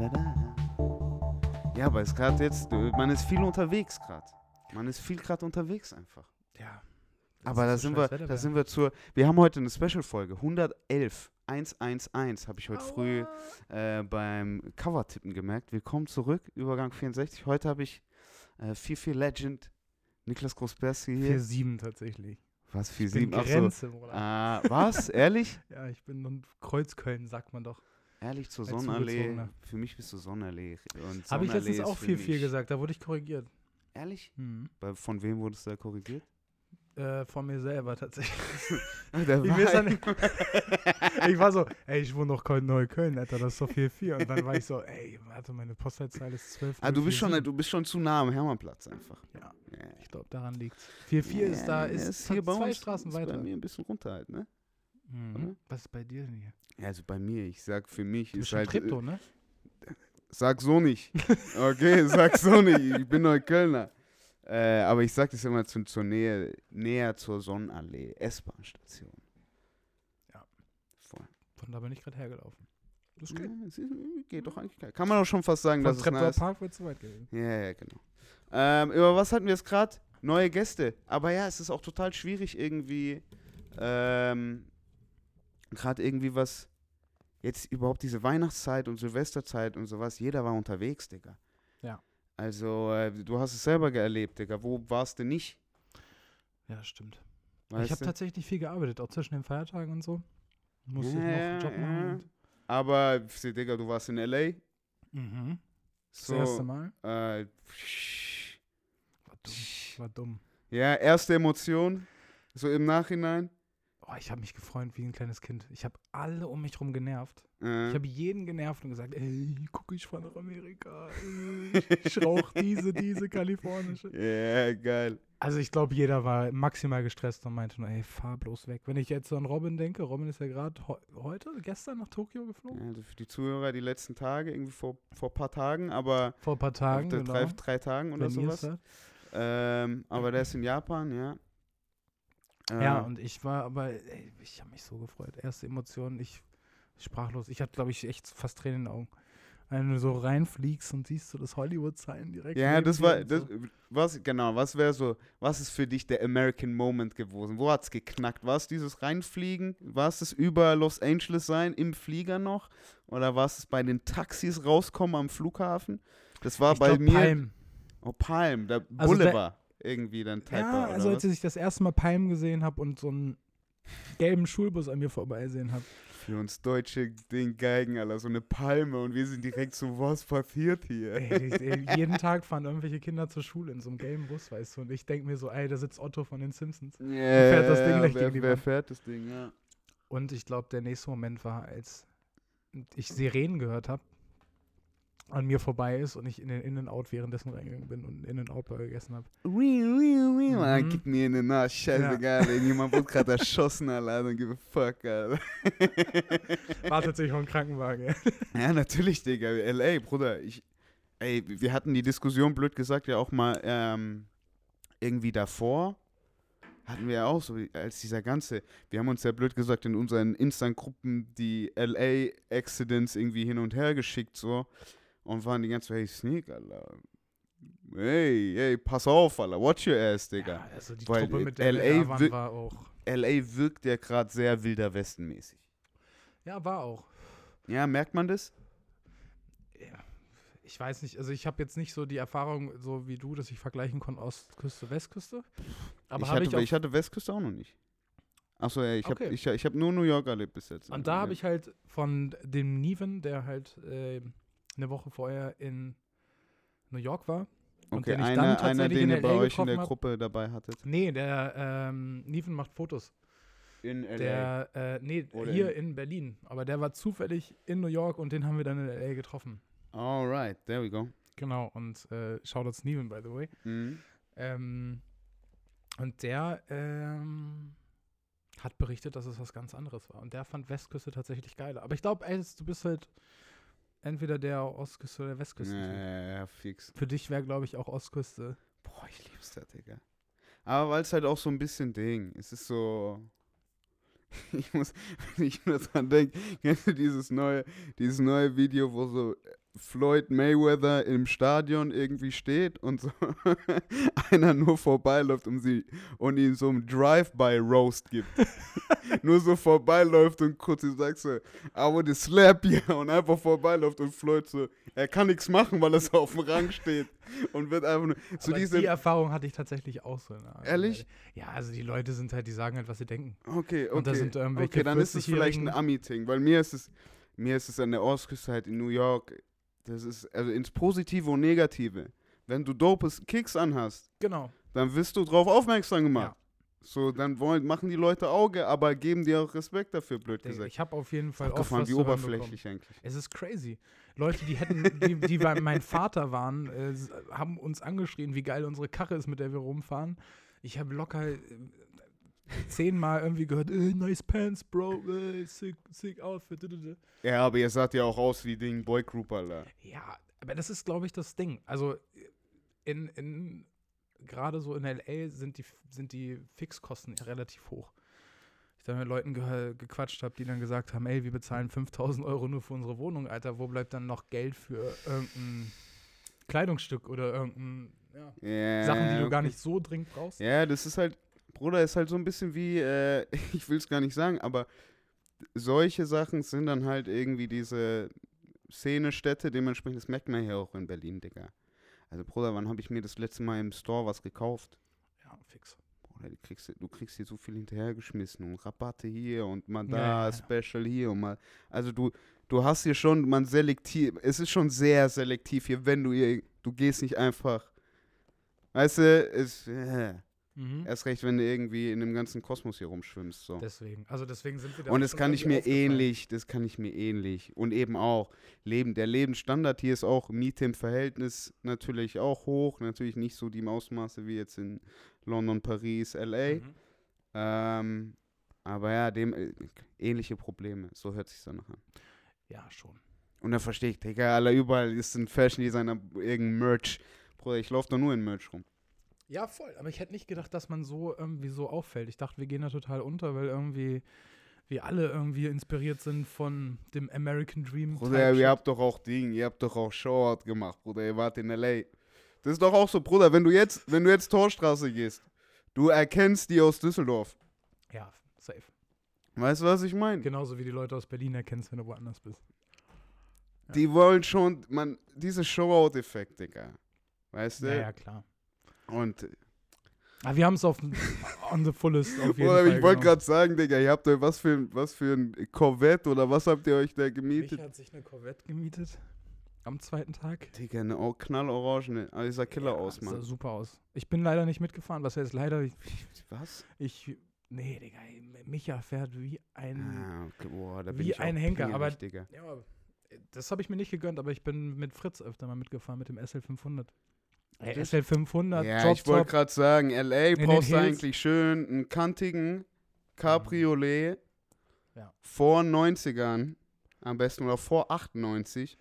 da, da. Ja, aber es ist gerade jetzt, man ist viel unterwegs gerade. Man ist viel gerade unterwegs einfach. Ja. Aber da sind wir, da sind wir zur, wir haben heute eine Special-Folge, 111, 111, habe ich heute früh äh, beim Cover-Tippen gemerkt. Willkommen zurück, Übergang 64. Heute habe ich äh, 4-4 Legend, Niklas Großberski hier. 4-7 tatsächlich. Was, Ich bin 4-7? Ach so. Grenze, Bruder. Ah, was? Ehrlich? Ja, ich bin in Kreuzköln, sagt man doch. Ehrlich zur Sonnenallee. Für mich bist du Sonnenallee. Habe ich letztens ist auch 4-4 mich- gesagt, da wurde ich korrigiert. Ehrlich? Hm. Bei, von wem wurdest du da korrigiert? Äh, von mir selber tatsächlich. Ich ja nicht. ich war so, ey, ich wohne noch in Neukölln, Alter, das ist doch 4-4. Und dann war ich so, ey, warte, meine Postleitzahl ist 12. Ah, du bist, schon, du bist schon zu nah am Hermannplatz einfach. Ja. Ja. Ich glaube, daran liegt's. 4-4 ist da, Ja, ist, hier bei zwei uns, Straßen ist weiter. bei mir ein bisschen runter halt, ne? Mhm. Was ist bei dir denn hier? Ja, also bei mir, ich sag für mich Du bist ist halt. Ne? äh, Sag so nicht. Okay, sag so nicht. Ich bin Neuköllner. Äh, aber ich sag das immer zu, zur Nähe, näher zur Sonnenallee, S-Bahn-Station. Ja. Voll. Von da bin ich gerade hergelaufen. Das Ja, geht. es ist, geht doch eigentlich geil. Kann man auch schon fast sagen, Von dass es Treptower nice Park wird zu weit gewesen. Ja, ja, genau. Ähm, über was hatten wir jetzt gerade? Neue Gäste. Aber ja, es ist auch total schwierig irgendwie, ähm, gerade irgendwie was, jetzt überhaupt diese Weihnachtszeit und Silvesterzeit und sowas, jeder war unterwegs, Digga. Ja. Also, äh, du hast es selber erlebt, Digga. Wo warst du nicht? Ja, stimmt. Weißt ich habe tatsächlich viel gearbeitet, auch zwischen den Feiertagen und so. Musste Ja, ich noch Job ja. machen. Aber, Digga, du warst in L.A. Mhm. Das So, erste Mal. äh, War dumm. War dumm. ja, erste Emotion, so im Nachhinein. Oh, ich habe mich gefreut wie ein kleines Kind. Ich habe alle um mich rum genervt. Äh, Ich habe jeden genervt und gesagt, ey, guck, ich fahr nach Amerika. Ich rauch diese, diese kalifornische. ja, geil. Also ich glaube, jeder war maximal gestresst und meinte nur, ey, fahr bloß weg. Wenn ich jetzt so an Robin denke, Robin ist ja gerade heu heute, gestern nach Tokio geflogen. Also für die Zuhörer die letzten Tage, irgendwie vor, vor ein paar Tagen, aber Vor ein paar Tagen, genau. drei, drei Tagen oder wenn sowas. Ähm, aber der ist in Japan, ja. Ja, Ähm, und ich war aber, ey, ich habe mich so gefreut. Erste Emotionen, ich sprachlos. Ich hatte, glaube ich, echt fast Tränen in den Augen. Wenn du so reinfliegst und siehst so das Hollywood-Sign direkt. ja, das war, das, so. was, genau, was wäre so, was ist für dich der American Moment gewesen? Wo hat's geknackt? War es dieses Reinfliegen? War es das über Los Angeles sein, im Flieger noch? Oder war es das bei den Taxis rauskommen am Flughafen? Das war Ich bei glaub, mir, Palm. oh Palm, der Also Boulevard, irgendwie dann Type Ja, also was? als ich das erste Mal Palm gesehen habe und so einen gelben Schulbus an mir vorbeisehen habe. Für uns Deutsche den Geigen, Alter, so eine Palme und wir sind direkt so, was passiert hier? Ey, ey, jeden Tag fahren irgendwelche Kinder zur Schule in so einem gelben Bus, weißt du. Und ich denke mir so, ey, da sitzt Otto von den Simpsons. Ja, fährt das Ding gleich wer, gegen wer fährt das Ding, ja. Und ich glaube, der nächste Moment war, als ich Sirenen gehört habe, an mir vorbei ist und ich in den In-N-Out währenddessen reingegangen bin und einen In-N-Out-Burger gegessen habe. Wii. Ah, Mhm. Gib mir in den Arsch, scheißegal, ey. Jemand wurde gerade erschossen, Alter, don't give a fuck, Alter. War tatsächlich auch ein Krankenwagen. ja. Ja, natürlich, Digga. L.A., Bruder, ich, ey, wir hatten die Diskussion, blöd gesagt, ja auch mal ähm, irgendwie davor. Hatten wir ja auch so, als dieser ganze, wir haben uns ja blöd gesagt in unseren Instant-Gruppen die LA-Accidents irgendwie hin und her geschickt, so. Und waren die ganze Zeit, hey, Sneak, Alter. Hey, hey, pass auf, Alter, watch your ass, Digga. Ja, also die Weil Truppe, mit der LA wir war auch. LA wirkt ja gerade sehr wilder Westen-mäßig. Ja, war auch. Ja, merkt man das? Ja, ich weiß nicht, also ich habe jetzt nicht so die Erfahrung, so wie du, dass ich vergleichen konnte Ostküste, Westküste. Aber ich, habe hatte, ich, ich hatte Westküste auch noch nicht. Achso, ja, ich habe Okay. ich, ich hab nur New York erlebt bis jetzt. Und da habe ich halt von dem Neven, der halt äh, eine Woche vorher in New York war. und Okay, den ich dann einer, einer, den in ihr bei euch in der hab. Gruppe dabei hattet. Nee, der ähm, Neven macht Fotos. In LA. Der, äh, nee, Oder hier in Berlin. Aber der war zufällig in New York und den haben wir dann in LA getroffen. Alright, there we go. Genau, und äh, Shoutouts Neven, by the way. Mhm. Ähm, und der ähm, hat berichtet, dass es was ganz anderes war. Und der fand Westküste tatsächlich geiler. Aber ich glaube, du bist halt entweder der Ostküste oder der Westküste. Ja, ja, ja, fix. Für dich wäre, glaube ich, auch Ostküste. Boah, ich lieb's da, Digga. Aber weil es halt auch so ein bisschen Ding. Es ist so. Ich muss, wenn ich nur dran denke, kennst du dieses neue, dieses neue Video, wo so Floyd Mayweather im Stadion irgendwie steht und so einer nur vorbeiläuft um sie und ihm so einen Drive-by-Roast gibt. nur so vorbeiläuft und kurz sagt so, I would slap you und einfach vorbeiläuft und Floyd so, er kann nichts machen, weil er so auf dem Rang steht und wird einfach nur, so diese, die Erfahrung hatte ich tatsächlich auch so. Ne? Ehrlich? Ja, also die Leute sind halt, die sagen halt, was sie denken. okay, okay, Und da sind irgendwelche okay, dann ist es vielleicht ein 40-Jährigen Ami-Ting, weil mir ist es, mir ist es an der Ostküste halt in New York, das ist, also ins Positive und Negative. Wenn du dopes Kicks anhast, Genau. dann wirst du drauf aufmerksam gemacht. So, dann wollen, machen die Leute Auge, aber geben dir auch Respekt dafür, blöd gesagt. Ich habe auf jeden Fall oft Abgefahren, was wie oberflächlich eigentlich. Es ist crazy. Leute, die hätten, die, die bei mein Vater waren, äh, haben uns angeschrien, wie geil unsere Karre ist, mit der wir rumfahren. Ich habe locker äh, zehnmal irgendwie gehört, äh, nice pants, bro, äh, sick, sick outfit. Ja, aber ihr saht ja auch aus wie Ding Boy Group, Alter. Ja, aber das ist, glaube ich, das Ding. Also in, in gerade so in LA sind die, sind die Fixkosten relativ hoch. Ich da mit Leuten ge gequatscht habe, die dann gesagt haben, ey, wir bezahlen 5000 Euro nur für unsere Wohnung, Alter, wo bleibt dann noch Geld für irgendein Kleidungsstück oder irgendein, ja, Ja, Sachen, die du gar nicht so dringend brauchst? Ja, das ist halt, Bruder, ist halt so ein bisschen wie, äh, ich will es gar nicht sagen, aber solche Sachen sind dann halt irgendwie diese Szenestädte, dementsprechend, das merkt man hier auch in Berlin, Digga. Also, Bruder, wann habe ich mir das letzte Mal im Store was gekauft? Ja, fix. Bruder, du kriegst, du kriegst hier so viel hinterhergeschmissen und Rabatte hier und mal Ja, da, ja, ja. Special hier und mal, also du, du hast hier schon, man selektiv, es ist schon sehr selektiv hier, wenn du hier, du gehst nicht einfach, weißt du, es, äh, Mhm. Erst recht, wenn du irgendwie in dem ganzen Kosmos hier rumschwimmst. So. Deswegen, also deswegen sind wir da Und das kann ich mir ähnlich, das kann ich mir ähnlich. Und eben auch, Leben, der Lebensstandard hier ist auch Miete im Verhältnis natürlich auch hoch. Natürlich nicht so die Ausmaße wie jetzt in London, Paris, LA. Mhm. Ähm, aber ja, dem äh, ähnliche Probleme. So hört sich danach an. Ja, schon. Und dann verstehe ich, Digga, aller überall ist ein Fashion Designer, irgendein Merch. Bruder, ich laufe doch nur in Merch rum. Ja, voll. Aber ich hätte nicht gedacht, dass man so irgendwie so auffällt. Ich dachte, wir gehen da total unter, weil irgendwie wir alle irgendwie inspiriert sind von dem American Dream. Bruder, ihr habt doch auch Ding, ihr habt doch auch Showout gemacht, Bruder, ihr wart in L.A. Das ist doch auch so, Bruder, wenn du jetzt, wenn du jetzt Torstraße gehst, du erkennst die aus Düsseldorf. Ja, safe. Weißt du, was ich meine? Genauso wie die Leute aus Berlin erkennst, wenn du woanders bist. Die wollen schon, man, diese Showout-Effekt, Digga. Weißt du? Ja, ja, klar. Und, Aber wir haben es auf on the fullest auf jeden Bruder, Fall. ich wollte gerade sagen, Digga, ihr habt euch was für, ein- was für ein Corvette oder was habt ihr euch da gemietet? Mich hat sich eine Corvette gemietet am zweiten Tag. Digga, eine oh, knallorangene, also dieser Killer Ja, aus, sah Mann. super aus. Ich bin leider nicht mitgefahren, was heißt leider, ich, Was? ich nee, Digga, Micha fährt wie ein Ah, okay, boah, da bin Wie ich ein Henker, aber- Digga. Ja, das habe ich mir nicht gegönnt, aber ich bin mit Fritz öfter mal mitgefahren, mit dem SL500. Ey, Das- SL500, Ja, Drop ich wollte Top. gerade sagen, LA brauchst du Hills. eigentlich schön einen kantigen Cabriolet Ja. vor 90ern, am besten oder vor 98.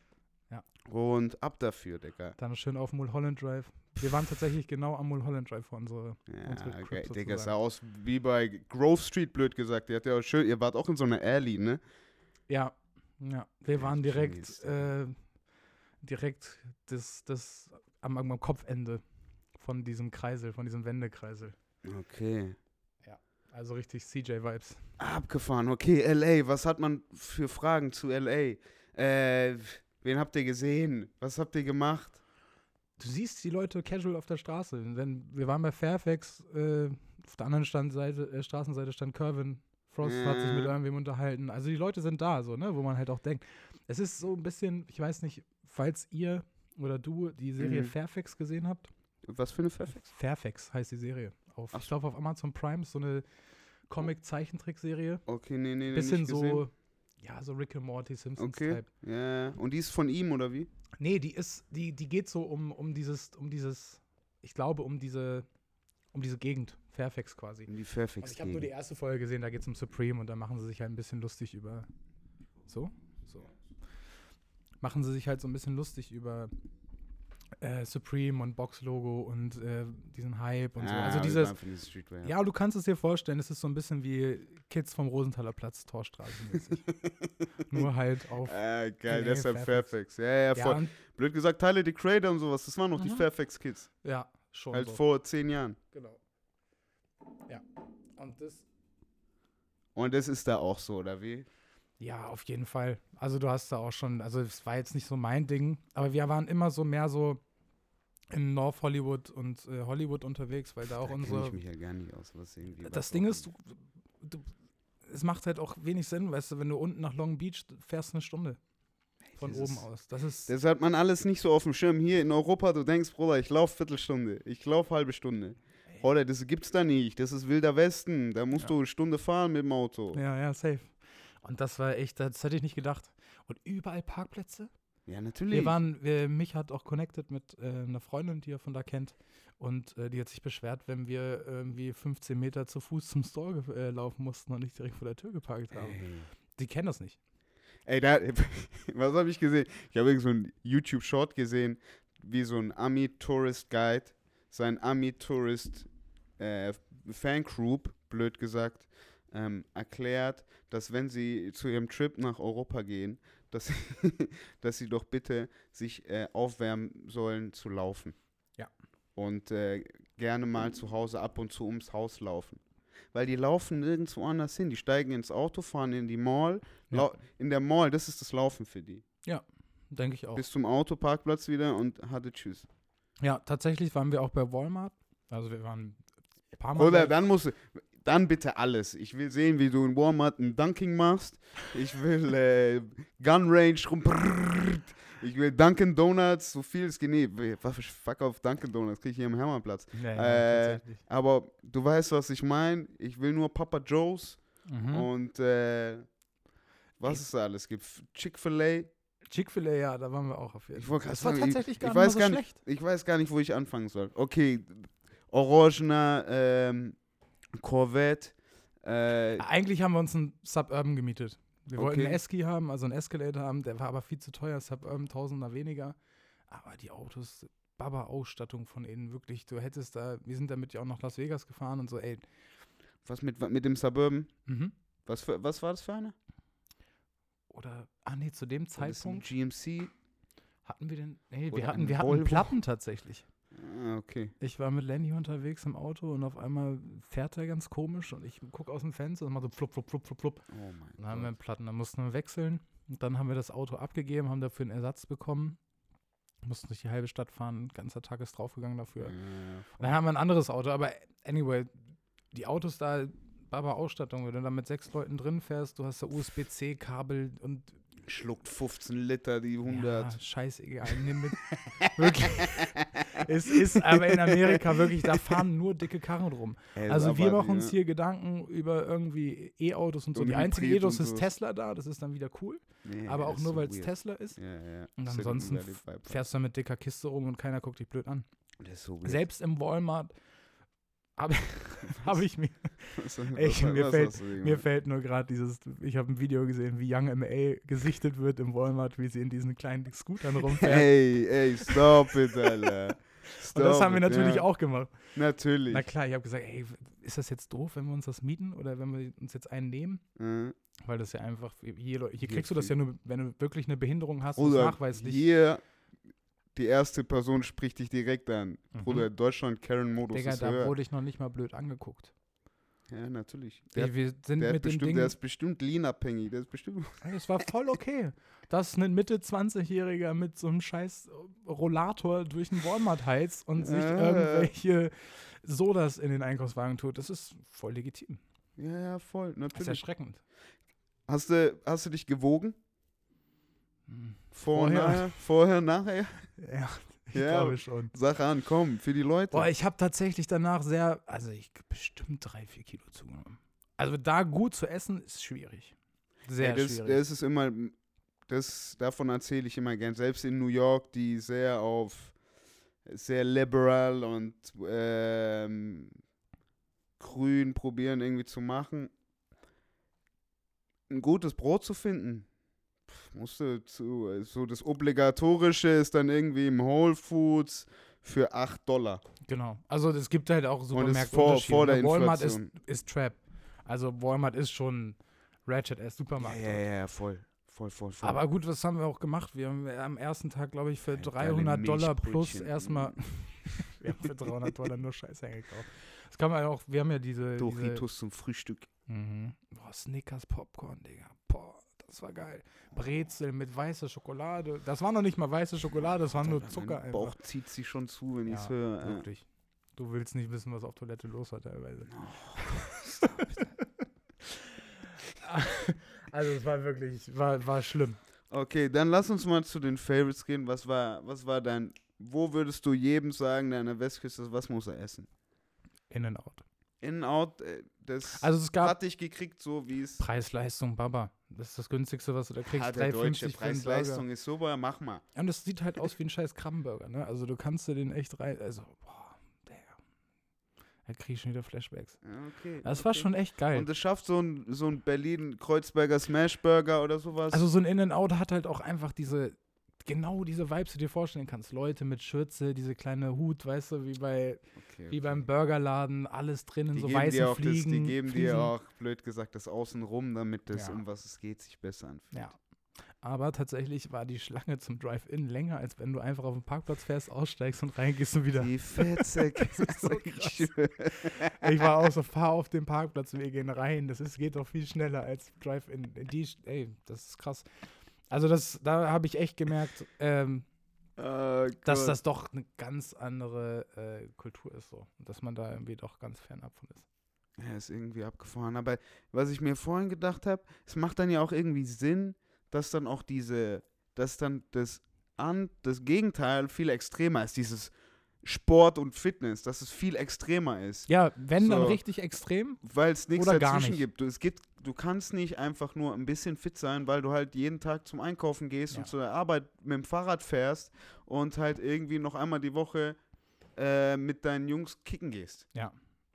Ja. Und ab dafür, Digga. Dann schön auf Mulholland Drive. Wir waren tatsächlich genau am Mulholland Drive vor unsere. Ja, Unsere okay, Crib Digga, sah sozusagen. aus wie bei Grove Street, blöd gesagt. Die hat ja auch schön, ihr wart auch in so einer Alley, ne? Ja, ja. Wir waren direkt, Jeez, äh, direkt das, das am, am Kopfende von diesem Kreisel, von diesem Wendekreisel. Okay. Also richtig CJ-Vibes. Abgefahren, okay, LA, was hat man für Fragen zu LA? Äh, wen habt ihr gesehen? Was habt ihr gemacht? Du siehst die Leute casual auf der Straße. Wenn, wir waren bei Fairfax, äh, auf der anderen Standseite, äh, Straßenseite stand Curvin. Frost hat sich mit Ja. irgendwem unterhalten. Also die Leute sind da, so, ne, wo man halt auch denkt. Es ist so ein bisschen, ich weiß nicht, falls ihr oder du die Serie Mhm. Fairfax gesehen habt. Was für eine Fairfax? Fairfax heißt die Serie. Auf, Ach ich glaube auf Amazon Prime ist so eine Comic-Zeichentrickserie. Okay, nee, nee, nee. Bisschen gesehen. so, ja, so Rick and Morty, Okay. Simpsons-Type. Ja. Und die ist von ihm, oder wie? Nee, die ist, die, die geht so um, um dieses, um dieses, ich glaube, um diese, um diese Gegend, Fairfax quasi. In die Und Fairfax. ich habe nur die erste Folge gesehen, da geht es um Supreme und da machen sie sich halt ein bisschen lustig über. So? So. Machen sie sich halt so ein bisschen lustig über, äh, Supreme und Box-Logo und äh, diesen Hype und so. Ah, Also wir dieses, Streetwear. ja, du kannst es dir vorstellen, es ist so ein bisschen wie Kids vom Rosenthaler Platz, Torstraße mäßig. Nur halt auf. Ah, geil, deshalb Fairfax. Fairfax. Ja, ja, Ja, voll. und, Blöd gesagt, Teile die Creator und sowas, das waren noch die Mhm. Fairfax Kids. ja schon. Halt so. vor zehn Jahren. Genau. Ja. Und das, Und das ist da auch so, oder wie? Ja, auf jeden Fall. Also du hast da auch schon, also es war jetzt nicht so mein Ding, aber wir waren immer so mehr so in North Hollywood und äh, Hollywood unterwegs, weil da auch da kenn unsere ich mich ja gar nicht aus, was irgendwie. Das Ding auch ist, du, du, es macht halt auch wenig Sinn, weißt du, wenn du unten nach Long Beach fährst eine Stunde von das oben ist- aus. Das ist, Das hat man alles nicht so auf dem Schirm. Hier in Europa, du denkst, Bruder, ich laufe Viertelstunde, ich laufe halbe Stunde. Oder das gibt's da nicht. Das ist wilder Westen. Da musst Ja. du eine Stunde fahren mit dem Auto. ja, ja, safe. Und das war echt, das hätte ich nicht gedacht. Und überall Parkplätze. Ja, natürlich. Wir waren, wir, mich hat auch connected mit äh, einer Freundin, die er von da kennt. Und äh, die hat sich beschwert, wenn wir irgendwie 15 Meter zu Fuß zum Store äh, laufen mussten und nicht direkt vor der Tür geparkt haben. Ey. Die kennen das nicht. Ey, da, was habe ich gesehen? Ich habe irgend so einen YouTube-Short gesehen, wie so ein Ami-Tourist-Guide, sein Ami-Tourist äh, blöd gesagt, ähm, erklärt, dass wenn sie zu ihrem Trip nach Europa gehen, dass, sie- dass sie doch bitte sich äh, aufwärmen sollen zu laufen. Ja. Und äh, gerne mal zu Hause ab und zu ums Haus laufen. Weil die laufen nirgendwo anders hin. Die steigen ins Auto, fahren in die Mall. Ja. In der Mall, das ist das Laufen für die. Denke ich auch. Bis zum Autoparkplatz wieder und hatte Tschüss. Ja, tatsächlich waren wir auch bei Walmart. Also wir waren ein paar Mal. Oder dann musst du, dann bitte alles. Ich will sehen, wie du in Walmart ein Dunking machst. Ich will äh, Gun Range rum. Ich will Dunkin' Donuts, so viel es geht. Nee, fuck auf Dunkin' Donuts, krieg ich hier im Hermannplatz. Ja, ja, Äh. Aber du weißt, was ich meine. Ich will nur Papa Joe's Mhm. und äh, was Ey. es da alles gibt. Chick-fil-A. Chick-fil-A, ja, da waren wir auch auf jeden Ich Fall. Das war sagen, ich- tatsächlich ich gar weiß nicht mal gar so nicht- schlecht. Ich weiß gar nicht, wo ich anfangen soll. Okay, orangener ähm, Corvette. Äh, Eigentlich haben wir uns einen Suburban gemietet. Wir wollten Okay. einen Eski haben, also einen Escalator haben, der war aber viel zu teuer, Suburban Tausender weniger. Aber die Autos, Baba-Ausstattung von innen, wirklich, du hättest da, wir sind damit ja auch nach Las Vegas gefahren und so, ey. was mit, mit dem Suburban? Mhm. Was, für, was war das für eine? Oder, ah nee, zu dem Zeitpunkt GMC? hatten wir den, nee, wir hatten, wir hatten Volvo? Platten tatsächlich. Ah, okay. Ich war mit Lenny unterwegs im Auto und auf einmal fährt er ganz komisch und ich gucke aus dem Fenster und mache so flupp, flupp, flupp, flupp, flupp. Oh mein Dann haben wir Gott. Platten, dann mussten wir wechseln. Und dann haben wir das Auto abgegeben, haben dafür einen Ersatz bekommen. Mussten durch die halbe Stadt fahren, ein ganzer Tag ist draufgegangen dafür. Ja, Und dann haben wir ein anderes Auto, aber anyway, die Autos da, Baba Ausstattung, wenn du da mit sechs Leuten drin fährst, du hast da USB-C-Kabel und Schluckt 15 Liter, die 100. ja, scheißegal, nimm mit. wirklich. es ist aber in Amerika wirklich, da fahren nur dicke Karren rum. Ey, Also wir machen uns hier Gedanken über irgendwie E-Autos und so. Und Die einzige E-Autos und ist so. Tesla da, das ist dann wieder cool. Nee, aber auch nur, so weil es. Tesla ist. Ja, ja. Und Silicon ansonsten. Fährst du mit dicker Kiste rum und keiner guckt dich blöd an. Das so. Selbst im Walmart habe hab ich mir, Was- was- mir was fällt- mir fällt nur gerade dieses, ich habe ein Video gesehen, wie Young MA gesichtet wird im Walmart, wie sie in diesen kleinen Scootern rumfährt. Ey, ey, stop it, Alter. Und das haben wir natürlich ja. auch gemacht. Natürlich. Na klar, ich habe gesagt, ey, ist das jetzt doof, wenn wir uns das mieten oder wenn wir uns jetzt einen nehmen? Mhm. Weil das ja einfach, hier, hier Hier kriegst du das ja nur, wenn du wirklich eine Behinderung hast, und Bruder, nachweislich. hier, die erste Person spricht dich direkt an. Mhm. Bruder, in Deutschland, Karen-Modus Digga, ist da höher. wurde ich noch nicht mal blöd angeguckt. Ja, natürlich. Der, hat- wir sind der, mit dem bestimmt, Ding. der ist bestimmt lean-abhängig. Der ist bestimmt... Ey, Es war voll okay, dass ein Mitte 20-Jähriger mit so einem scheiß Rollator durch den Walmart heizt und sich irgendwelche Sodas in den Einkaufswagen tut. Das ist voll legitim. Ja, ja, voll, Das ist natürlich. erschreckend. Hast du, hast du dich gewogen? Hm. Vor, Vorher. Vorher, nachher? Ja, ich Ja. glaube schon. Sag an, komm, für die Leute. Boah, ich habe tatsächlich danach sehr, also ich bestimmt drei, vier Kilo zugenommen. Also da gut zu essen ist schwierig. Sehr Ey, das, schwierig. das ist immer, das, davon erzähle ich immer gern. Selbst in New York, die sehr auf, sehr liberal und ähm, grün probieren irgendwie zu machen. Ein gutes Brot zu finden, pff, musst du zu, so das Obligatorische ist dann irgendwie im Whole Foods für 8 Dollar. Genau. Also es gibt halt auch Supermärkte vor, Unterschiede, vor der ne? Walmart ist, Inflation. ist Trap. Also Walmart ist schon Ratchet als Supermarkt. Ja, ja, ja, voll. Voll, voll, voll. Aber gut, was haben wir auch gemacht? Wir haben am ersten Tag, glaube ich, für Ja, geile 300 Dollar plus Milchbrötchen. erstmal. wir haben für 300 Dollar nur Scheiße eingekauft. Das kann man auch, wir haben ja diese. diese Doritos zum Frühstück. mhm. Boah, Snickers Popcorn, Digga. Boah, das war geil. Brezel mit weißer Schokolade. Das war noch nicht mal weiße Schokolade, das war nur Mein Zucker einfach. Bauch zieht sich schon zu, wenn ich es Ja, höre. Wirklich. Du willst nicht wissen, was auf Toilette los war teilweise. also es war wirklich, war, war schlimm. Okay, dann lass uns mal zu den Favorites gehen. Was war, was war dein, wo würdest du jedem sagen, der an der Westküste ist, was muss er essen? In and out. In-Out, äh, das Also es gab hat dich gekriegt, so wie es. Preis-Leistung, Baba. Das ist das günstigste, was du da kriegst. Ah, der deutsche 3,50 für einen Preis-Leistung ist super, mach mal. Und es sieht halt aus wie ein scheiß Krabbenburger, ne? Also du kannst dir den echt rein. Also, boah, der. Da krieg ich schon wieder Flashbacks. Ja, okay. Das war okay. schon echt geil. Und es schafft so ein, so ein Berlin-Kreuzberger Smashburger oder sowas. Also so ein In-N-Out hat halt auch einfach diese, genau diese Vibes, die du dir vorstellen kannst. Leute mit Schürze, diese kleine Hut, weißt du, wie bei, okay, wie okay. beim Burgerladen, alles drinnen, die so geben weiße dir auch Fliegen. Das, die geben Fliesen. dir auch, blöd gesagt, das Außenrum, damit das, Ja. um was es geht, sich besser anfühlt. Ja. Aber tatsächlich war die Schlange zum Drive-In länger, als wenn du einfach auf den Parkplatz fährst, aussteigst und reingehst und wieder. Die Fettsäcke. so. Ich war auch so, fahr auf den Parkplatz, wir gehen rein. Das ist, geht doch viel schneller als Drive-In. Die, ey, das ist krass. Also das, da habe ich echt gemerkt, ähm, Oh dass das doch eine ganz andere äh, Kultur ist so. Dass man da irgendwie doch ganz fernab von ist. Ja, ist irgendwie abgefahren. Aber was ich mir vorhin gedacht habe, es macht dann ja auch irgendwie Sinn, dass dann auch diese, dass dann das, an, das Gegenteil viel extremer ist. Dieses Sport und Fitness, dass es viel extremer ist. Ja, wenn dann So. richtig extrem. Weil es nichts dazwischen nicht. gibt. Du, es gibt. Du kannst nicht einfach nur ein bisschen fit sein, weil du halt jeden Tag zum Einkaufen gehst Ja. und zur Arbeit mit dem Fahrrad fährst und halt irgendwie noch einmal die Woche äh, mit deinen Jungs kicken gehst.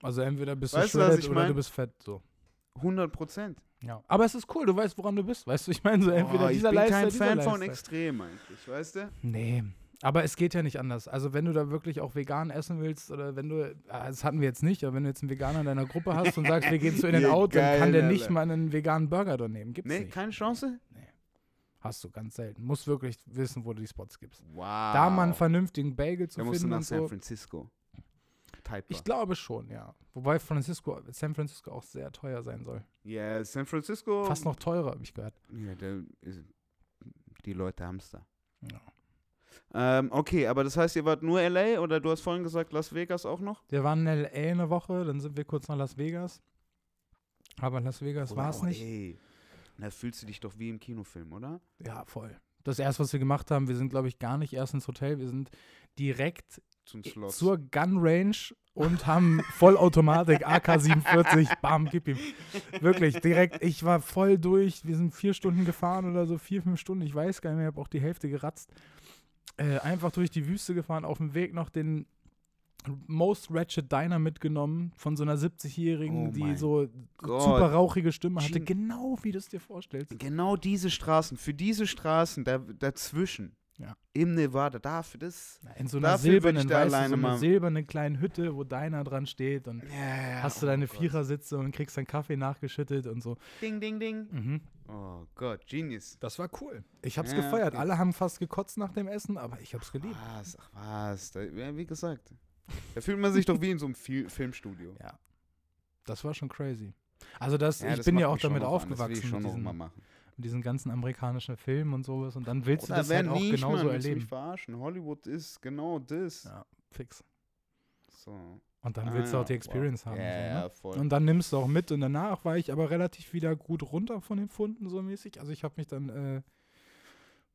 Also entweder bist Weißt du ich oder mein? du bist fett. So. 100 Prozent. Ja. Aber es ist cool, du weißt, woran du bist. Weißt du, ich meine, so entweder Oh, ich dieser bin Lifestyle, kein dieser Fan von extrem eigentlich, weißt du? Nee. Aber es geht ja nicht anders. Also wenn du da wirklich auch vegan essen willst oder wenn du, ah, das hatten wir jetzt nicht, aber wenn du jetzt einen Veganer in deiner Gruppe hast und sagst, wir gehen zu Ja, In-N-Out, dann geil, kann der nicht mal einen veganen Burger dort nehmen. Gibt's Nee, nicht. keine Chance? Hast du ganz selten. Musst wirklich wissen, wo du die Spots gibst. Wow. Da mal einen vernünftigen Bagel zu Da musst du finden nach San so. Francisco. Type. Ich glaube schon, ja. Wobei Francisco, San Francisco auch sehr teuer sein soll. Ja, San Francisco. Fast noch teurer, habe ich gehört. Ja, der die Leute haben es da. Ja. Ähm, okay, aber das heißt, ihr wart nur LA oder du hast vorhin gesagt Las Vegas auch noch? Wir waren in L.A. eine Woche, dann sind wir kurz nach Las Vegas. Aber Las Vegas war es Wow, nicht. Ey. Da fühlst du dich doch wie im Kinofilm, oder? Ja, voll. Das erste, was wir gemacht haben, wir sind, glaube ich, gar nicht erst ins Hotel. Wir sind direkt Zum Schloss. zur Gun Range und haben Vollautomatik AK-47, bam, gib ihm. Wirklich, direkt, ich war voll durch. Wir sind vier Stunden gefahren oder so, vier, fünf Stunden, ich weiß gar nicht mehr, ich habe auch die Hälfte geratzt. Äh, einfach durch die Wüste gefahren, auf dem Weg noch den Most Ratchet Diner mitgenommen von so einer 70-Jährigen, Oh die so Gott. super rauchige Stimme hatte, genau wie du es dir vorstellst. Genau diese Straßen, für diese Straßen da, dazwischen, Ja. im Nevada, dafür das. Ja, In so einer silbernen, da weißt du, so einer silbernen kleinen Hütte, wo deiner dran steht und Ja, hast du oh deine Gott. Vierersitze und kriegst deinen Kaffee nachgeschüttet und so. Ding, ding, ding. Mhm. Oh Gott, Genius. Das war cool. Ich hab's gefeiert. okay. Alle haben fast gekotzt nach dem Essen, aber ich hab's geliebt. Was, ach was. Da, wie gesagt, da fühlt man sich doch wie in so einem Fil Filmstudio. Ja. Das war schon crazy. Also das, ich das bin ja auch damit noch an, Das will aufgewachsen ich schon mit noch diesen, mal machen. Mit diesen ganzen amerikanischen Filmen und sowas und dann willst du Oder das halt auch nicht, genauso Mann, du mich erleben. verarschen. Hollywood ist genau das. Ja, fix. So. Und dann Ah, willst du auch die Experience wow. haben. Ja, so, ne? ja, voll. Und dann nimmst du auch mit und danach war ich aber relativ wieder gut runter von den Funden so mäßig. Also ich habe mich dann äh,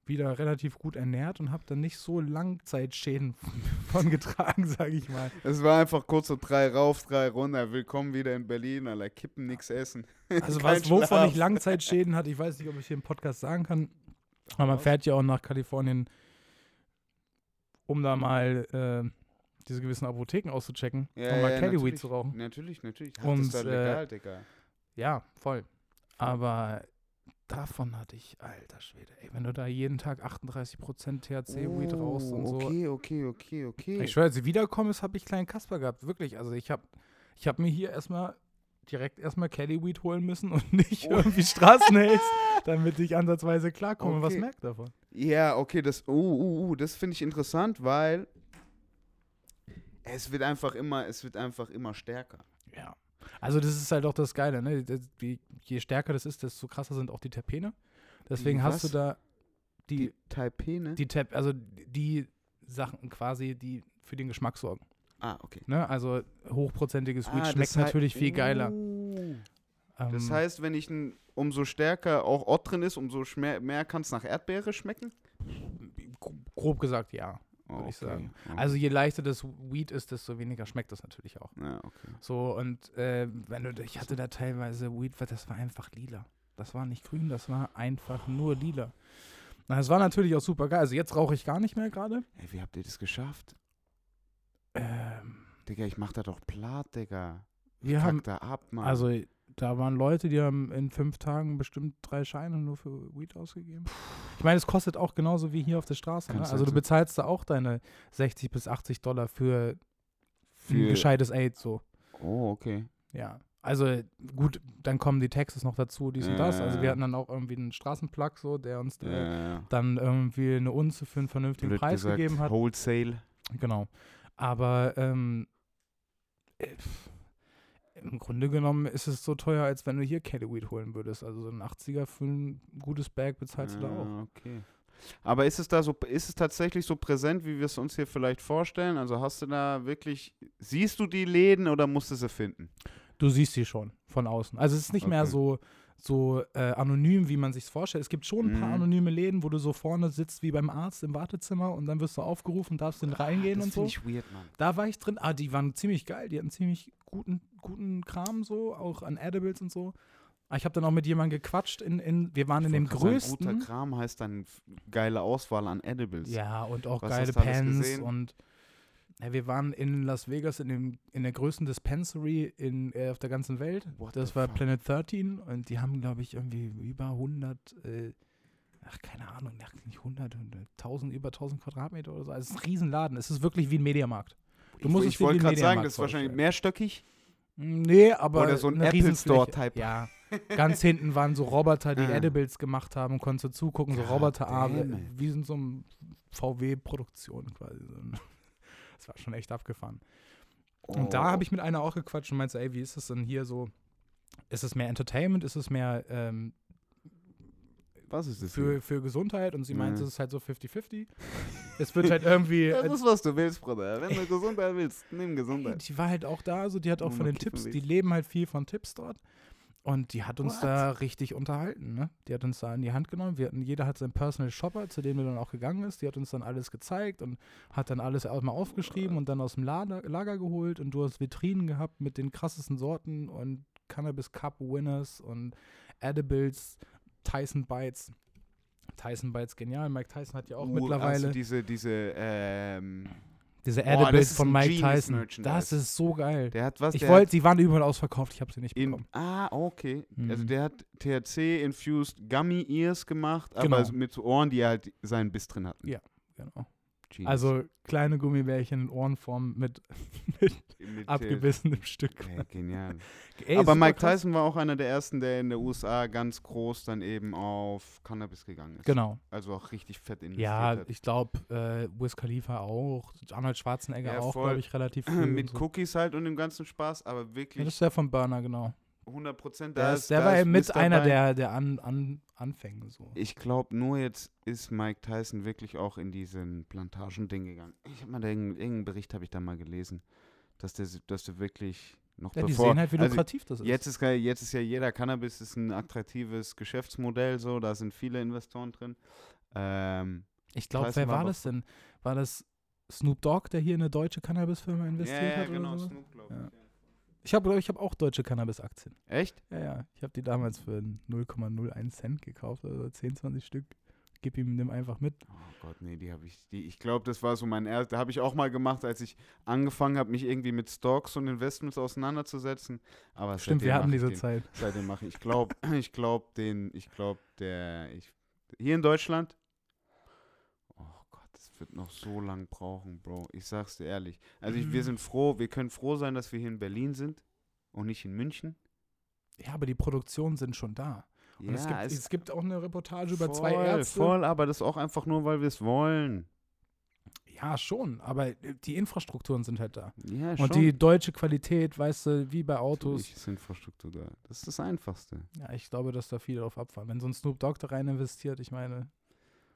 wieder relativ gut ernährt und habe dann nicht so Langzeitschäden von getragen, sage ich mal. Es war einfach kurz so drei rauf, drei runter. Willkommen wieder in Berlin, Alter. Kippen, nix essen. Also was, wovon Schlaf. ich Langzeitschäden hatte, ich weiß nicht, ob ich hier im Podcast sagen kann, aber man fährt ja auch nach Kalifornien, um da mal äh, diese gewissen Apotheken auszuchecken, Ja, um mal ja, Cali Weed natürlich. zu rauchen. Natürlich, natürlich. Und, das ist äh, legal, Digga. Ja, voll. Aber davon hatte ich, alter Schwede, ey, wenn du da jeden Tag 38% THC-Weed rauchst und so. Oh, Okay, okay, okay, okay. Ich schwöre, als ich wiederkomme, habe ich kleinen Kasper gehabt. Wirklich. Also ich habe ich hab mir hier erstmal direkt erstmal Caddy Weed holen müssen und nicht Oh. irgendwie Straßenhaze, damit ich ansatzweise klarkomme. Was Okay. merkt davon? Ja, okay, das, uh, uh, uh, das finde ich interessant, weil es wird einfach immer, es wird einfach immer stärker. Ja. Also das ist halt auch das Geile, ne? Die- Je stärker das ist, desto krasser sind auch die Terpene. Deswegen Die hast du da die, Taipei, die Tep also die Sachen quasi, die für den Geschmack sorgen. Ah, okay. Ne? Also hochprozentiges Weed Ah, schmeckt natürlich viel geiler. Uh. Ähm, Das heißt, wenn ich ein, umso stärker auch Ott drin ist, umso mehr kann es nach Erdbeere schmecken? gro- grob gesagt ja. Oh, ich sagen. Okay. Also je leichter das Weed ist, desto weniger schmeckt das natürlich auch. Ja, okay. So, und äh, wenn du, ich hatte da teilweise Weed, das war einfach lila. Das war nicht grün, das war einfach nur lila. Na, das war natürlich auch super geil. Also jetzt rauche ich gar nicht mehr gerade. Ey, wie habt ihr das geschafft? Ähm, Digga, ich mach da doch platt, Digga. wir Fuck haben, da ab, Mann. also da waren Leute, die haben in fünf Tagen bestimmt drei Scheine nur für Weed ausgegeben. Ich meine, es kostet auch genauso wie hier auf der Straße. Ne? Also halt du bezahlst da auch deine 60 bis 80 Dollar für, für ein gescheites Aid so. oh, okay. Ja. Also gut, dann kommen die Taxes noch dazu, dies und das. Also wir Ja. hatten dann auch irgendwie einen Straßenplug so, der uns Ja, ja, ja. dann irgendwie eine Unze für einen vernünftigen Blöd Preis gesagt, gegeben hat. Wholesale. Genau. Aber ähm, äh, im Grunde genommen ist es so teuer, als wenn du hier Cadiweed holen würdest. Also so ein 80er für ein gutes Bag bezahlst du da auch. Ah, Okay. Aber ist es da so, ist es tatsächlich so präsent, wie wir es uns hier vielleicht vorstellen? Also hast du da wirklich, siehst du die Läden oder musst du sie finden? Du siehst sie schon von außen. Also es ist nicht mehr Okay. so, so äh, anonym, wie man sich vorstellt. Es gibt schon ein paar Mhm. anonyme Läden, wo du so vorne sitzt wie beim Arzt im Wartezimmer und dann wirst du aufgerufen, darfst dann reingehen das und so. finde ich weird, Mann. Da war ich drin. Ah, die waren ziemlich geil. Die hatten ziemlich guten, guten Kram so, auch an Edibles und so. Ah, Ich habe dann auch mit jemandem gequatscht. In, in, wir waren in Ich dem wollt grad sagen, größten. guter Kram heißt dann geile Auswahl an Edibles. Ja, und auch Was geile Pens und ja, wir waren in Las Vegas in, dem, in der größten Dispensary in, äh, auf der ganzen Welt. What das war fuck? Planet 13 und die haben, glaube ich, irgendwie über 100, äh, ach, keine Ahnung, nicht 100, 100, 1000, über 1000 Quadratmeter oder so. Also es ist ein Riesenladen. Es ist wirklich wie ein Mediamarkt. Du ich musst ich wollte gerade sagen, das ist wahrscheinlich mehrstöckig. Nee, aber Oder so ein Apple. Store-Type. Ja, ganz hinten waren so Roboter, die Ah. Edibles gemacht haben, konntest du zugucken, so Roboterarme, wie in so einem VW-Produktion quasi. So Das war schon echt abgefahren. Und da Oh. habe ich mit einer auch gequatscht und meinte, ey, wie ist es denn hier so? Ist es mehr Entertainment? Ist es mehr ähm, Was ist das? für, für Gesundheit? Und sie meinte, Ja. es ist halt so 50-50. es wird halt irgendwie. hier? äh, Das ist, was du willst, Bruder. Wenn du Gesundheit willst, nimm Ey, Gesundheit. die war halt auch da, also die hat auch von den Tipps, die leben halt viel von Tipps dort. Und die hat uns What? da richtig unterhalten, ne? Die hat uns da in die Hand genommen. Wir hatten, jeder hat seinen Personal Shopper, zu dem er dann auch gegangen ist. Die hat uns dann alles gezeigt und hat dann alles mal aufgeschrieben und dann aus dem Lager, Lager geholt. Und du hast Vitrinen gehabt mit den krassesten Sorten und Cannabis Cup Winners und Edibles, Tyson Bites. Tyson Bites genial. Mike Tyson hat ja auch Uh, mittlerweile Also diese, diese, ähm, diese Edibles von Mike Tyson. Das ist so geil. der hat was, Ich wollte, sie waren überall ausverkauft, ich habe sie nicht in, bekommen. ah, okay. Also Mhm. der hat THC-infused Gummy Ears gemacht, Genau. aber so mit Ohren, die halt seinen Biss drin hatten. Ja. Genau. Genius. Also kleine Gummibärchen in Ohrenform mit, mit Mit, abgebissenem Stück. Äh, genial. Ey, aber Mike krass. Tyson war auch einer der ersten, der in der USA ganz groß dann eben auf Cannabis gegangen ist. Genau. Also auch richtig fett investiert Ja, hat. ich glaube, äh, Wiz Khalifa auch, Arnold Schwarzenegger Ja, auch, glaube ich, relativ früh. mit so. Cookies halt und dem ganzen Spaß, aber Ja, wirklich das ist der von Burner, genau. 100 Prozent. Der, Da ist, ist, der da war ja ist mit Mr. einer dabei. der, der an, an, Anfänge. So. Ich glaube, nur jetzt ist Mike Tyson wirklich auch in diesen Plantagen-Ding gegangen. Ich habe mal da irgendeinen, Bericht habe ich da mal gelesen, dass der, dass der wirklich noch Ja, die bevor, sehen halt, wie also lukrativ das ist. Jetzt ist, jetzt ist ja jeder Cannabis ist ein attraktives Geschäftsmodell, so da sind viele Investoren drin. Ähm, ich glaube, wer war das denn? War das Snoop Dogg, der hier in eine deutsche Cannabis-Firma investiert ja, ja, hat? genau, oder so? Snoop, glaube Ja. Ich. Habe, ich habe auch deutsche Cannabis-Aktien. Echt? Ja, ja. Ich habe die damals für 0,01 Cent gekauft, also 10, 20 Stück. gib ihm, nimm einfach mit. Oh Gott, nee, die habe ich, die, ich glaube, das war so mein erster, habe ich auch mal gemacht, als ich angefangen habe, mich irgendwie mit Stocks und Investments auseinanderzusetzen. Aber Stimmt, wir hatten diese den, Zeit. Seitdem mache ich, ich glaube, ich glaube, den, ich glaube, der, ich, hier in Deutschland, das wird noch so lang brauchen, Bro. Ich sag's dir ehrlich. Also ich, wir Mhm. sind froh, wir können froh sein, dass wir hier in Berlin sind und nicht in München. Ja, aber die Produktionen sind schon da. Und es, gibt, es, gibt auch eine Reportage über zwei voll, Ärzte. Voll, aber das auch einfach nur, weil wir es wollen. Ja, schon, aber die Infrastrukturen sind halt da. Ja, Und die deutsche Qualität, weißt du, wie bei Autos. Natürlich ist Infrastruktur da. Das ist das Einfachste. Ja, ich glaube, dass da viele drauf abfahren. Wenn so ein Snoop Dogg da rein investiert, ich meine,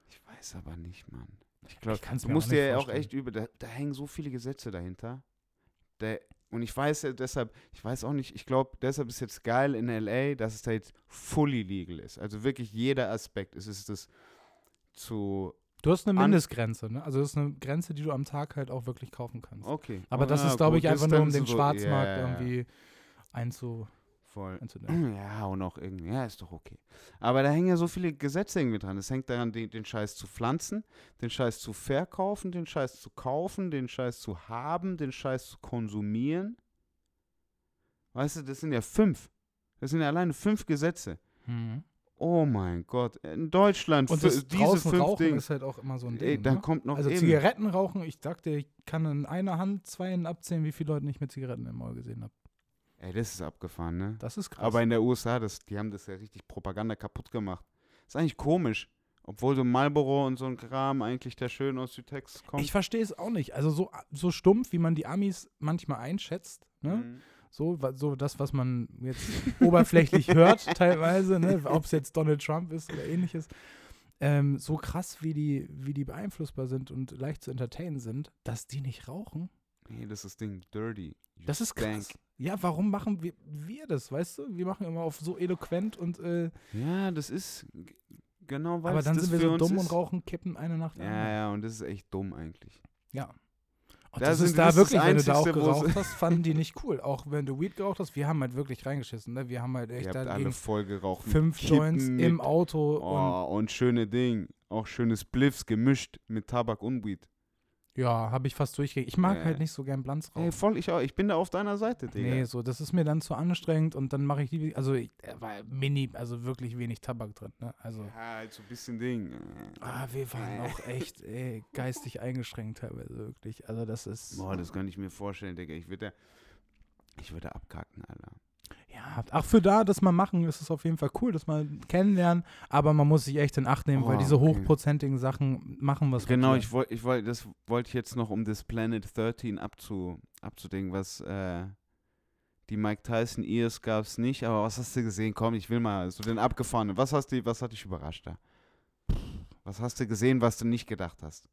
Ich weiß aber nicht, Mann. Ich glaube, Ich kann's du musst dir ja auch echt über, da, da hängen so viele Gesetze dahinter. Da, und ich weiß ja deshalb, ich weiß auch nicht, ich glaube, deshalb ist jetzt geil in LA, dass es da jetzt fully legal ist. Also wirklich jeder Aspekt. Es ist das zu, du hast eine Mindestgrenze, ne? Also das ist eine Grenze, die du am Tag halt auch wirklich kaufen kannst. okay. Aber das Ah, ist, glaube ich, einfach nur, um den Schwarzmarkt ja, ja, ja. irgendwie einzu, Voll. einzudämmen. Ja, und auch irgendwie, ja, ist doch okay. Aber da hängen ja so viele Gesetze irgendwie dran. Es hängt daran, den, den Scheiß zu pflanzen, den Scheiß zu verkaufen, den Scheiß zu kaufen, den Scheiß zu haben, den Scheiß zu konsumieren. Weißt du, das sind ja fünf. Das sind ja alleine fünf Gesetze. Mhm. Oh mein Gott. In Deutschland Und das diese fünf rauchen Dinge. ist halt auch immer so ein Ey, Ding. dann ne? kommt noch Also eben. Zigaretten rauchen, ich sagte, ich kann in einer Hand zwei Händen abzählen, wie viele Leute ich mit Zigaretten im Maul gesehen habe. Ey, das ist abgefahren, ne? Das ist krass. Aber in der USA, das, die haben das ja richtig Propaganda kaputt gemacht. Ist eigentlich komisch. Obwohl so Marlboro und so ein Kram eigentlich der schön aus Südtex kommt. ich verstehe es auch nicht. Also so, so stumpf, wie man die Amis manchmal einschätzt, ne? Mhm. So, so das, was man jetzt oberflächlich hört, teilweise, ne? ob es jetzt Donald Trump ist oder ähnliches. Ähm, so krass, wie die, wie die beeinflussbar sind und leicht zu entertainen sind, dass die nicht rauchen. Nee, das ist das Ding. Dirty. Das ist krass. Ja, warum machen wir, wir das, weißt du? Wir machen immer auf so eloquent und äh, Ja, das ist genau weil aber dann sind wir so dumm und rauchen Kippen eine Nacht Ja, ja, und das ist echt dumm eigentlich. Ja. Und Da das ist da das ist das wirklich, wenn du da auch geraucht hast, fanden die nicht cool. Auch wenn du Weed geraucht hast, wir haben halt wirklich reingeschissen. Ne? Wir haben halt echt da alle voll geraucht. fünf Kippen, Joints im Auto und Oh, und schöne Ding. Auch schöne Spliffs gemischt mit Tabak und Weed. Ja, habe ich fast durchgekriegt. Ich mag Ja. halt nicht so gern Blanz rauchen. Ey, voll, ich auch. Ich bin da auf deiner Seite, Digga. Nee, so, das ist mir dann zu anstrengend und dann mache ich die, also ich, da war mini, also wirklich wenig Tabak drin, ne? Also, Ja, halt so ein bisschen Ding. ah, wir waren auch echt ey, geistig eingeschränkt teilweise, wirklich. Also das ist, Boah, das kann ich mir vorstellen, Digga. Ich würde ich würde abkacken, Alter. Ja, auch für da, das mal machen, ist es auf jeden Fall cool, das mal kennenlernen, aber man muss sich echt in Acht nehmen, weil Oh, diese okay. hochprozentigen Sachen machen was Genau, ich wollte, ich wollte, das wollte ich jetzt noch, um das Planet 13 abzu, abzudenken, was äh, die Mike Tyson Ears gab es nicht, aber was hast du gesehen? Komm, ich will mal so den abgefahrenen. Was hast du, was hat dich überrascht da? Was hast du gesehen, was du nicht gedacht hast?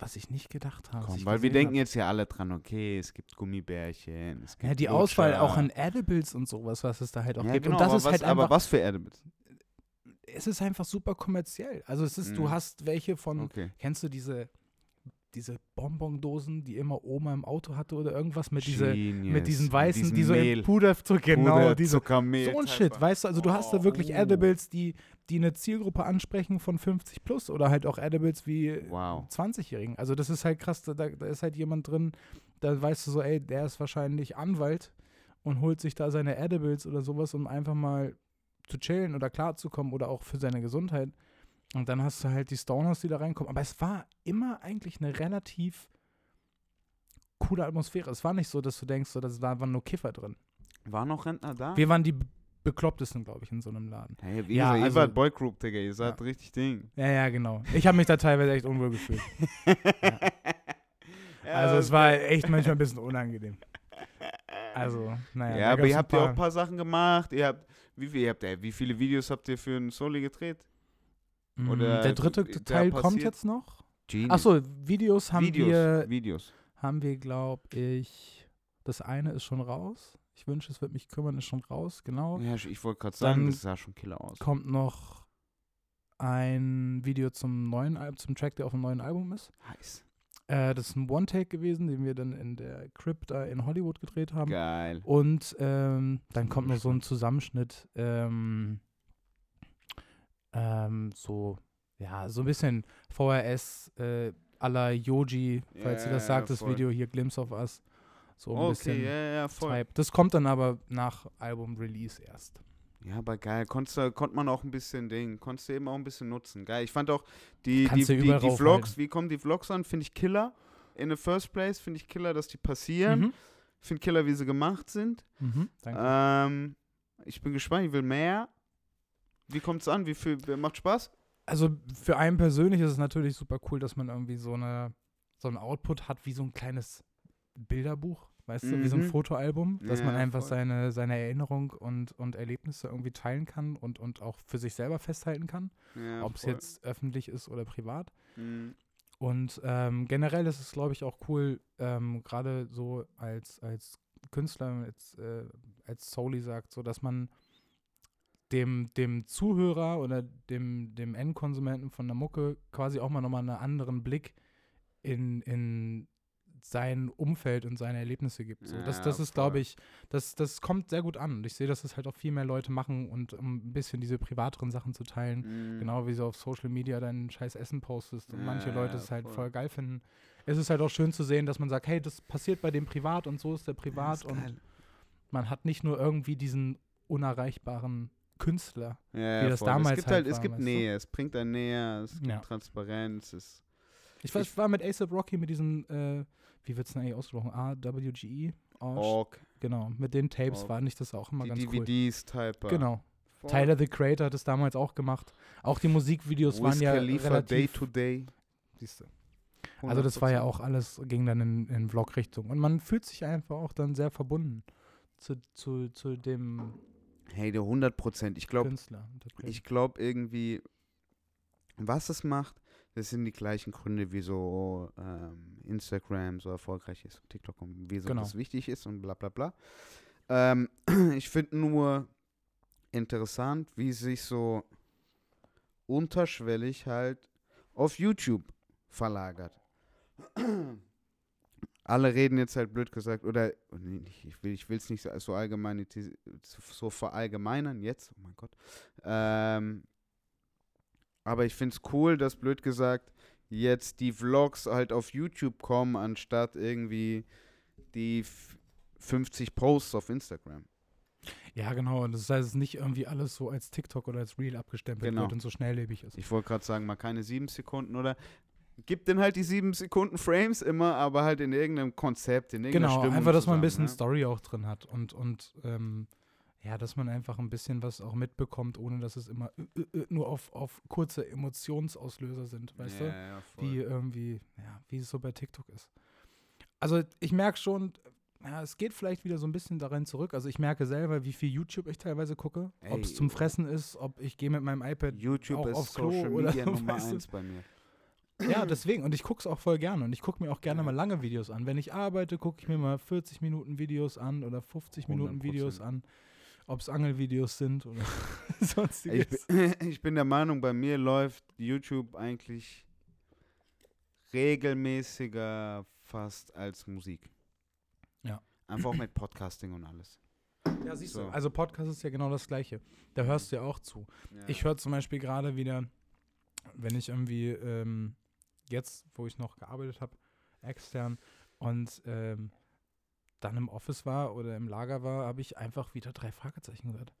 Was ich nicht gedacht habe. Komm, weil wir denken hab. jetzt ja alle dran, okay, es gibt Gummibärchen, es gibt Ja, die Lutscher. Auswahl auch an Edibles und sowas, was es da halt auch ja, gibt. genau, und das aber ist was, halt aber einfach, was für Edibles? es ist einfach super kommerziell. Also es ist, du Mhm. hast welche von, Okay. kennst du diese, diese Bonbondosen, die immer Oma im Auto hatte oder irgendwas mit, diese, mit diesen weißen, diesem die so Mehl, in Puder, genau, Puder, diese, Zucker, Mehl, so ein Shit, weißt du, also du hast da Oh, wirklich uh. Edibles, die, die eine Zielgruppe ansprechen von 50 plus oder halt auch Edibles wie Wow. 20-Jährigen. Also das ist halt krass, da, da ist halt jemand drin, da weißt du so, ey, der ist wahrscheinlich Anwalt und holt sich da seine Edibles oder sowas, um einfach mal zu chillen oder klarzukommen oder auch für seine Gesundheit. Und dann hast du halt die Stoners, die da reinkommen. Aber es war immer eigentlich eine relativ coole Atmosphäre. Es war nicht so, dass du denkst, so, dass da waren nur Kiffer drin. War noch Rentner da? Wir waren die beklopptesten, glaube ich, in so einem Laden. Hey, wie Ja, gesagt, ihr also- wart Boy Group, Digga, ihr seid richtig Ding. Ja, ja, genau. Ich habe mich da teilweise echt unwohl gefühlt. Ja, Also es war echt manchmal ein bisschen unangenehm. Also, naja. Ja, aber ihr habt ja auch ein paar Sachen gemacht. Ihr habt, wie, viel, ihr habt, ey, wie viele Videos habt ihr für einen Soli gedreht? Mm, oder Der dritte Teil kommt jetzt noch. Achso, Videos haben Videos, wir, Videos. haben wir, glaube ich, das eine ist schon raus. Ich wünsche, es wird mich kümmern, ist schon raus, genau. Ja, ich- wollte gerade sagen, Dann das sah schon killer aus. Kommt noch ein Video zum neuen Album, zum Track, der auf dem neuen Album ist. Heiß. Äh, das ist ein One-Take gewesen, den wir dann in der Crib da in Hollywood gedreht haben. Geil. Und ähm, dann kommt noch so ein Zusammenschnitt, ähm, ähm, so, ja, so ein bisschen VRS äh, la Yoji, falls ihr das sagt, das voll. Video hier, Glimpse of Us. So ein bisschen Okay, ja, ja, voll. Type. Das kommt dann aber nach Album-Release erst. Ja, aber geil. Konntest, konnte man auch ein bisschen Ding, konntest du eben auch ein bisschen nutzen. Geil. Ich fand auch die, die, Kannst die, überall die Vlogs, raufhalten. wie kommen die Vlogs an? Finde ich killer. In the first place finde ich killer, dass die passieren. Mhm. Finde killer, wie sie gemacht sind. Mhm. Danke. Ähm, ich bin gespannt, ich will mehr. Wie kommt's an? Wie viel macht Spaß? also für einen persönlich ist es natürlich super cool, dass man irgendwie so eine so ein Output hat wie so ein kleines Bilderbuch, weißt du, wie so ein Mhm. Fotoalbum, dass man Ja, einfach voll. seine, seine Erinnerung und, und Erlebnisse irgendwie teilen kann und, und auch für sich selber festhalten kann, Ja, ob es jetzt öffentlich ist oder privat. Mhm. Und ähm, generell ist es, glaube ich, auch cool, ähm, gerade so als, als Künstler, als, äh, als Soli sagt, so dass man dem, dem Zuhörer oder dem, dem Endkonsumenten von der Mucke quasi auch mal nochmal einen anderen Blick in, in sein Umfeld und seine Erlebnisse gibt. So, das, das ist, glaube ich, das, das kommt sehr gut an. Und ich sehe, dass es halt auch viel mehr Leute machen und um ein bisschen diese privateren Sachen zu teilen. Mhm. Genau wie du auf Social Media dein scheiß Essen postest und manche Ja, Leute ja, es halt voll. voll geil finden. Es ist halt auch schön zu sehen, dass man sagt, hey, das passiert bei dem privat und so ist der Ja, privat ist und man hat nicht nur irgendwie diesen unerreichbaren Künstler. ja, wie das voll. damals es gibt halt halt, es war, gibt weißt du? Nähe, es bringt einen näher, es gibt Ja. Transparenz, es Ich, weiß, Ich- ich war mit ASAP Rocky mit diesem, äh, wie wird es denn eigentlich ausgesprochen? AWGE? Org, Genau, mit den Tapes Org. war nicht das auch immer die ganz cool. DVDs, Type. Genau. Tyler the Creator hat es damals auch gemacht. Auch die Musikvideos waren Wiz ja Khalifa, Day relativ to Day. Siehste. Also das war ja 100%. auch alles, ging dann in, in Vlog-Richtung. Und man fühlt sich einfach auch dann sehr verbunden zu, zu, zu dem Hey, der 100 Prozent. Ich glaube, ich glaube irgendwie, was es macht, das sind die gleichen Gründe, wieso ähm, Instagram so erfolgreich ist, TikTok und wieso Genau. das wichtig ist und bla bla bla. Ähm, ich finde nur interessant, wie sich so unterschwellig halt auf YouTube verlagert. Alle reden jetzt halt blöd gesagt, oder oh ich will ich es nicht so, so allgemein so verallgemeinern jetzt, oh mein Gott. Ähm, aber ich finde es cool, dass blöd gesagt jetzt die Vlogs halt auf YouTube kommen, anstatt irgendwie die f- 50 Posts auf Instagram. ja, genau. Und das heißt, es ist nicht irgendwie alles so als TikTok oder als Reel abgestempelt Genau. wird und so schnelllebig ist. Ich wollte gerade sagen, mal keine sieben Sekunden oder gibt denn halt die sieben Sekunden Frames immer, aber halt in irgendeinem Konzept, in irgendeiner Genau, Stimmung einfach, dass man ein zusammen, bisschen Story auch drin hat und, und ähm, ja, dass man einfach ein bisschen was auch mitbekommt, ohne dass es immer äh, äh, äh, nur auf, auf kurze Emotionsauslöser sind, ne? weißt ja, du? Ja, wie irgendwie, ja, wie es so bei TikTok ist. Also ich merke schon, ja, es geht vielleicht wieder so ein bisschen darin zurück. Also ich merke selber, wie viel YouTube ich teilweise gucke. Ob es zum. Fressen ist, ob ich gehe mit meinem iPad. YouTube auch ist aufs Klo Social oder Media Nummer weißt du? eins bei mir. Ja, deswegen. Und ich gucke es auch voll gerne. Und ich gucke mir auch gerne Ja. mal lange Videos an. Wenn ich arbeite, gucke ich mir mal 40 Minuten Videos an oder 50 Minuten 100%. Videos an. Ob es Angelvideos sind oder Ich sonstiges. bin, ich bin der Meinung, bei mir läuft YouTube eigentlich regelmäßiger fast als Musik. Ja. Einfach auch mit Podcasting und alles. Ja, siehst So. du. Also Podcast ist ja genau das Gleiche. Da hörst du ja auch zu. Ich höre zum Beispiel gerade wieder, wenn ich irgendwie ähm, jetzt, wo ich noch gearbeitet habe, extern und ähm, dann im Office war oder im Lager war, habe ich einfach wieder drei Fragezeichen gehört.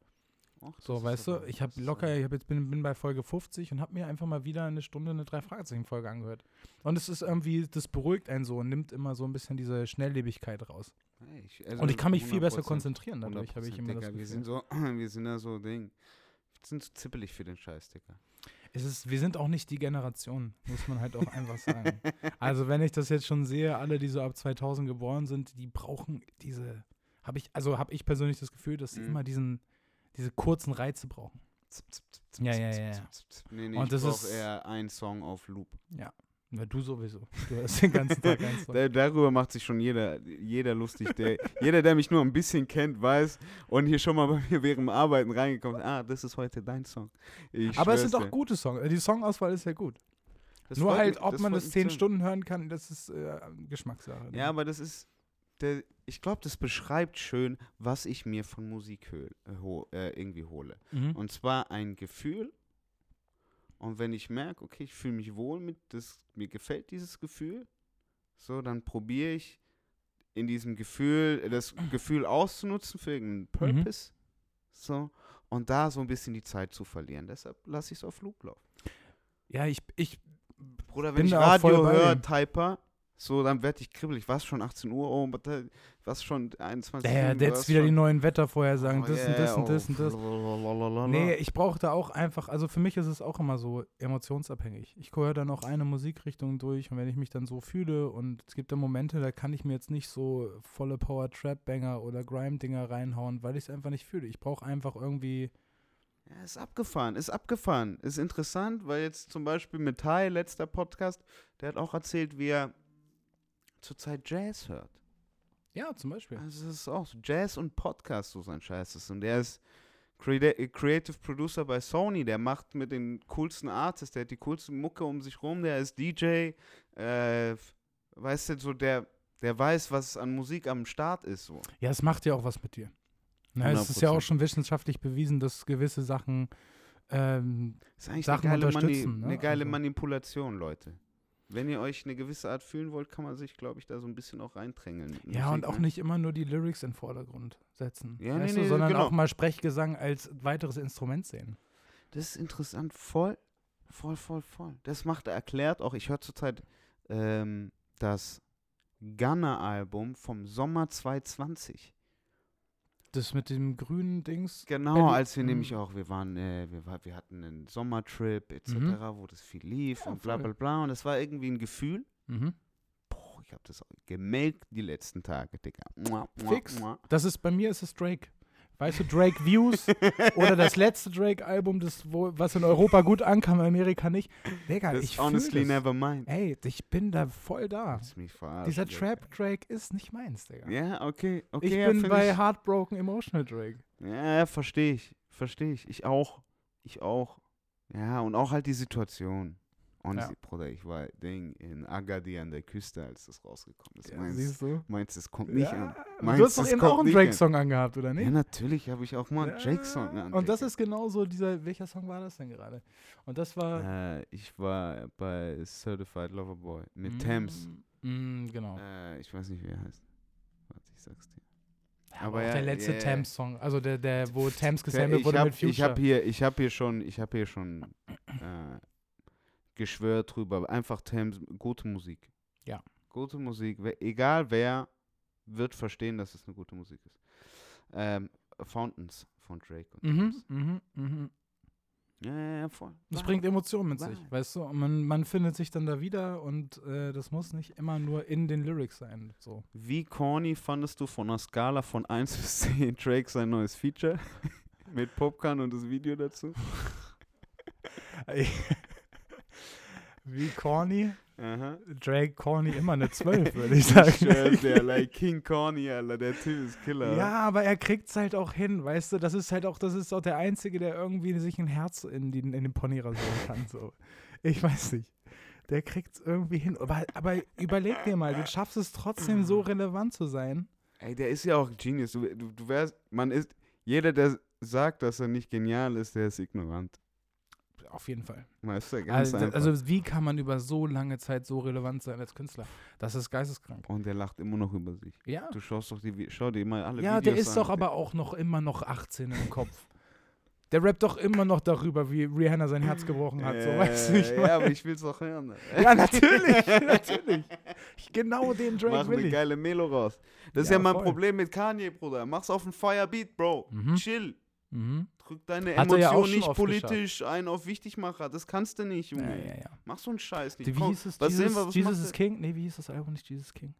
Och, das So, weißt du, ich habe das locker, ich hab jetzt bin, bin bei Folge 50 und habe mir einfach mal wieder eine Stunde eine drei Fragezeichen Folge angehört. Und es ist irgendwie, das beruhigt einen so und nimmt immer so ein bisschen diese Schnelllebigkeit raus. Hey, ich- also und ich kann mich viel besser 100%, konzentrieren dadurch, habe ich 100%, immer das Digga, Wir Gefühl. sind so, wir sind da so Ding. Wir sind zu zippelig für den Scheiß, Digga. Es ist, wir sind auch nicht die Generation, muss man halt auch einfach sagen. Also wenn ich das jetzt schon sehe, alle, die so ab 2000 geboren sind, die brauchen diese, habe ich, also habe ich persönlich das Gefühl, dass sie Mhm. immer diesen, diese kurzen Reize brauchen. Ja, ja, ja. Nee, nee, Und ich das ist- eher einen Song auf Loop. Ja. Na, du sowieso. Du hörst den ganzen Tag. Da, darüber macht sich schon jeder, jeder lustig. Der, jeder, der mich nur ein bisschen kennt, weiß und hier schon mal bei mir während dem Arbeiten reingekommen ist, ah, das ist heute dein Song. Ich Aber es sind auch dir. gute Songs. Die Songauswahl ist ja gut. Das Nur halt, ob man freut das zehn Stunden hören kann, das ist äh, Geschmackssache. ne? Ja, aber das ist, der, ich glaube, das beschreibt schön, was ich mir von Musik äh, ho, äh, irgendwie hole. Mhm. Und zwar ein Gefühl Und wenn ich merke, okay, ich fühle mich wohl mit, das, mir gefällt dieses Gefühl, so, dann probiere ich in diesem Gefühl, das Gefühl auszunutzen für irgendeinen Purpose. So. Und da so ein bisschen die Zeit zu verlieren. Deshalb lasse ich es auf Flug laufen. Ja, ich, ich Bruder, wenn ich Radio höre. Typer, so, dann werde ich kribbelig. Was schon 18 Uhr? Oh, was schon 21 der, Uhr? der jetzt wieder die neuen Wettervorhersagen, Oh, das und das und das und das. Nee, Nee, ich brauche da auch einfach, also für mich ist es auch immer so emotionsabhängig. Ich höre dann auch eine Musikrichtung durch und wenn ich mich dann so fühle und es gibt da Momente, da kann ich mir jetzt nicht so volle Power Trap Banger oder Grime Dinger reinhauen, weil ich es einfach nicht fühle. Ich brauche einfach irgendwie Ja, ist abgefahren, ist abgefahren. Ist interessant, weil jetzt zum Beispiel mit Tai, letzter Podcast, der hat auch erzählt, wie er zurzeit Jazz hört. ja, zum Beispiel. Also es ist auch so Jazz und Podcast so sein Scheiß ist. Und der ist Creati- Creative Producer bei Sony, der macht mit den coolsten Artists, der hat die coolste Mucke um sich rum, der ist DJ, äh, weißt du, so der, der weiß, was an Musik am Start ist. So. Ja, es macht ja auch was mit dir. Na, es ist ja auch 100%. schon wissenschaftlich bewiesen, dass gewisse Sachen ähm, Ist eigentlich Sachen eine geile, Mani unterstützen, ne? eine geile Also- Manipulation, Leute. Wenn ihr euch eine gewisse Art fühlen wollt, kann man sich, glaube ich, da so ein bisschen auch reindrängeln. mit Ja, und Musik, auch ne? nicht immer nur die Lyrics in den Vordergrund setzen. Ja, nee, du, nee, sondern genau. auch mal Sprechgesang als weiteres Instrument sehen. Das ist interessant, voll, voll, voll, voll. Das macht er erklärt auch. Ich höre zurzeit ähm, das Gunner-Album vom Sommer 2020. Das mit dem grünen Dings. Genau, als wir nämlich auch, wir waren, äh, wir, wir hatten einen Sommertrip etc., Mhm. wo das viel lief Ja, und bla bla bla. Und es war irgendwie ein Gefühl. Mhm. Boah, ich habe das auch gemelkt die letzten Tage, Digga. Mua, mua, Fix. mua. Das ist bei mir ist es Drake. Weißt du, Drake Views oder das letzte Drake-Album, das wo, was in Europa gut ankam, in Amerika nicht. Digga, Das ich honestly das. never mine. Ey, ich bin da voll da. Dieser Digga? Trap-Drake ist nicht meins, Digga. Ja, okay, okay. ich bin bei ich, Heartbroken Emotional Drake. Ja, verstehe ich. Verstehe ich. Ich auch. Ich auch. Ja, und auch halt die Situation. Und Ja. Bruder, ich war Ding in Agadir an der Küste, als das rausgekommen ist. Ja, meinst, siehst du? meinst das kommt nicht ja, an. Du Meinst, hast doch eben auch einen. Drake-Song angehabt, oder nicht? Ja, natürlich habe ich auch mal einen Drake-Song an. Und das ist genauso dieser, welcher Song war das denn gerade? Und das war Äh, ich war bei Certified Lover Boy mit Thames. Mm, genau. Äh, ich weiß nicht, wie er heißt. Warte, ich sag's dir. aber aber auch ja, der letzte ja, ja. Thames-Song, also der, der, wo Thames Ja, gesampelt ich wurde hab, mit Future. Ich habe hier, ich habe hier schon, ich habe hier schon äh, geschwört drüber. Einfach Thames, gute Musik. Ja. Gute Musik. Egal wer, wird verstehen, dass es eine gute Musik ist. Ähm, Fountains von Drake. Und mhm, mhm, mhm. Ja, ja, ja, voll. Das bringt Emotionen mit Wahr. sich, weißt du? Man, man findet sich dann da wieder und äh, das muss nicht immer nur in den Lyrics sein. So. Wie corny fandest du von einer Skala von 1 bis 10 Drake sein neues Feature? Mit Popcorn und das Video dazu? Wie corny? Aha. Drake corny immer eine 12, würde ich sagen. Schwör's dir, like King Corny, Alter, der Typ ist Killer. Ja, aber er kriegt es halt auch hin, weißt du? Das ist halt auch, das ist auch der Einzige, der irgendwie sich ein Herz in, die, in den Pony rasieren kann. So. Ich weiß nicht. Der kriegt es irgendwie hin. Aber, aber überleg dir mal, du schaffst es trotzdem so relevant zu sein. Ey, der ist ja auch Genius. Du, du, du wärst, man ist, jeder, der sagt, dass er nicht genial ist, der ist ignorant. Auf jeden Fall. Ganz Also, also wie kann man über so lange Zeit so relevant sein als Künstler? Das ist geisteskrank. und der lacht immer noch über sich. Ja. Du schaust doch die, schau dir mal alle Ja, Videos der ist an. doch aber auch noch immer noch 18 im Kopf. Der rappt doch immer noch darüber, wie Rihanna sein Herz gebrochen hat. So, weißt du, ich Ja, aber ich will's auch hören. Ja, natürlich, natürlich. Ich, genau den Drake Mach will eine ich. geile Melo raus. Das ist Ja, ja mein voll. Problem mit Kanye, Bruder. Mach's auf einen Firebeat, Bro. Mhm. Chill. Mhm. Drück deine Hat er ja auch schon nicht oft politisch ein auf Wichtigmacher. Das kannst du nicht, Junge. Ja, ja, ja. Mach so einen Scheiß nicht. Wie Komm, hieß es? was Jesus, sehen wir, was Jesus macht is King? Nee, wie hieß das Album nicht? Jesus King.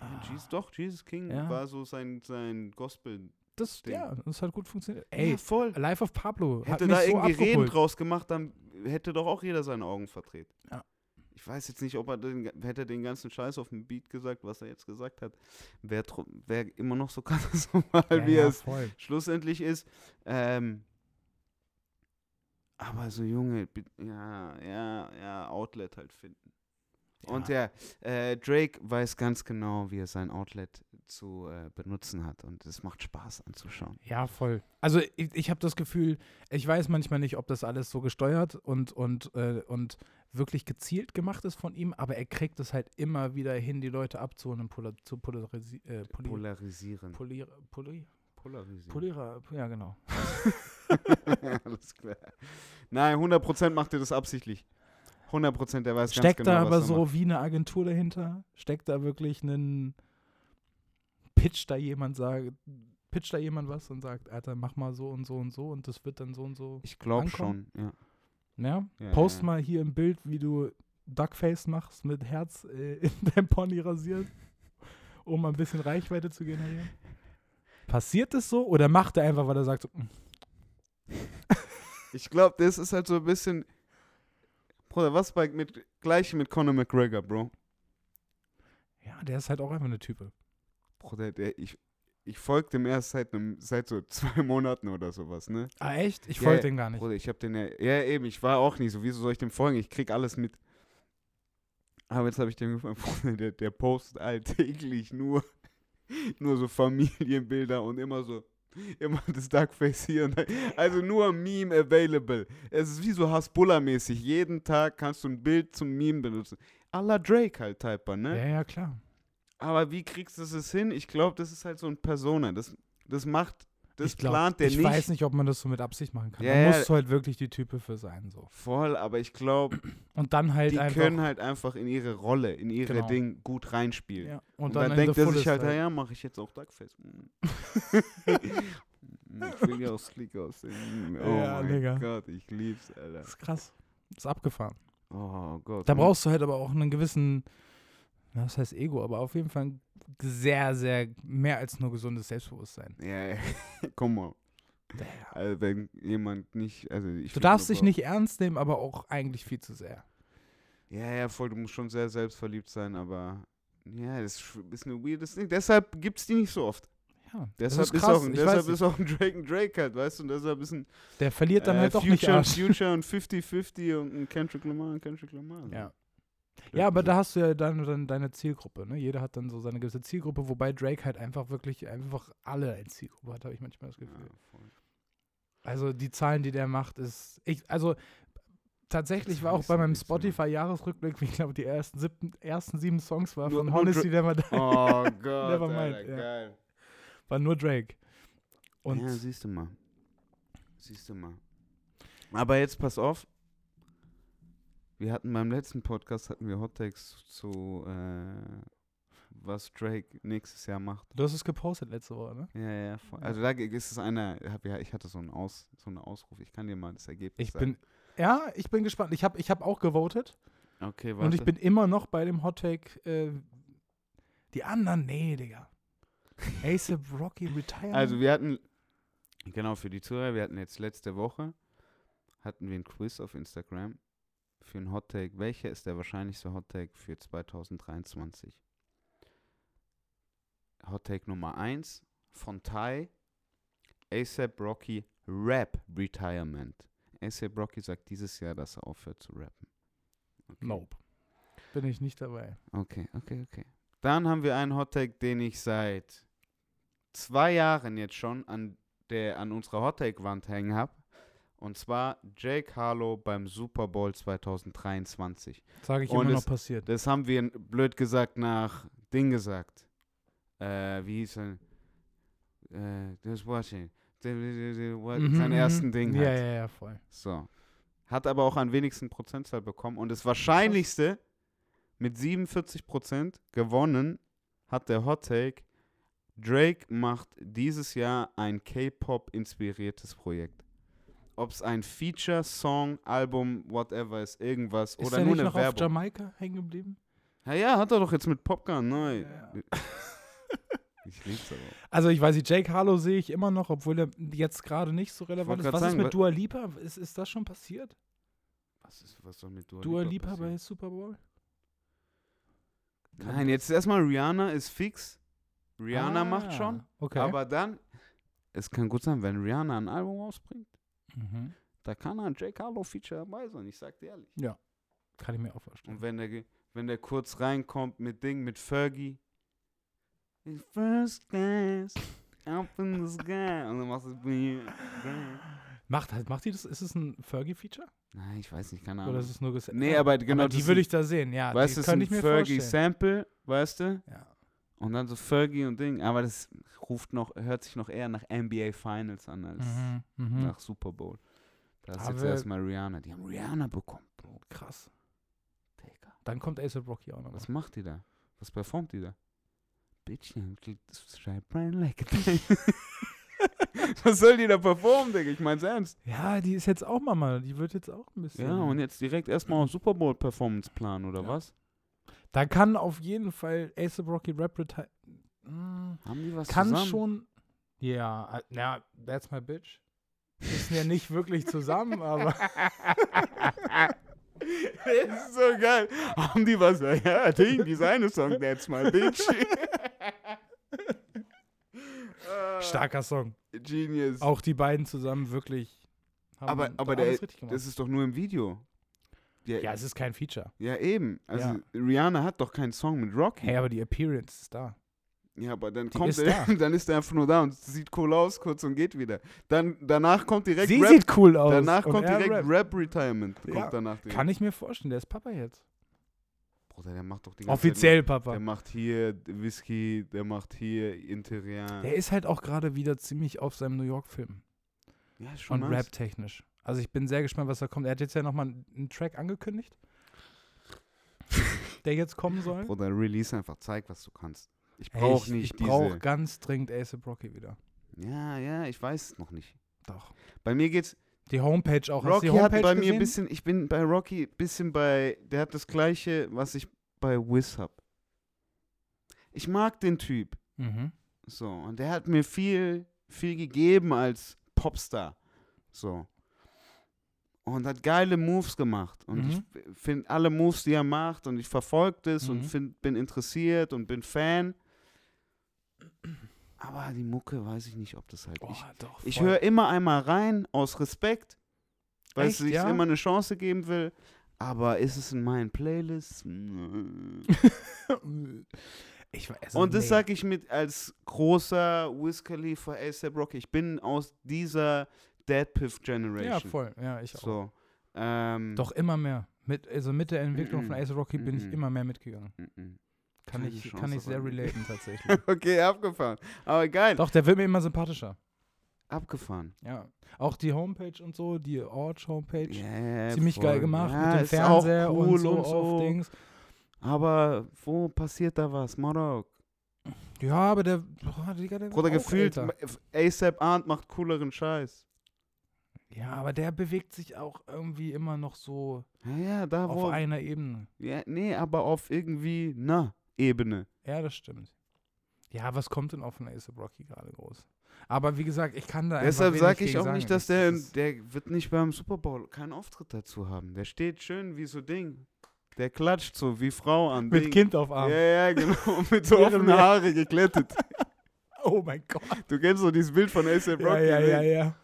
Ja, Jesus, doch, Jesus King Ja. war so sein, sein Gospel. Das, Ding. ja, das hat gut funktioniert. Ey, ja, voll. Life of Pablo hat Hätte mich da so irgendwie Reden abgeholt. draus gemacht, dann hätte doch auch jeder seine Augen verdreht. Ja. Ich weiß jetzt nicht, ob er den, hätte den ganzen Scheiß auf dem Beat gesagt, was er jetzt gesagt hat. Wäre wär immer noch so katastrophal, ja, wie ja, es voll. schlussendlich ist. Ähm, aber so Junge, ja, ja, ja, Outlet halt finden. Und Ja. der äh, Drake weiß ganz genau, wie er sein Outlet zu äh, benutzen hat. Und es macht Spaß anzuschauen. Ja, voll. Also ich, ich habe das Gefühl, ich weiß manchmal nicht, ob das alles so gesteuert und, und, äh, und wirklich gezielt gemacht ist von ihm, aber er kriegt es halt immer wieder hin, die Leute abzuholen, polar, zu polarisi äh, poli Polarisieren. polier poli Polarisieren. polierer, ja genau. Alles klar. Nein, 100% macht er das absichtlich. 100% der weiß Steckt ganz da genau, aber was er so macht. wie eine Agentur dahinter? Steckt da wirklich ein Pitch da jemand sagt, pitcht da jemand was und sagt, Alter, mach mal so und so und so und das wird dann so und so. Ich glaube schon, ja. Ja? Ja, Post ja. mal hier im Bild, wie du Duckface machst mit Herz äh, in deinem Pony rasiert, um ein bisschen Reichweite zu generieren. Passiert es so oder macht er einfach, weil er sagt, so, "Mm, Ich glaube, das ist halt so ein bisschen. Bruder, was bei mit gleich mit Conor McGregor, Bro? ja, der ist halt auch einfach eine Type. Bruder, der, ich, ich folge dem erst seit, einem, seit so zwei Monaten oder sowas, ne? Ah, echt? Ich Ja, folge den gar nicht. Bruder, ich hab den ja. Ja, eben, ich war auch nicht so. Wieso soll ich dem folgen? Ich krieg alles mit. Aber jetzt habe ich dem gefragt, Bruder, der, der postet alltäglich nur, nur so Familienbilder und immer so. Immer das Duckface hier. Und da. Also nur Meme available. Es ist wie so Hasbulla-mäßig. Jeden Tag kannst du ein Bild zum Meme benutzen. A la Drake halt, Typer, ne? Ja, ja, klar. Aber wie kriegst du es hin? Ich glaube, das ist halt so ein Persona. Das, das macht, das ich glaub, plant der ich nicht. weiß nicht, ob man das so mit Absicht machen kann. Ja, da ja. musst du halt wirklich die Type für sein. so. Voll, aber ich glaube, Und dann halt die einfach. können halt einfach in ihre Rolle, in ihre Genau. Ding gut reinspielen. ja, Und, und, dann, in denkt er sich fullest halt, ja, mache ich jetzt auch Duckface. Mm. ich will ja auch sleek aussehen. Mm, Oh Ja, mein Digga. Gott, ich lieb's, Alter. Das ist krass. Das ist abgefahren. Oh Gott. Da brauchst du halt aber auch einen gewissen, das heißt Ego, aber auf jeden Fall sehr, sehr mehr als nur gesundes Selbstbewusstsein. Ja, ja. komm mal. Also wenn jemand nicht, also ich Du darfst dich nicht ernst nehmen, aber auch eigentlich viel zu sehr. Ja, ja, voll, du musst schon sehr selbstverliebt sein, aber ja, das ist ist ein weirdes Ding. Deshalb gibt's die nicht so oft. Ja, Deshalb, das ist, krass. auch, ein- deshalb ist auch ein Drake ein Drake halt, weißt du, und deshalb ist ein nicht. Der verliert dann äh, halt doch nicht Future, Arsch. Future und 50-50 und ein Kendrick Lamar und Kendrick Lamar. Ja. Ja, aber da hast du ja dann, dann deine Zielgruppe, ne? Jeder hat dann so seine gewisse Zielgruppe, wobei Drake halt einfach wirklich einfach alle als Zielgruppe hat, habe ich manchmal das Gefühl. Ja. Also die Zahlen, die der macht, ist. Ich, also tatsächlich war auch bei meinem so. Spotify-Jahresrückblick, ich glaube, die ersten, siebten, ersten sieben Songs war Nur- von nur Honesty Never Die, Oh Gott, Never mind, Alter, ja. geil. war nur Drake. Und ja, siehst du mal. Siehst du mal. Aber jetzt pass auf. Wir hatten beim letzten Podcast hatten wir Hot Takes zu äh, was Drake nächstes Jahr macht. du hast es gepostet letzte Woche, ne? Ja, ja, voll. Also da ist es einer, ich hatte so einen, Aus, so einen Ausruf. Ich kann dir mal das Ergebnis Ich sagen. bin. Ja, ich bin gespannt. Ich habe ich hab auch gewotet Okay, warte. und ich bin immer noch bei dem Hot Take. Äh, die anderen, nee, Digga. ASAP Rocky Retirement. Also wir hatten, genau für die Zuhörer, wir hatten jetzt letzte Woche, hatten wir ein Quiz auf Instagram für einen Hot Take. Welcher ist der wahrscheinlichste Hot Take für 2023? Hot Take Nummer 1 von Ty, ASAP Rocky Rap Retirement. ASAP Rocky sagt dieses Jahr, dass er aufhört zu rappen. Okay. Nope. Bin ich nicht dabei. Okay, okay, okay. Dann haben wir einen Hottake, den ich seit zwei Jahren jetzt schon an der an unserer Hottake-Wand hängen habe. Und zwar Jake Harlow beim Super Bowl 2023. Sage ich Und immer noch es- passiert. Das haben wir blöd gesagt nach Ding gesagt. Äh, wie hieß er? Äh, das Watching. Mhm, Sein mhm. ersten Ding Ja, halt. ja, ja, voll. So. Hat aber auch am wenigsten Prozentzahl bekommen. Und das Wahrscheinlichste mit 47 Prozent gewonnen hat der Hot Take. Drake macht dieses Jahr ein K-Pop-inspiriertes Projekt. Ob es ein Feature, Song, Album, whatever ist, irgendwas Ist oder er nur nicht eine noch auf Werbung. Jamaika hängen geblieben? Ja, ja, hat er doch jetzt mit Popcorn neu. Ja. Ich lieb's aber. Also ich weiß nicht, Jake Harlow sehe ich immer noch, obwohl er jetzt gerade nicht so relevant ist. Was ist sagen, mit wa- Dua Lipa? Ist, ist das schon passiert? Was ist was soll mit Dua, Dua Lipa Lipa bei Super Bowl? Kann Nein, jetzt erstmal Rihanna ist fix. Rihanna macht Ah, schon. Okay. Aber dann, es kann gut sein, wenn Rihanna ein Album rausbringt, mhm. da kann ein Jake Harlow Feature dabei sein, ich sag dir ehrlich. Kann ich mir auch vorstellen. Und wenn der, wenn der kurz reinkommt mit Ding, mit Fergie, First class, up in the sky. Und dann machst du. Macht, halt- macht die das? Ist es ein Fergie-Feature? Nein, ich weiß nicht, keine Oder Ahnung. ist es nur ges Nee, Ja, aber genau aber die würde ich da sehen, ja. weißt du, das ist ein ich mir Fergie vorstellen. Sample, weißt du? Ja. Und dann so Fergie und Ding. Aber das ruft noch, hört sich noch eher nach NBA Finals an als Mhm, mhm. nach Super Bowl. Da ist jetzt erstmal Rihanna. Die haben Rihanna bekommen, Bro. Krass. Digga. Dann kommt ASAP Rocky auch noch. Was macht die da? Was performt die da? Bitch, shine bright like. Was soll die da performen, Digga? Ich mein's ernst. Ja, die ist jetzt auch Mama. Die wird jetzt auch ein bisschen. Ja, und jetzt direkt erstmal auf Super Bowl Performance planen, oder Ja. was? Da kann auf jeden Fall ASAP Rocky Rap Mm, Haben die was Kann zusammen? schon. Ja, äh, na, that's my bitch. Sind ja nicht wirklich zusammen, aber. Das ist so geil. Haben die was? Ja, Ding, die seine Song, That's My Bitch. Starker Song. Genius. Auch die beiden zusammen wirklich. Haben aber aber der, das ist doch nur im Video. Ja, ja, es ist kein Feature. ja eben. Also Ja. Rihanna hat doch keinen Song mit Rocky. Hey, aber die Appearance ist da. Ja, aber dann Die kommt ist er, da. dann ist er einfach nur da und sieht cool aus kurz und geht wieder. Dann danach kommt direkt Sie Rap. sieht cool aus. danach kommt direkt rappt. Rap Retirement. Kommt Ja, danach direkt. Kann ich mir vorstellen, der ist Papa jetzt. Bruder, der macht doch die ganze Offiziell Zeit. Papa. Der macht hier Whisky, der macht hier Interian. Der ist halt auch gerade wieder ziemlich auf seinem New York-Film. ja, ist schon Und nice. rap-technisch. Also ich bin sehr gespannt, was da kommt. Er hat jetzt ja nochmal einen Track angekündigt, der jetzt kommen soll. Bruder, Release einfach, zeig, was du kannst. Ich Ey, brauch ich, nicht ich diese. brauche ganz dringend ASAP Rocky wieder. ja, ja, ich weiß es noch nicht. Doch. Bei mir geht's. Die Homepage auch. Rocky Homepage hat bei mir gesehen? ein bisschen, ich bin bei Rocky ein bisschen bei, der hat das gleiche, was ich bei Wiz hab. Ich mag den Typ. Mhm. So, und der hat mir viel, viel gegeben als Popstar. So. Und hat geile Moves gemacht. Und Mhm. ich finde alle Moves, die er macht, und ich verfolge das und Mhm. find, bin interessiert und bin Fan. Aber die Mucke weiß ich nicht, ob das halt. Boah, ich doch. ich höre immer einmal rein aus Respekt, weil Echt, es sich ja? immer eine Chance geben will. Aber ist es in meinen Playlists? Ich weiß, also Und das nee. sage ich mit als großer Wiz Khalifa ASAP Rocky. Ich bin aus dieser Dead Piff Generation. Ja, voll. Ja, ich auch. So. Ähm, Doch immer mehr. Mit, also mit der Entwicklung von Mhm. ASAP Rocky bin ich immer mehr mitgegangen. mhm. Kann ich, Chance kann ich sehr relaten tatsächlich. Okay, abgefahren. Aber geil. Doch, der wird mir immer sympathischer. Abgefahren. Ja. Auch die Homepage und so, die Orch-Homepage. Yeah, Ziemlich voll. geil gemacht Ja, mit dem Fernseher cool und so und so. Dings. Aber wo passiert da was? Morok. Ja, aber der, boah, Digga, der Bruder, gefühlt, älter. ASAP Arndt macht cooleren Scheiß. Ja, aber der bewegt sich auch irgendwie immer noch so Ja, ja, da auf wo. einer Ebene. Ja, nee, aber auf irgendwie, na, Ebene. Ja, das stimmt. Ja, was kommt denn auf von ASAP Rocky gerade groß? Aber wie gesagt, ich kann da Deshalb sage ich auch sagen. nicht, dass Das der, der wird nicht beim Super Bowl keinen Auftritt dazu haben. Der steht schön wie so Ding. Der klatscht so wie Frau an. mit Ding. Kind auf Arm. Ja, ja, genau. mit so offenen Haare geklettet. Oh mein Gott. Du kennst so dieses Bild von Ja, Rocky. ja, ne? ja, ja.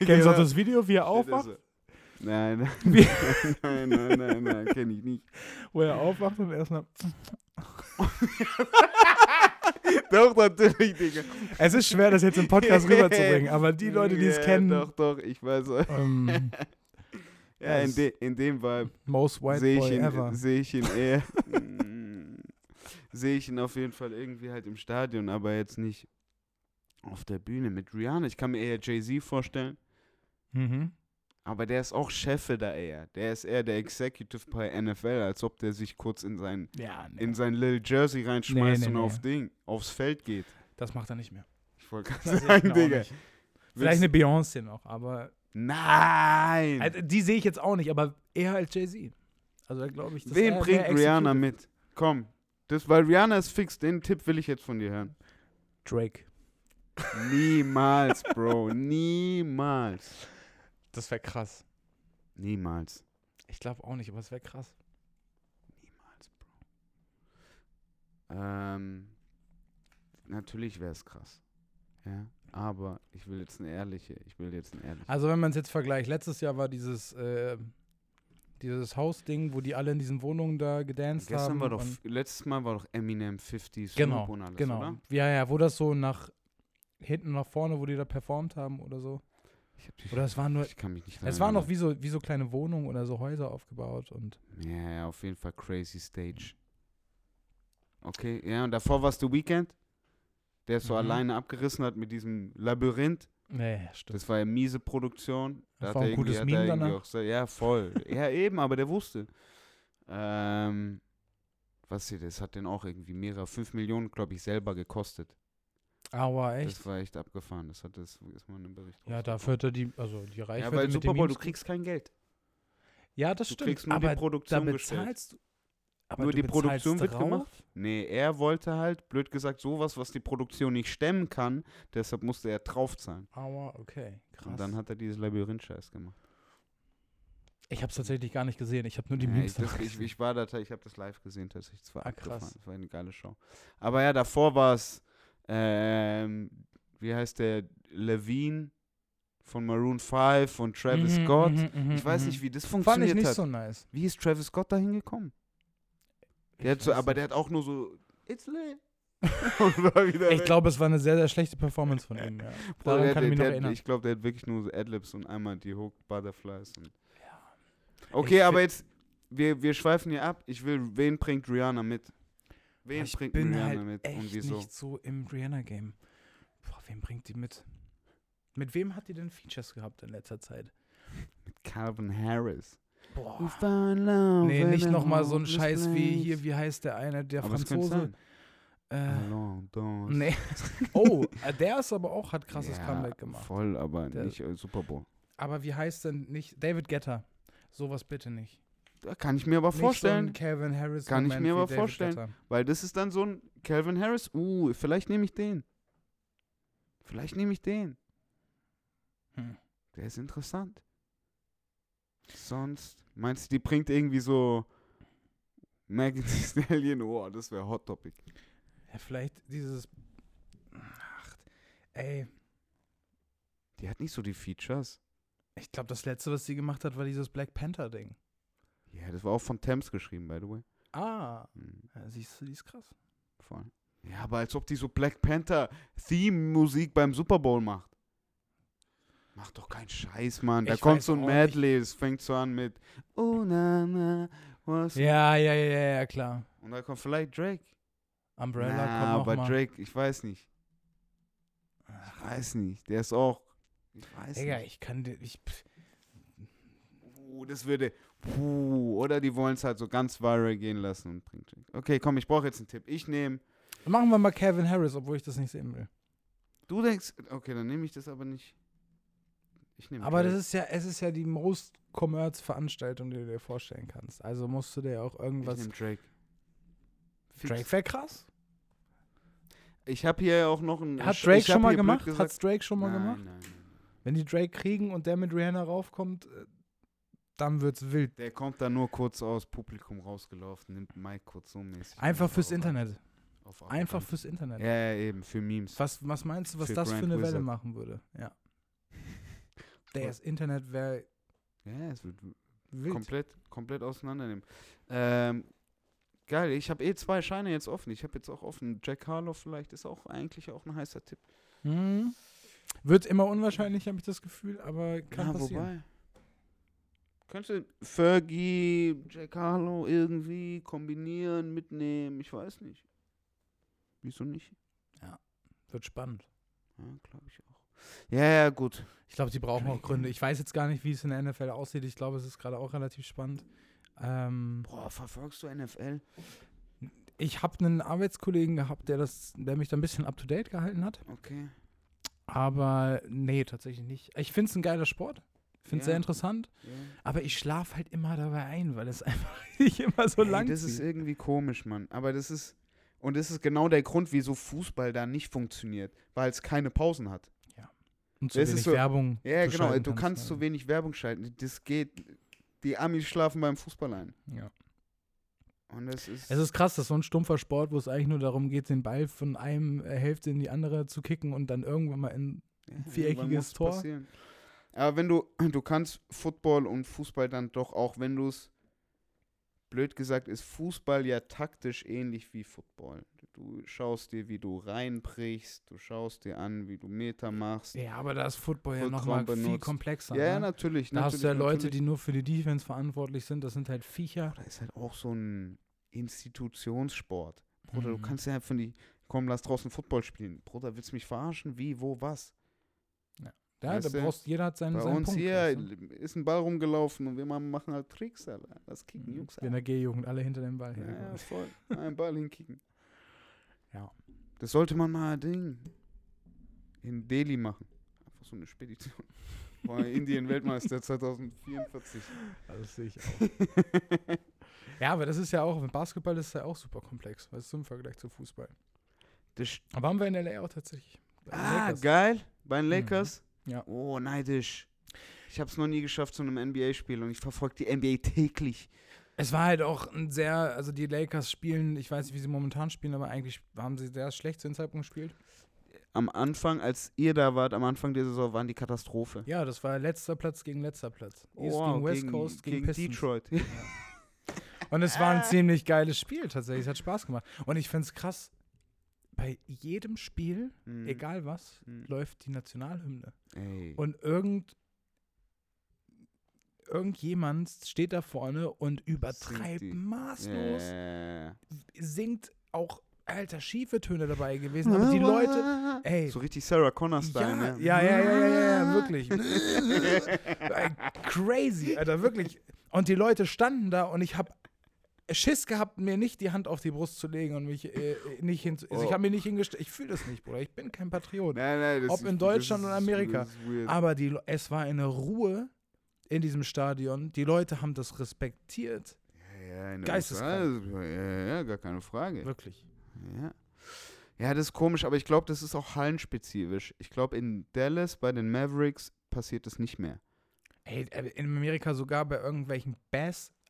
Kennst du auch das Video, wie er aufwacht? Nein, nein, Wie- nein, nein, nein, nein, kenn ich nicht. Wo er aufwacht und erstmal. Doch, natürlich, Digga. Es ist schwer, das jetzt im Podcast rüberzubringen, aber die Leute, die es Ja, kennen. Doch, doch, ich weiß. Ähm, Ja, in, de, in dem Vibe most white sehe ich, boy ihn- ever. seh ich ihn eher. Mm, sehe ich ihn auf jeden Fall irgendwie halt im Stadion, aber jetzt nicht auf der Bühne mit Rihanna. Ich kann mir eher Jay-Z vorstellen. Mhm. Aber der ist auch Chefe da eher. Der ist eher der Executive bei NFL, als ob der sich kurz in sein, Ja, nee, in sein Lil Jersey reinschmeißt Nee, nee, und auf Ding, aufs Feld geht. das macht er nicht mehr. Ich wollte gerade sagen, auch Digga. Vielleicht eine Beyoncé noch, aber Nein! also, die sehe ich jetzt auch nicht, aber eher als Jay-Z. Also glaube ich, dass Wen bringt Rihanna mit? Komm. Das, weil Rihanna ist fix. Den Tipp will ich jetzt von dir hören. Drake. Niemals, Bro. Niemals. Das wäre krass. Niemals. Ich glaube auch nicht, aber es wäre krass. Niemals, Bro. Ähm, natürlich wäre es krass. Ja. Aber ich will jetzt eine ehrliche. Ich will jetzt eine ehrliche. Also wenn man es jetzt vergleicht, letztes Jahr war dieses, äh, Dieses Hausding, wo die alle in diesen Wohnungen da gedanced Gestern haben. war doch, letztes Mal war doch Eminem 50 Snoop Genau, und alles, genau. oder? Ja, ja, wo das so nach hinten nach vorne, wo die da performt haben oder so. Oder es war nur, ich kann mich nicht es waren noch wie so, wie so kleine Wohnungen oder so Häuser aufgebaut und Ja, ja, auf jeden Fall crazy Stage. Okay, ja, und davor warst du Weekend, der es so Mhm. alleine abgerissen hat mit diesem Labyrinth. nee, stimmt. Das war ja miese Produktion. Das hat war ein gutes Meme danach. auch ja, voll. ja, eben, aber der wusste. Ähm, was hier, das hat den auch irgendwie mehrere, 5 Millionen, glaube ich, selber gekostet. Aber echt. Das war echt abgefahren. Das hat das ist mal ein Bericht. Ja, dafür hat er die, also die Reichweite Ja, weil Super Bowl, du kriegst kein Geld. Ja, das Du stimmt. kriegst nur aber die da Produktion gestellt. bezahlst du. Aber Nur du die Produktion wird drauf? gemacht? Nee, er wollte halt, blöd gesagt, sowas, was die Produktion nicht stemmen kann. Deshalb musste er draufzahlen. Aua, okay, krass. Und dann hat er dieses Labyrinth-Scheiß gemacht. ich habe es tatsächlich gar nicht gesehen. Ich habe nur die Ja, Memes ich, das, ich, gesehen. ich war da, ich habe das live gesehen, tatsächlich. Das war Ah, krass. Das war eine geile Show. Aber ja, davor war es, ähm, wie heißt der, Levine von Maroon 5 und Travis Mhm, Scott. mhm, mhm, ich weiß mhm. nicht, wie das Fand ich funktioniert nicht hat. so nice. Wie ist Travis Scott da hingekommen? Der hat Ich so, aber nicht. der hat auch nur so, it's lit. Ich glaube, es war eine sehr, sehr schlechte Performance von ihm. Ja. Daran der, kann der, ich mich noch erinnern. Ich glaube, der hat wirklich nur Adlibs und einmal die Hook Butterflies. Ja. okay, Ich aber jetzt, wir, wir schweifen hier ab. Ich will, wen bringt Rihanna mit? Wen ich bringt bin Rihanna halt mit echt und wieso? nicht so im Rihanna-Game. Boah, wen bringt die mit? Mit wem hat die denn Features gehabt in letzter Zeit? Mit Calvin Harris. Boah. Nee, nicht nochmal so ein Scheiß wie hier, wie heißt der eine, der Aber Franzose? Äh, nee. Oh, äh, der ist aber auch, hat krasses ja, Comeback gemacht. Voll, aber Der- nicht äh, Super Bowl. Aber wie heißt denn nicht, David Guetta. Sowas bitte nicht. Kann ich mir aber Nicht vorstellen, So Calvin Harris Kann ich mir aber David vorstellen. Guetta. weil das ist dann so ein Calvin Harris. Uh, vielleicht nehme ich den. Vielleicht nehme ich den. Hm. Der ist interessant. Sonst, meinst du, die bringt irgendwie so Thee Stallion? Oh, das wäre Hot Topic. Ja, vielleicht dieses. Ach, ey, Die hat nicht so die Features. ich glaube, das letzte, was sie gemacht hat, war dieses Black Panther-Ding. Ja, das war auch von Thames geschrieben, by the way. Ah, Hm, ja, siehst du, die ist krass. voll. Ja, aber als ob die so Black Panther Theme-Musik beim Super Bowl macht. Macht doch keinen Scheiß, Mann. Da Ich kommt so ein Medley, es fängt so an mit Oh na na, was? Ja, ja, ja, ja, ja, klar. Und da kommt vielleicht Drake. Umbrella Na, kommt aber mal. Drake, ich weiß nicht. Ich weiß nicht. Der ist auch. Ich weiß Digga, nicht. ich kann. Ich, pff, Puh, das würde. Puh, oder die wollen es halt so ganz viral gehen lassen und bringt. Okay, komm, ich brauche jetzt einen Tipp. Ich nehme. machen wir mal Calvin Harris, obwohl ich das nicht sehen will. Du denkst. Okay, dann nehme ich das aber nicht. Ich nehme. Aber das Drake. ist ja, es ist ja die most Commerce-Veranstaltung, die du dir vorstellen kannst. Also musst du dir auch Ich irgendwas. nehme Drake. Drake wäre krass. Ich habe hier auch noch einen. Hat ich Drake schon mal gemacht? Hat's Drake schon mal nein, gemacht? Nein, nein, nein. Wenn die Drake kriegen und der mit Rihanna raufkommt, äh, dann wird's wild. Der kommt da nur kurz aus Publikum rausgelaufen, nimmt Mike kurz so mäßig. Einfach auf fürs Arroganz. Internet. Auf Einfach fürs Internet. Ja, ja, eben, für Memes. Was, was meinst du, was Für das Grand für eine Welle Wizard. machen würde? Ja. Das Internet wäre Ja, es wird wild. komplett, komplett auseinandernehmen. Ähm, geil, ich habe eh zwei Scheine jetzt offen. Ich habe jetzt auch offen. Jack Harlow vielleicht ist auch eigentlich auch ein heißer Tipp. Mhm. Wird immer unwahrscheinlich, habe ich das Gefühl, aber kann passieren. wobei. Könnte Fergie, Jack Harlow irgendwie kombinieren, mitnehmen, ich weiß nicht. Wieso nicht? Wird spannend. Ja, glaube ich auch. Ja, ja, gut. Ich glaube, die brauchen auch. Gründe. Ich weiß jetzt gar nicht, wie es in der NFL aussieht. Ich glaube, es ist gerade auch relativ spannend. Ähm, Boah, verfolgst du NFL? ich habe einen Arbeitskollegen gehabt, der das, der mich da ein bisschen up to date gehalten hat. Okay. Aber nee, tatsächlich nicht. Ich finde es ein geiler Sport. Finde es Ja. sehr interessant. Ja. Aber ich schlafe halt immer dabei ein, weil es einfach nicht immer so Ey, lang Das ist irgendwie komisch, Mann. Aber das ist. Und das ist genau der Grund, wieso Fußball da nicht funktioniert. Weil es keine Pausen hat. Und zu das ist wenig so- Werbung. Ja, genau. Du kannst ja. zu wenig Werbung schalten. Das geht. Die Amis schlafen beim Fußball ein. Ja. Und das ist. Es ist krass, das ist so ein stumpfer Sport, wo es eigentlich nur darum geht, den Ball von einem Hälfte in die andere zu kicken und dann irgendwann mal in ja, viereckiges Tor. passieren. Aber wenn du, du kannst Football und Fußball dann doch auch, wenn du es, blöd gesagt, ist Fußball ja taktisch ähnlich wie Football. Du schaust dir, wie du reinbrichst, du schaust dir an, wie du Meter machst. Ja, aber da ist Football ja nochmal viel komplexer. Ja, ne? natürlich. Da hast du ja natürlich, Leute, natürlich. die nur für die Defense verantwortlich sind. Das sind halt Viecher. Da ist halt auch so ein Institutionssport. Bruder, du Mhm. kannst ja von die, komm, lass draußen Football spielen. Bruder, willst du mich verarschen? Wie, wo, was? Ja, da du, brauchst jeder hat seinen, Bei seinen uns Punkt. hier weißt du? ist ein Ball rumgelaufen und wir ma- machen halt Tricks, Alter. Das kicken, Mhm. Jungs. In der G-Jugend, alle hinter dem Ball. Ja, ja, voll. Einen Ball hinkicken. Ja. Das sollte man mal Ding in Delhi machen. Einfach so eine Spedition. War Indien-Weltmeister 2044. Also das sehe ich auch. ja, aber das ist ja auch, Basketball ist ja auch super komplex, weißt du, im Vergleich zu Fußball. Aber haben wir in LA auch tatsächlich. Ah, Lakers. geil. Bei den Lakers? Ja. Oh, neidisch. Ich habe es noch nie geschafft zu einem NBA-Spiel und ich verfolge die NBA täglich. Es war halt auch ein sehr, also die Lakers spielen, ich weiß nicht, wie sie momentan spielen, aber eigentlich haben sie sehr schlecht zu dem Zeitpunkt gespielt. Am Anfang, als ihr da wart, am Anfang der Saison, waren die Katastrophe. Ja, das war letzter Platz gegen letzter Platz. East Wow, gegen West Coast gegen, Pistons. Detroit. Und es war ein ziemlich geiles Spiel tatsächlich. Es hat Spaß gemacht. Und ich finde es krass, bei jedem Spiel, Mhm. egal was, Mhm. läuft die Nationalhymne. Ey. Und irgend, irgendjemand steht da vorne und übertreibt maßlos, Yeah. singt auch, alter, schiefe Töne dabei gewesen. Aber die Leute, ey, So richtig Sarah Connor-Style, ja, ne? ja, ja, ja, ja, ja, ja, wirklich. Crazy, Alter, wirklich. Und die Leute standen da und ich habe Schiss gehabt, mir nicht die Hand auf die Brust zu legen und mich äh, nicht hin. Also ich Oh. habe mich nicht hingestellt. Ich fühle das nicht, Bruder. Ich bin kein Patriot. Nein, nein, das Ob ist, in Deutschland oder Amerika. Aber die, es war eine Ruhe in diesem Stadion. Die Leute haben das respektiert. ja, ja, Geisteskrank. Ja, ja, gar keine Frage. Wirklich. Ja. ja, das ist komisch, aber ich glaube, das ist auch hallenspezifisch. Ich glaube, in Dallas bei den Mavericks passiert das nicht mehr. Ey, äh, in Amerika sogar bei irgendwelchen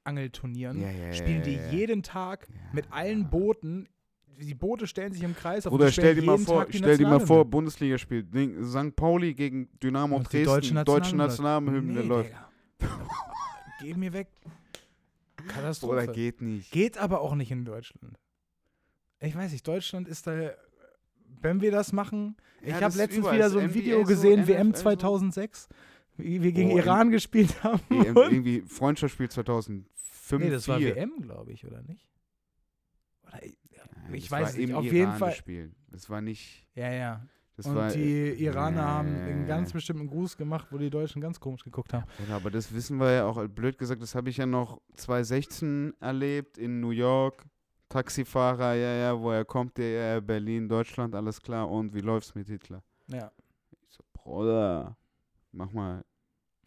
Bass-Angelturnieren Ja, ja, spielen die jeden Tag mit allen Booten. Die Boote stellen sich im Kreis auf. Oder stell dir mal vor, stell dir mal vor. Bundesligaspiel, Ding, St. Pauli gegen Dynamo Und Dresden, deutsche deutsche Nationalhymne. Nee, läuft. Geh mir weg. Katastrophe. Oder geht nicht. Geht aber auch nicht in Deutschland. Ich weiß nicht, Deutschland ist da. Wenn wir das machen. Ich habe letztens wieder so ein NBA Video so, gesehen, WM so. 2006, wie wir gegen Oh, Iran gespielt haben. EM, irgendwie Freundschaftsspiel 2005. nee, das war 4. WM, glaube ich, oder nicht? Oder, Ja, ich das weiß war es nicht. im Auf Iran jeden das Fall. Spiel. Das war nicht. Ja, ja. Das Und war, die äh, Iraner haben einen äh, ganz bestimmten Gruß gemacht, wo die Deutschen ganz komisch geguckt haben. Ja, aber das wissen wir ja auch, äh, blöd gesagt, das habe ich ja noch 2016 erlebt in New York. Taxifahrer, ja, ja, woher kommt der? Ja, ja, Berlin, Deutschland, alles klar. Und wie läuft's mit Hitler? Ja. Ich so, Bruder, mach mal.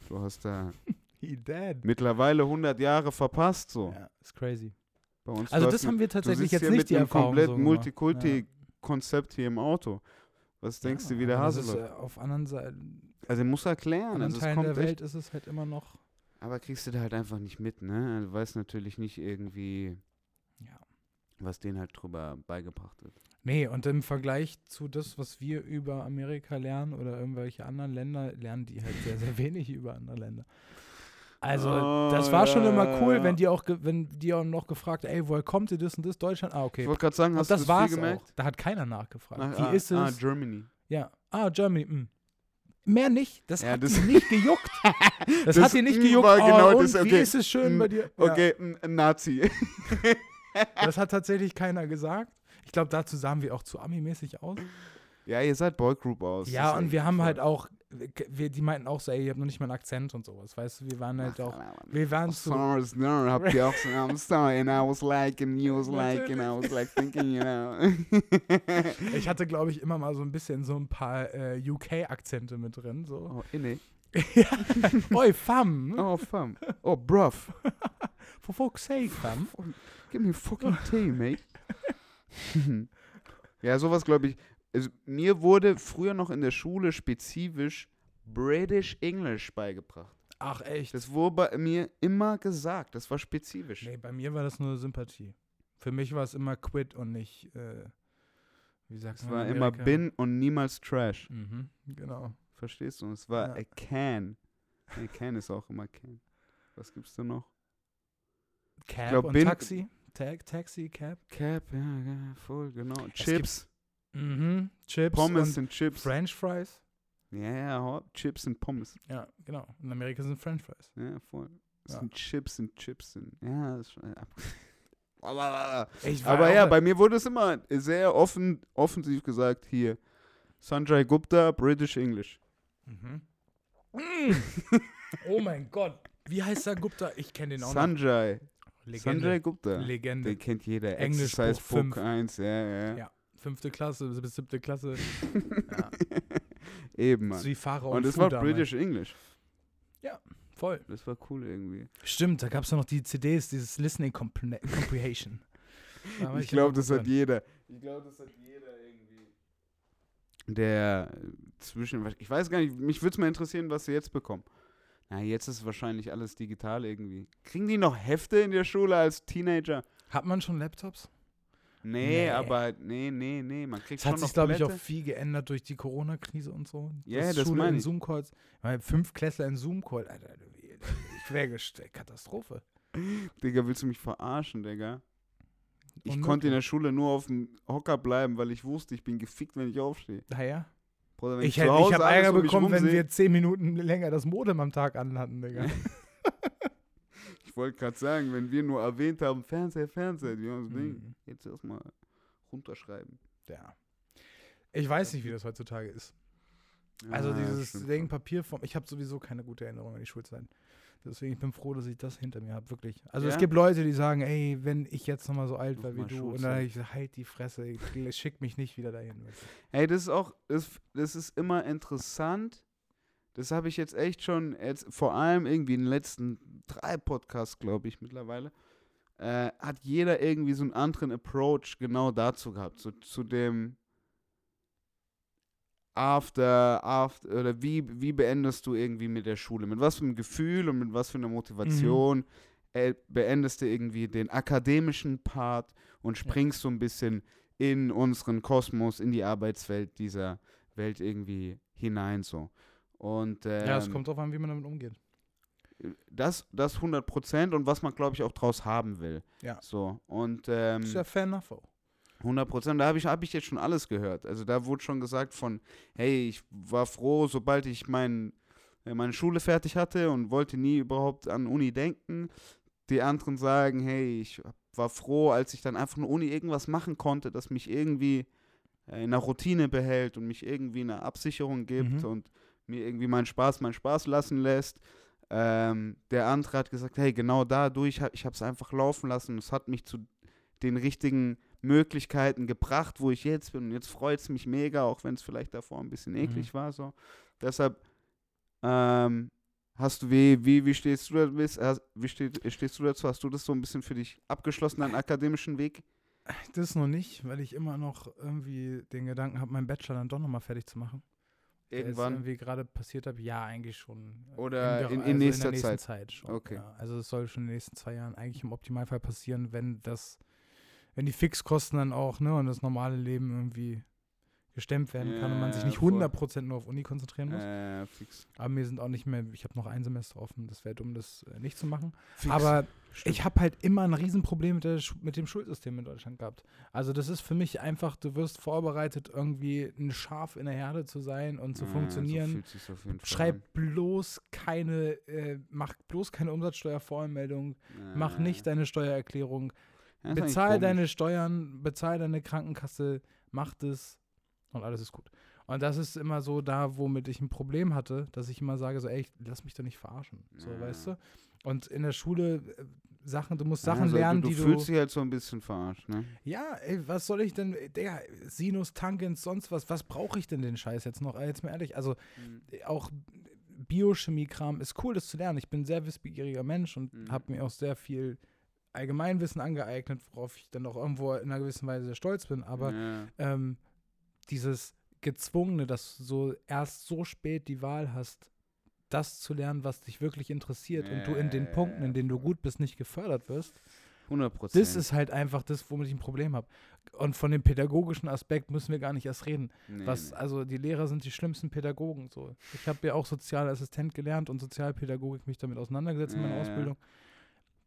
Du hast da He dead. mittlerweile 100 Jahre verpasst, so. Ja, ist crazy. Bei uns Also das mit- haben wir du tatsächlich sitzt jetzt nicht mit die Erfahrung komplett so gemacht. Multikulti-Konzept hier im Auto. Was denkst Ja, du, wie der Hase ist, äh, Auf anderen Seiten, Also muss erklären. Also Teilen der echt Welt ist es halt immer noch. Aber kriegst du da halt einfach nicht mit, ne? Du weißt natürlich nicht irgendwie, Ja. was denen halt drüber beigebracht wird. Nee, und im Vergleich zu das, was wir über Amerika lernen oder irgendwelche anderen Länder, lernen die halt sehr, sehr wenig über andere Länder. Also, Oh, das war schon ja, immer cool, ja. wenn die auch, wenn die auch noch gefragt, ey, woher kommt ihr das und das? Deutschland? Ah, Ich okay. wollte gerade sagen, Und hast das du das viel gemerkt? auch. Da hat keiner nachgefragt. Ach, Wie ah, ist es? Ah, Germany. ja. Ah, Germany. mh. Mehr nicht. Das hat das- nicht gejuckt. Das, Das hat die nicht mm, gejuckt. war oh, genau und das, Wie okay. ist es schön Mm, bei dir? Okay, ein, Nazi. Das hat tatsächlich keiner gesagt. Ich glaube, dazu sahen wir auch zu Ami-mäßig aus. ja, ihr seid Boygroup aus. Ja, und wir haben voll. halt auch, wir, die meinten auch so, ey, ihr habt noch nicht mal einen Akzent und sowas, weißt du, wir waren halt auch, wir waren zu, Sorry, no, habt ihr auch so, I'm sorry, and I was like, and you was like, and I was like thinking, you know. ich hatte, glaube ich, immer mal so ein bisschen so ein paar äh, UK-Akzente mit drin, so. oh, inne. Oi, fam, Oh, fam. Oh, bruv. for fuck's sake, fam. Give me fucking tea, mate. ja, sowas glaube ich. Also, mir wurde früher noch in der Schule spezifisch British English beigebracht. Ach, echt? Das wurde bei mir immer gesagt. Das war spezifisch. nee, bei mir war das nur Sympathie. Für mich war es immer Quit und nicht, äh, wie sagst Es du? war immer Bin und niemals Trash. Mhm, genau. Verstehst du? Und es war Ja. a can. Nee, Can ist auch immer Can. Was gibt's da noch? Cab glaub, und Taxi. Tag, Taxi, Cab. Cap, ja, ja voll, genau. Chips. Mhm. Chips Pommes und Chips. French Fries. Ja, ja, Hot Chips sind Pommes. Ja, genau. In Amerika sind French Fries. Ja, voll. Das Ja. sind Chips sind Chips sind. Ja, das ist schon. Ja. Aber ja, bei mir wurde es immer sehr offen, offensiv gesagt, hier. Sanjay Gupta, British English. Mhm. Mm. oh mein Gott. Wie heißt der Gupta? Ich kenne den auch Sanjay. noch. Legende. Sanjay Gupta. Legende. Den kennt jeder. Englischbuch Exercise Book fünf. 1, ja, ja. Ja. Fünfte Klasse bis siebte Klasse. Ja. Eben, Mann. ist wie Fahrer Und und, das Fu war damals. British English. Voll. Das war cool irgendwie. Stimmt, da gab es ja noch die CDs, dieses Listening Compre Comprehension. Da Ich glaube, das gut hat drin. jeder. Ich glaube, das hat jeder irgendwie. Der äh, zwischen. Ich weiß gar nicht, mich würde es mal interessieren, was sie jetzt bekommen. Na, jetzt ist wahrscheinlich alles digital irgendwie. Kriegen die noch Hefte in der Schule als Teenager? Hat man schon Laptops? Nee, Nee. aber nee, nee, nee. Man kriegt Es hat schon sich, noch glaube ich, auch viel geändert durch die Corona-Krise und so. Ja, Dass das Schule meine in ich. Zoom-Calls. Weil Fünf Klässler in Zoom-Call, Alter, ich wäre gestellt. Katastrophe. Digga, willst du mich verarschen, Digga? Ich Unmöglich. konnte in der Schule nur auf dem Hocker bleiben, weil ich wusste, ich bin gefickt, wenn ich aufstehe. Naja. Bruder, wenn Ich, ich Hause habe Ärger bekommen, wenn wir zehn Minuten länger das Modem am Tag anhatten, Digga. Ich wollte gerade sagen, wenn wir nur erwähnt haben, Fernseher, Fernseher, die haben das Ding. Mhm. Jetzt erstmal runterschreiben. Ja. Ich weiß nicht, wie das heutzutage ist. Also Ah, dieses Ding. Papierform, ich habe sowieso keine gute Erinnerung an die Schulzeit. Deswegen ich bin froh, dass ich das hinter mir habe, wirklich. Also es Ja? gibt Leute, die sagen, ey, wenn ich jetzt nochmal so alt war wie du, und Schulzeit. dann ich, halt die Fresse, ich, schick mich nicht wieder dahin. Hey, das ist auch, das, das ist immer interessant. Das habe ich jetzt echt schon, jetzt vor allem irgendwie in den letzten drei Podcasts, glaube ich, mittlerweile, äh, hat jeder irgendwie so einen anderen Approach genau dazu gehabt. So zu dem After, After, oder wie, wie beendest du irgendwie mit der Schule? Mit was für einem Gefühl und mit was für einer Motivation äh, beendest du irgendwie den akademischen Part und springst so ein bisschen in unseren Kosmos, in die Arbeitswelt dieser Welt irgendwie hinein so. Und ähm, ja, es kommt drauf an, wie man damit umgeht. das, das 100 Prozent und was man, glaube ich, auch draus haben will. Ja. So, und ähm, ist ja fair enough auch. 100 Prozent, da habe ich, hab ich jetzt schon alles gehört. Also da wurde schon gesagt von, hey, ich war froh, sobald ich mein, äh, meine Schule fertig hatte und wollte nie überhaupt an Uni denken. Die anderen sagen, hey, ich war froh, als ich dann einfach nur Uni irgendwas machen konnte, das mich irgendwie äh, in einer Routine behält und mich irgendwie eine Absicherung gibt Mhm. und mir irgendwie meinen Spaß, meinen Spaß lassen lässt. Ähm, der andere hat gesagt, hey, genau dadurch, ich habe es einfach laufen lassen. Es hat mich zu den richtigen Möglichkeiten gebracht, wo ich jetzt bin. Und jetzt freut es mich mega, auch wenn es vielleicht davor ein bisschen Mhm. eklig war. So. Deshalb ähm, hast du, wie, wie, wie stehst du da, wie steht, stehst du dazu? Hast du das so ein bisschen für dich abgeschlossen, deinen akademischen Weg? Das noch nicht, weil ich immer noch irgendwie den Gedanken habe, meinen Bachelor dann doch nochmal fertig zu machen. Der jetzt Irgendwann. irgendwie gerade passiert habe, ja, eigentlich schon. Oder in- in also nächster der nächsten Zeit. Zeit schon. Okay. Ja. Also es soll schon in den nächsten zwei Jahren eigentlich im Optimalfall passieren, wenn das, wenn die Fixkosten dann auch, ne, und das normale Leben irgendwie gestemmt werden kann und man sich nicht voll. 100% nur auf Uni konzentrieren muss. Äh, fix. Aber mir sind auch nicht mehr, ich habe noch ein Semester offen, das wäre dumm, das äh, nicht zu machen. fix. Aber Stimmt. ich habe halt immer ein Riesenproblem mit, der, mit dem Schulsystem in Deutschland gehabt. Also das ist für mich einfach, du wirst vorbereitet, irgendwie ein Schaf in der Herde zu sein und zu Ja, funktionieren. So Schreib bloß keine, äh, mach bloß keine Umsatzsteuervoranmeldung, an. mach Äh, nicht deine Steuererklärung, bezahl deine Steuern, bezahl deine Krankenkasse, mach das und alles ist gut. Und das ist immer so da, womit ich ein Problem hatte, dass ich immer sage, so, ey, lass mich doch nicht verarschen. So, Ja. weißt du? Und in der Schule äh, Sachen, du musst Sachen also lernen, du, die du du. fühlst dich halt so ein bisschen verarscht, ne? Ja, ey, was soll ich denn, Digga, Sinus, Tangens, sonst was, was brauche ich denn den Scheiß jetzt noch? Jetzt mal ehrlich, also äh, auch Biochemie-Kram ist cool, das zu lernen. Ich bin ein sehr wissbegieriger Mensch und Mhm. habe mir auch sehr viel Allgemeinwissen angeeignet, worauf ich dann auch irgendwo in einer gewissen Weise sehr stolz bin. Aber ja. ähm, dieses Gezwungene, dass du so erst so spät die Wahl hast, das zu lernen, was dich wirklich interessiert und du in den Ja, Punkten, in denen du gut bist, nicht gefördert wirst, 100 Prozent. Das ist halt einfach das, womit ich ein Problem habe. Und von dem pädagogischen Aspekt müssen wir gar nicht erst reden. nee, Was, nee. also die Lehrer sind die schlimmsten Pädagogen. So. Ich habe ja auch Sozialassistent gelernt und Sozialpädagogik mich damit auseinandergesetzt in meiner. Ausbildung.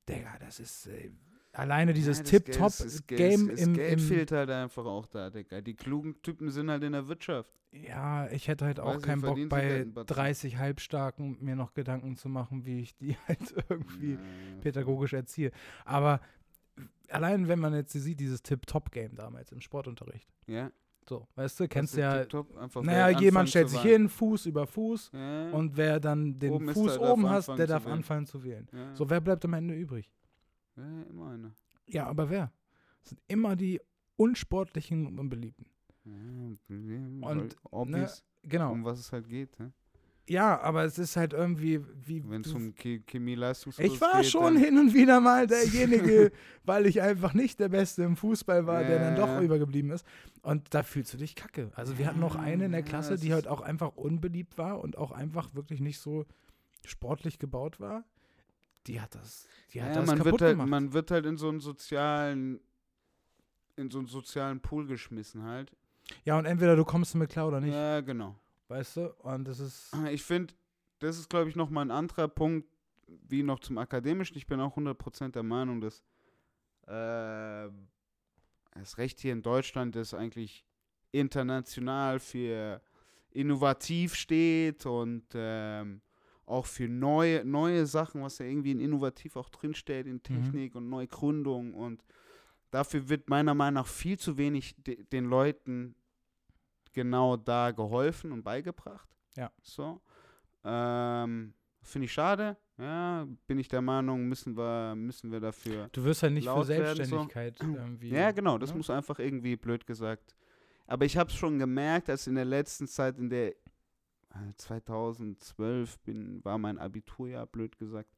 Digga, das ist äh, alleine dieses Ja, Tip-Top-Game Geld- das im, Geld im fehlt halt einfach auch da, Digga. Die klugen Typen sind halt in der Wirtschaft. Ja, ich hätte halt auch keinen Bock bei Geld, ein Batzen? 30 Halbstarken mir noch Gedanken zu machen, wie ich die halt irgendwie Ja, pädagogisch erziehe. Aber allein wenn man jetzt sieht, dieses Tip-Top-Game damals im Sportunterricht. Ja. So, weißt du, kennst ist ja, naja, jemand stellt sich hin, Fuß über Fuß Ja, und wer dann den Oben Fuß oben hast, anfangen der darf anfangen zu wählen. ja. So, wer bleibt am Ende übrig? Ja, immer einer. Ja, aber wer? Das sind immer die unsportlichen und unbeliebten. Ja, und obvious, Genau. um was es halt geht. Ne? Ja, aber es ist halt irgendwie, wie. Wenn es um Che- Chemie-Leistungskurs geht. ich war schon dann, hin und wieder mal derjenige, weil ich einfach nicht der Beste im Fußball war, der dann doch Ja. übergeblieben ist. Und da fühlst du dich kacke. Also wir hatten noch eine in der Ja, Klasse, die halt auch einfach unbeliebt war und auch einfach wirklich nicht so sportlich gebaut war. Die hat das, die hat Ja, das man kaputt wird halt, gemacht. man wird halt in so einen sozialen, in so einen sozialen Pool geschmissen halt. ja, und entweder du kommst mit klar oder nicht, Ja, genau. weißt du? Und das ist. Ich finde, das ist, glaube ich, nochmal ein anderer Punkt, wie noch zum Akademischen. Ich bin auch 100% der Meinung, dass äh, das Recht hier in Deutschland ist eigentlich international für innovativ steht und ähm, auch für neue, neue Sachen, was ja irgendwie in innovativ auch drinsteht, in Technik und Neugründung und dafür wird meiner Meinung nach viel zu wenig de den Leuten genau da geholfen und beigebracht. Ja. So. Ähm, Finde ich schade. Ja, bin ich der Meinung, müssen wir, müssen wir dafür. Du wirst halt nicht für laut werden, so. Selbstständigkeit irgendwie. Ja, genau, das ne? muss einfach irgendwie blöd gesagt. Aber ich habe es schon gemerkt, dass in der letzten Zeit, in der 2012 bin, war mein Abiturjahr, blöd gesagt.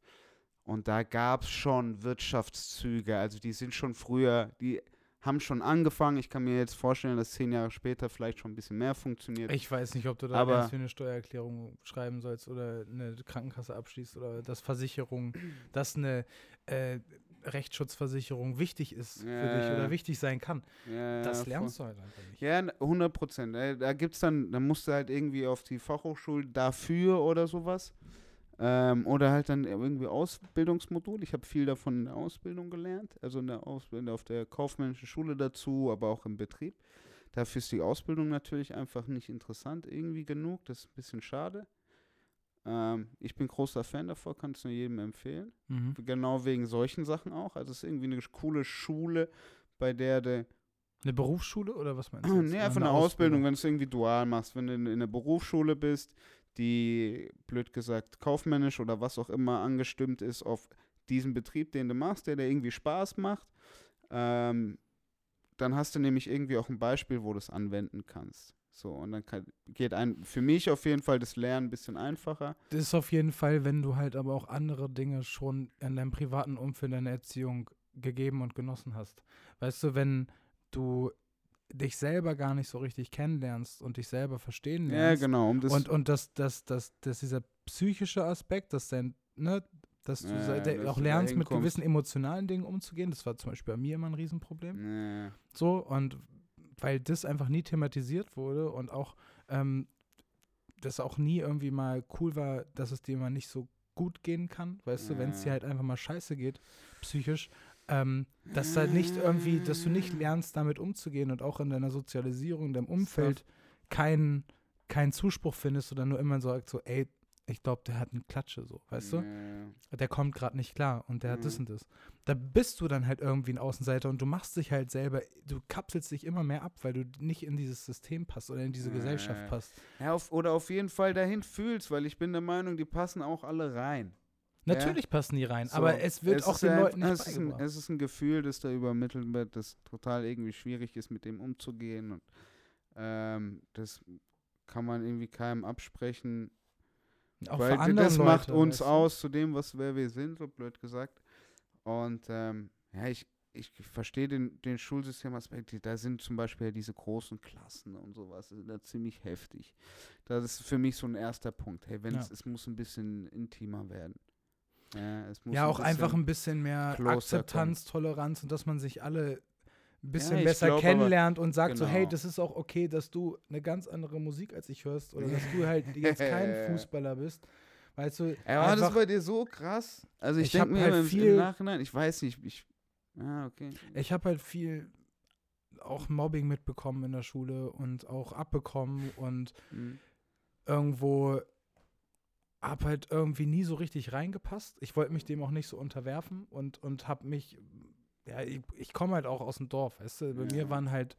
Und da gab es schon Wirtschaftszüge. Also die sind schon früher, die haben schon angefangen. Ich kann mir jetzt vorstellen, dass zehn Jahre später vielleicht schon ein bisschen mehr funktioniert. Ich weiß nicht, ob du da Aber- ganz für eine Steuererklärung schreiben sollst oder eine Krankenkasse abschließt oder dass Versicherung, dass eine äh, Rechtsschutzversicherung wichtig ist für dich Ja. oder wichtig sein kann. Ja, Das voll. lernst du halt einfach nicht. Ja, 100 Prozent. Da gibt's dann, dann musst du halt irgendwie auf die Fachhochschule dafür oder sowas. Ähm, oder halt dann irgendwie Ausbildungsmodul. Ich habe viel davon in der Ausbildung gelernt. Also in der Ausbildung auf der kaufmännischen Schule dazu, aber auch im Betrieb. Dafür ist die Ausbildung natürlich einfach nicht interessant irgendwie genug. Das ist ein bisschen schade. Ähm, ich bin großer Fan davon, kann es nur jedem empfehlen. Mhm. Genau wegen solchen Sachen auch. Also es ist irgendwie eine coole Schule, bei der du Eine Berufsschule oder was meinst du? jetzt? Nee, einfach eine Ausbildung, wenn du es irgendwie dual machst, wenn du in, in der Berufsschule bist, die, blöd gesagt, kaufmännisch oder was auch immer angestimmt ist auf diesen Betrieb, den du machst, der dir irgendwie Spaß macht. Ähm, dann hast du nämlich irgendwie auch ein Beispiel, wo du es anwenden kannst. So, und dann kann, geht ein, für mich auf jeden Fall das Lernen ein bisschen einfacher. Das ist auf jeden Fall, wenn du halt aber auch andere Dinge schon in deinem privaten Umfeld, deiner Erziehung gegeben und genossen hast. Weißt du, wenn du dich selber gar nicht so richtig kennenlernst und dich selber verstehen Ja, lernst, genau. Um das, und, und dass das, das, das dieser psychische Aspekt, dass dein, ne, dass du Ja, dass auch lernst, mit gewissen emotionalen Dingen umzugehen, das war zum Beispiel bei mir immer ein Riesenproblem. nee. So, und weil das einfach nie thematisiert wurde und auch ähm, das auch nie irgendwie mal cool war, dass es dir mal nicht so gut gehen kann, weißt du, wenn es dir Ja. halt einfach mal scheiße geht, psychisch, ähm, dass halt nicht irgendwie, dass du nicht lernst, damit umzugehen und auch in deiner Sozialisierung, in deinem Umfeld keinen keinen Zuspruch findest oder nur immer sagst so, ey, ich glaube, der hat eine Klatsche, so, weißt du? Ja. der kommt gerade nicht klar und der hat das Mhm. und das. Da bist du dann halt irgendwie ein Außenseiter und du machst dich halt selber, du kapselst dich immer mehr ab, weil du nicht in dieses System passt oder in diese Ja, Gesellschaft ja, ja. passt. Ja, auf, oder auf jeden Fall dahin fühlst, weil ich bin der Meinung, die passen auch alle rein. Natürlich passen die rein, So, aber es wird auch ist den Leuten nicht es ist, ein, es ist ein Gefühl, das da übermittelt wird, das total irgendwie schwierig ist, mit dem umzugehen. Und ähm, das kann man irgendwie keinem absprechen. Auch weil das macht Leute, uns weißt du? aus zu dem, was wer wir sind, so blöd gesagt. Und ähm, ja, ich, ich verstehe den, den Schulsystemaspekt. Da sind zum Beispiel diese großen Klassen und sowas, ist da ziemlich heftig. Das ist für mich so ein erster Punkt. Hey, wenn Ja. es, es muss ein bisschen intimer werden. Ja, es muss Ja, auch einfach bisschen- ein bisschen mehr Akzeptanz, Toleranz und dass man sich alle ein bisschen ich besser glaub kennenlernt und sagt so, hey, genau. das ist auch okay, dass du eine ganz andere Musik als ich hörst oder dass du halt jetzt kein Fußballer bist. Weißt du, Ey, war das bei dir so krass? Also ich, Ich denke hab mir halt im, viel- im Nachhinein, ich weiß nicht, ich. Ah, okay. ich habe halt viel auch Mobbing mitbekommen in der Schule und auch abbekommen und Hm. irgendwo hab halt irgendwie nie so richtig reingepasst. Ich wollte mich dem auch nicht so unterwerfen und, und hab mich, ja, ich, ich komme halt auch aus dem Dorf, weißt du, bei Ja. mir waren halt,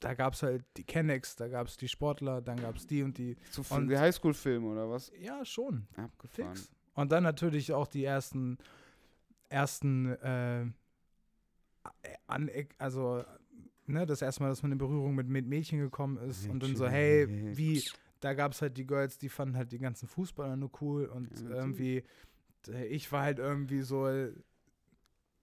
da gab es halt die Kennex, da gab es die Sportler, dann gab es die und die. Zu Und- die Highschool-Filme oder was? Ja, schon, Abgefahren. fix. Und dann natürlich auch die ersten, ersten, äh, an, also, ne, das erste Mal, dass man in Berührung mit, mit Mädchen gekommen ist und dann so, hey, Mädchen. wie, da gab es halt die Girls, die fanden halt die ganzen Fußballer nur cool und Ja, irgendwie, äh, ich war halt irgendwie so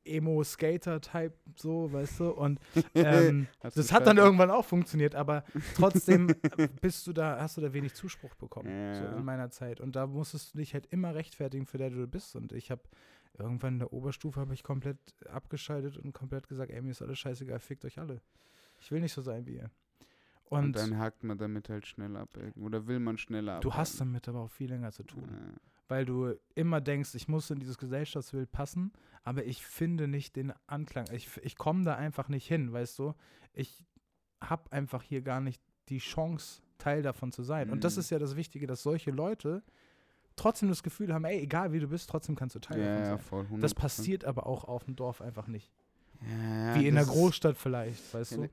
Emo-Skater-Type, so, weißt du, und ähm, das hat dann irgendwann auch funktioniert, aber trotzdem bist du da, hast du da wenig Zuspruch bekommen, so Ja. in meiner Zeit. Und da musstest du dich halt immer rechtfertigen, für der du bist. Und ich habe irgendwann in der Oberstufe habe ich komplett abgeschaltet und komplett gesagt, ey, mir ist alles scheißegal, fickt euch alle. Ich will nicht so sein wie ihr. Und, Und, dann hakt man damit halt schnell ab. Oder will man schneller ab? du hast damit aber auch viel länger zu tun. Ja. Weil du immer denkst, ich muss in dieses Gesellschaftsbild passen, aber ich finde nicht den Anklang. Ich, ich komme da einfach nicht hin, weißt du? Ich habe einfach hier gar nicht die Chance, Teil davon zu sein. Und das Mhm. ist ja das Wichtige, dass solche Leute trotzdem das Gefühl haben, ey, egal wie du bist, trotzdem kannst du Teil Ja, davon ja, sein. voll. 100%. Das passiert aber auch auf dem Dorf einfach nicht. Ja, ja, wie in der Großstadt vielleicht, weißt Ja, du?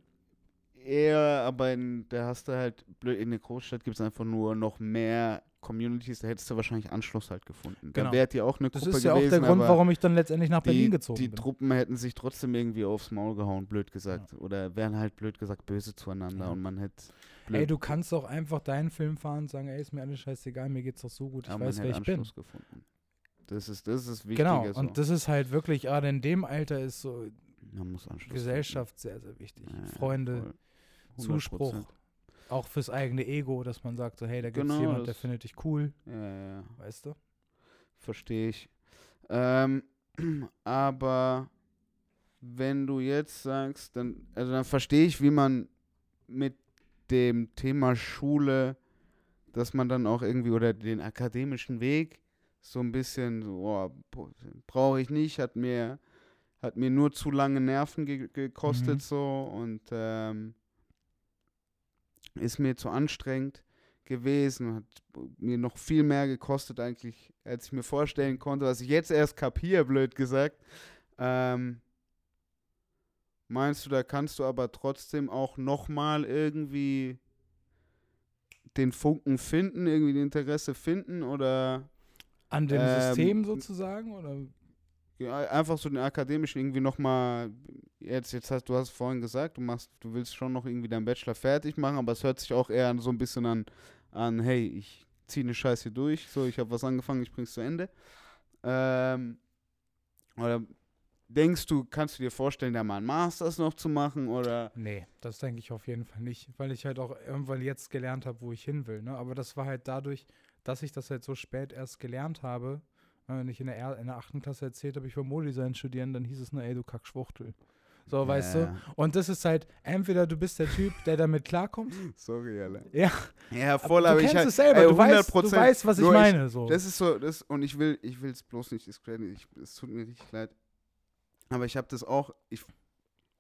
Ja, aber in, da hast du halt, blöd, in der Großstadt gibt es einfach nur noch mehr Communities, da hättest du wahrscheinlich Anschluss halt gefunden. Da Genau. wäre dir auch eine Das Gruppe ist ja auch gewesen, der Grund, warum ich dann letztendlich nach Berlin die, gezogen die bin. Truppen hätten sich trotzdem irgendwie aufs Maul gehauen, blöd gesagt. Oder wären halt blöd gesagt böse zueinander Ja. und man hätte Ey, du kannst doch einfach deinen Film fahren und sagen, ey, ist mir alles scheißegal, mir geht's doch so gut, ich man weiß, wer ich bin. Anschluss gefunden. Das ist, das ist das Wichtige. Genau, so. und das ist halt wirklich, gerade in dem Alter ist so man muss Anschluss Gesellschaft sehr, sehr wichtig. finden. Ja, ja, Freunde, voll. 100%. Zuspruch, auch fürs eigene Ego, dass man sagt, so, hey, da gibt's Genau, jemand, der findet dich cool, Ja, ja, ja. weißt du? Verstehe ich. Ähm, aber wenn du jetzt sagst, dann, also dann verstehe ich, wie man mit dem Thema Schule, dass man dann auch irgendwie, oder den akademischen Weg, so ein bisschen, so, oh, brauche ich nicht, hat mir, hat mir nur zu lange Nerven ge gekostet Mhm. so und ähm, ist mir zu anstrengend gewesen, hat mir noch viel mehr gekostet eigentlich, als ich mir vorstellen konnte, was ich jetzt erst kapiere, blöd gesagt. Ähm, meinst du, da kannst du aber trotzdem auch nochmal irgendwie den Funken finden, irgendwie ein Interesse finden oder An dem Ähm, System sozusagen, oder? ja, einfach so den akademischen irgendwie nochmal, jetzt, jetzt hast du hast vorhin gesagt, du machst, du willst schon noch irgendwie deinen Bachelor fertig machen, aber es hört sich auch eher so ein bisschen an, an hey, ich ziehe eine Scheiße durch, so, ich habe was angefangen, ich bring's zu Ende. Ähm, oder denkst du, kannst du dir vorstellen, da mal einen Masters noch zu machen oder Nee, das denke ich auf jeden Fall nicht, weil ich halt auch irgendwann jetzt gelernt habe, wo ich hin will. Ne? Aber das war halt dadurch, dass ich das halt so spät erst gelernt habe. äh, Wenn ich in der, er in der 8. Klasse erzählt habe, ich will Modedesign studieren, dann hieß es nur, ey, du Kackschwuchtel. So, weißt du? Ja. Und das ist halt, entweder du bist der Typ, der damit klarkommt. Sorry, Alter. Ja, Ja, voll, du aber kennst ich halt, es selber, ey, du, weißt, du 100%. weißt, was ich meine. so. Das ist so, das, und ich will, ich will es bloß nicht discrediten, es tut mir richtig leid. Aber ich habe das auch, ich,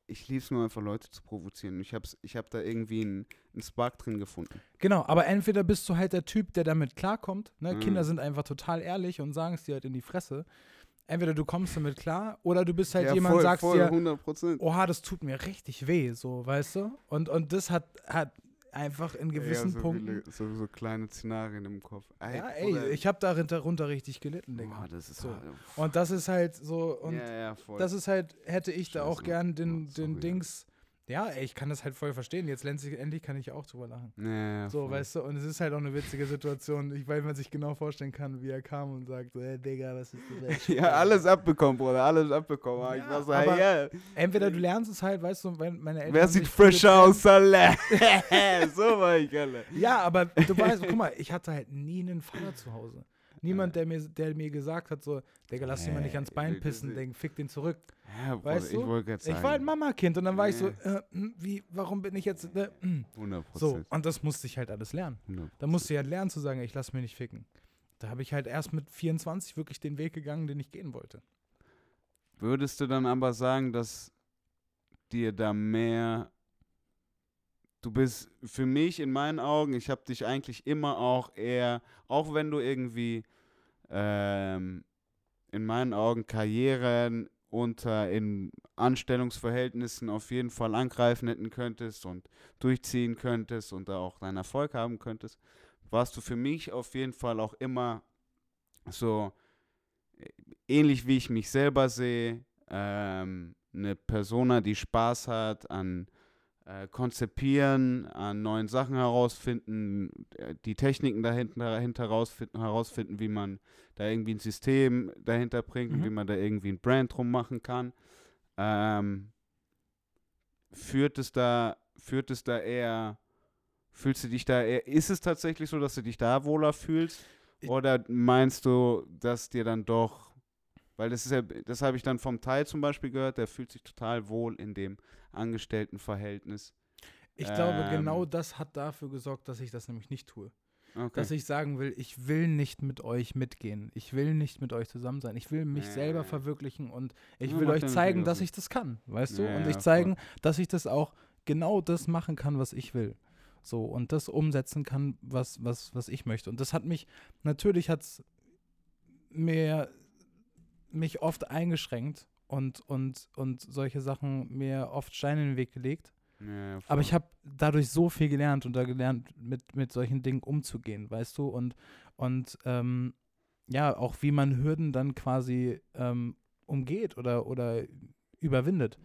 ich liebe es nur einfach, Leute zu provozieren. Ich habe ich hab da irgendwie einen, einen Spark drin gefunden. Genau, aber entweder bist du halt der Typ, der damit klarkommt. Ne? Mhm. Kinder sind einfach total ehrlich und sagen es dir halt in die Fresse. Entweder du kommst damit klar oder du bist halt jemand, voll, sagst voll, dir, 100 Prozent. oha, das tut mir richtig weh, so, weißt du? Und, und das hat, hat einfach in gewissen so Punkten. Viele, so, so kleine Szenarien im Kopf. Ey, ja, ey, Bruder, ich habe darunter runter richtig gelitten, Digga. boah, das ist so. halt- Und das ist halt so, und ja, ja, voll. das ist halt, hätte ich da auch Scheiße. gern den, Oh, den ja. Dings. Ja, ey, ich kann das halt voll verstehen. Jetzt endlich, endlich kann ich auch drüber lachen. ja, So, voll. weißt du, und es ist halt auch eine witzige Situation, ich, weil man sich genau vorstellen kann, wie er kam und sagt, hey, Digga, was ist das? Ja, alles abbekommen, Bruder, alles abbekommen. Ich Ja, war so, aber hey, ja. Entweder du lernst es halt, weißt du, wenn meine Eltern. Wer sieht fresh aus, Alter? so war ich, Alter. Ja, aber du weißt, guck mal, ich hatte halt nie einen Vater zu Hause. Niemand, der mir, der mir gesagt hat, so, Digga, lass ihn mal nicht ans Nee, Bein pissen, Digga, fick den zurück. Ja, Weißt ich du? wollte gerade sagen. Ich war halt Mama-Kind und dann war ich so, Nee. äh, hm, wie, warum bin ich jetzt, äh, hm. 100 So, und das musste ich halt alles lernen. 100 Da musste ich halt lernen zu sagen, ich lass mich nicht ficken. Da habe ich halt erst mit 24 wirklich den Weg gegangen, den ich gehen wollte. Würdest du dann aber sagen, dass dir da mehr. Du bist für mich in meinen Augen, ich habe dich eigentlich immer auch eher, auch wenn du irgendwie ähm, in meinen Augen Karrieren unter in Anstellungsverhältnissen auf jeden Fall angreifen hätten könntest und durchziehen könntest und da auch deinen Erfolg haben könntest, warst du für mich auf jeden Fall auch immer so äh, ähnlich wie ich mich selber sehe, ähm, eine Persona, die Spaß hat an äh, Konzipieren, an neuen Sachen herausfinden, äh, die Techniken dahinter, dahinter herausfinden, herausfinden, wie man da irgendwie ein System dahinter bringt, und Mhm. wie man da irgendwie ein Brand drum machen kann. Ähm, führt es da, führt es da eher, fühlst du dich da eher, ist es tatsächlich so, dass du dich da wohler fühlst? Oder meinst du, dass dir dann doch, weil das ist ja, das habe ich dann vom Teil zum Beispiel gehört, der fühlt sich total wohl in dem Angestelltenverhältnis. Ich glaube, Ähm. genau das hat dafür gesorgt, dass ich das nämlich nicht tue. Okay. Dass ich sagen will, ich will nicht mit euch mitgehen. Ich will nicht mit euch zusammen sein. Ich will mich Ja, selber verwirklichen und ich Ja, will euch zeigen, dass ich das kann, weißt du? Ja, Und ich voll. zeigen, dass ich das auch genau das machen kann, was ich will. So, und das umsetzen kann, was, was, was ich möchte. Und das hat mich, natürlich hat es mir mich oft eingeschränkt und, und, und solche Sachen mir oft Steine in den Weg gelegt. Ja, Aber ich habe dadurch so viel gelernt und da gelernt, mit, mit solchen Dingen umzugehen, weißt du? Und, und ähm, ja, auch wie man Hürden dann quasi ähm, umgeht oder, oder überwindet.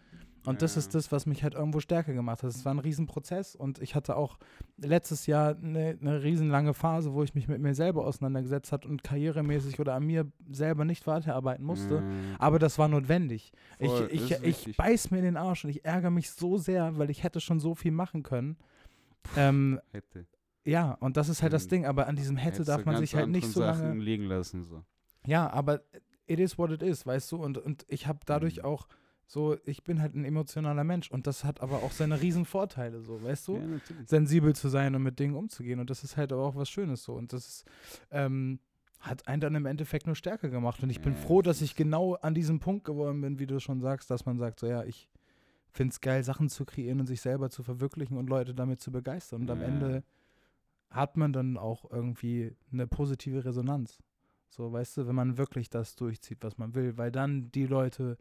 Und das ist das, was mich halt irgendwo stärker gemacht hat. Es war ein Riesenprozess und ich hatte auch letztes Jahr eine, eine riesenlange Phase, wo ich mich mit mir selber auseinandergesetzt hat und karrieremäßig oder an mir selber nicht weiterarbeiten musste. Ja, Aber das war notwendig. voll, ich ich, ich beiß mir in den Arsch und ich ärgere mich so sehr, weil ich hätte schon so viel machen können. Ähm, Hätte. ja, und das ist halt das Mhm. Ding, aber an diesem hätte darf man sich halt nicht so Sachen lange. liegen lassen. So. Ja, aber it is what it is, weißt du? Und, und ich habe dadurch Mhm. auch so, ich bin halt ein emotionaler Mensch und das hat aber auch seine riesen Vorteile, so, weißt du? Ja. Sensibel zu sein und mit Dingen umzugehen. Und das ist halt aber auch was Schönes so. Und das ist, ähm, hat einen dann im Endeffekt nur stärker gemacht. Und ich bin Ja, froh, dass das ich genau an diesem Punkt geworden bin, wie du schon sagst, dass man sagt, so ja, ich finde es geil, Sachen zu kreieren und sich selber zu verwirklichen und Leute damit zu begeistern. Und am Ja. Ende hat man dann auch irgendwie eine positive Resonanz. So, weißt du, wenn man wirklich das durchzieht, was man will, weil dann die Leute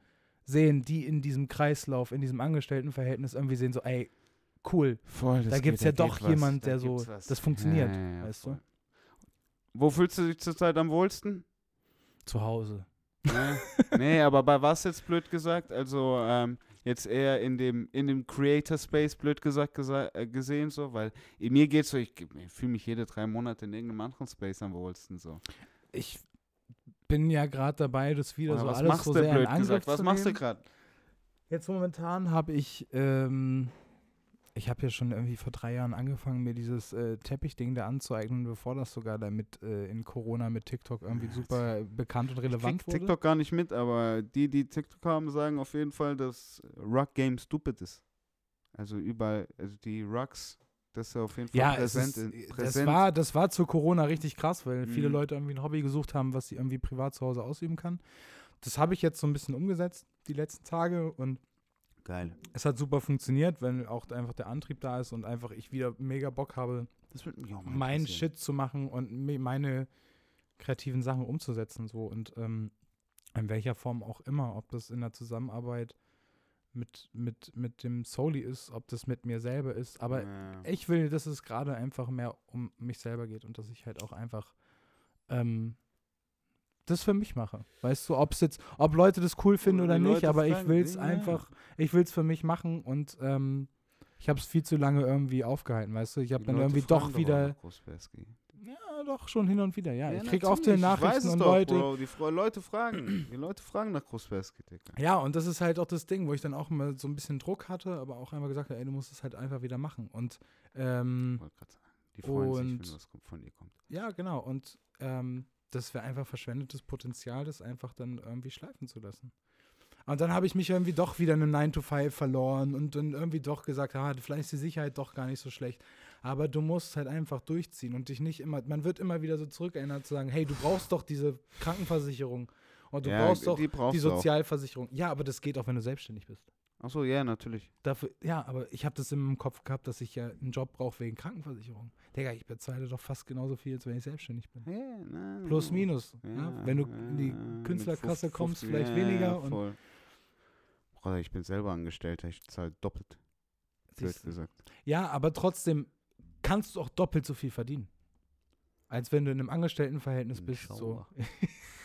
sehen, die in diesem Kreislauf, in diesem Angestelltenverhältnis irgendwie sehen, so, ey, cool, Voll, da gibt es ja doch was, jemand, da der so, was. das funktioniert, Ja, ja, ja, weißt voll. du? Wo fühlst du dich zurzeit am wohlsten? Zu Hause. Ne? nee, aber bei was jetzt blöd gesagt? Also ähm, jetzt eher in dem, in dem Creator Space blöd gesagt gesa äh, gesehen, so, weil in mir geht's so, ich, ich fühle mich jede drei Monate in irgendeinem anderen Space am wohlsten so. Ich bin ja gerade dabei, das wieder Oder so was alles machst so du sehr blöd gesagt? Was machst du gerade? Jetzt momentan habe ich, ähm, ich habe ja schon irgendwie vor drei Jahren angefangen, mir dieses äh, Teppichding da anzueignen, bevor das sogar damit äh, in Corona mit TikTok irgendwie super bekannt und Ich relevant krieg wurde. TikTok gar nicht mit, aber die, die TikTok haben, sagen auf jeden Fall, dass Rock Game stupid ist. Also überall, also die Rucks, das ist auf jeden Fall Ja, präsent. ist, in- das, war, das war zu Corona richtig krass, weil viele Mhm. Leute irgendwie ein Hobby gesucht haben, was sie irgendwie privat zu Hause ausüben kann. Das habe ich jetzt so ein bisschen umgesetzt, die letzten Tage und geil. es hat super funktioniert, wenn auch einfach der Antrieb da ist und einfach ich wieder mega Bock habe, meinen. Shit zu machen und me- meine kreativen Sachen umzusetzen so und ähm, in welcher Form auch immer, ob das in der Zusammenarbeit mit, mit, mit dem Soli ist, ob das mit mir selber ist, aber Ja. ich will, dass es gerade einfach mehr um mich selber geht und dass ich halt auch einfach ähm, das für mich mache. Weißt du, ob es jetzt, ob Leute das cool finden Oder oder nicht, aber ich will es einfach, ich will es für mich machen und ähm, ich habe es viel zu lange irgendwie aufgehalten, weißt du. Ich habe dann Leute irgendwie doch wieder, Kaspersky. Ja, doch schon hin und wieder, ja. Ja, ich krieg auch die natürlich, ich weiß Nachrichten und doch, Leute, Bro. Die Leute fragen. Die Leute fragen nach Digga. Ja, und das ist halt auch das Ding, wo ich dann auch immer so ein bisschen Druck hatte, aber auch einfach gesagt habe, ey, du musst es halt einfach wieder machen. Und ähm. Die freuen sich, Und- wenn was von dir kommt. ja, genau. Und ähm, das wäre einfach verschwendetes Potenzial, das einfach dann irgendwie schleifen zu lassen. Und dann habe ich mich irgendwie doch wieder in einem 9 to 5 verloren und dann irgendwie doch gesagt, ah, vielleicht ist die Sicherheit doch gar nicht so schlecht. Aber du musst halt einfach durchziehen und dich nicht immer, man wird immer wieder so zurückerinnert zu sagen, hey, du brauchst doch diese Krankenversicherung und du Ja, brauchst doch die die du auch. Sozialversicherung. Ja, aber das geht auch, wenn du selbstständig bist. Ach so, ja, natürlich. Dafür, ja, aber ich habe das im Kopf gehabt, dass ich ja einen Job brauche wegen Krankenversicherung. Digga, ich bezahle doch fast genauso viel, als wenn ich selbstständig bin. Ja, na, Plus, minus. Ja, Ja, wenn du in die Künstlerkasse 50, kommst, 50, vielleicht weniger. Voll. Bruder, ich bin selber Angestellter, ich zahle doppelt, blöd gesagt. ja, aber trotzdem kannst du auch doppelt so viel verdienen. Als wenn du in einem Angestelltenverhältnis bist. So.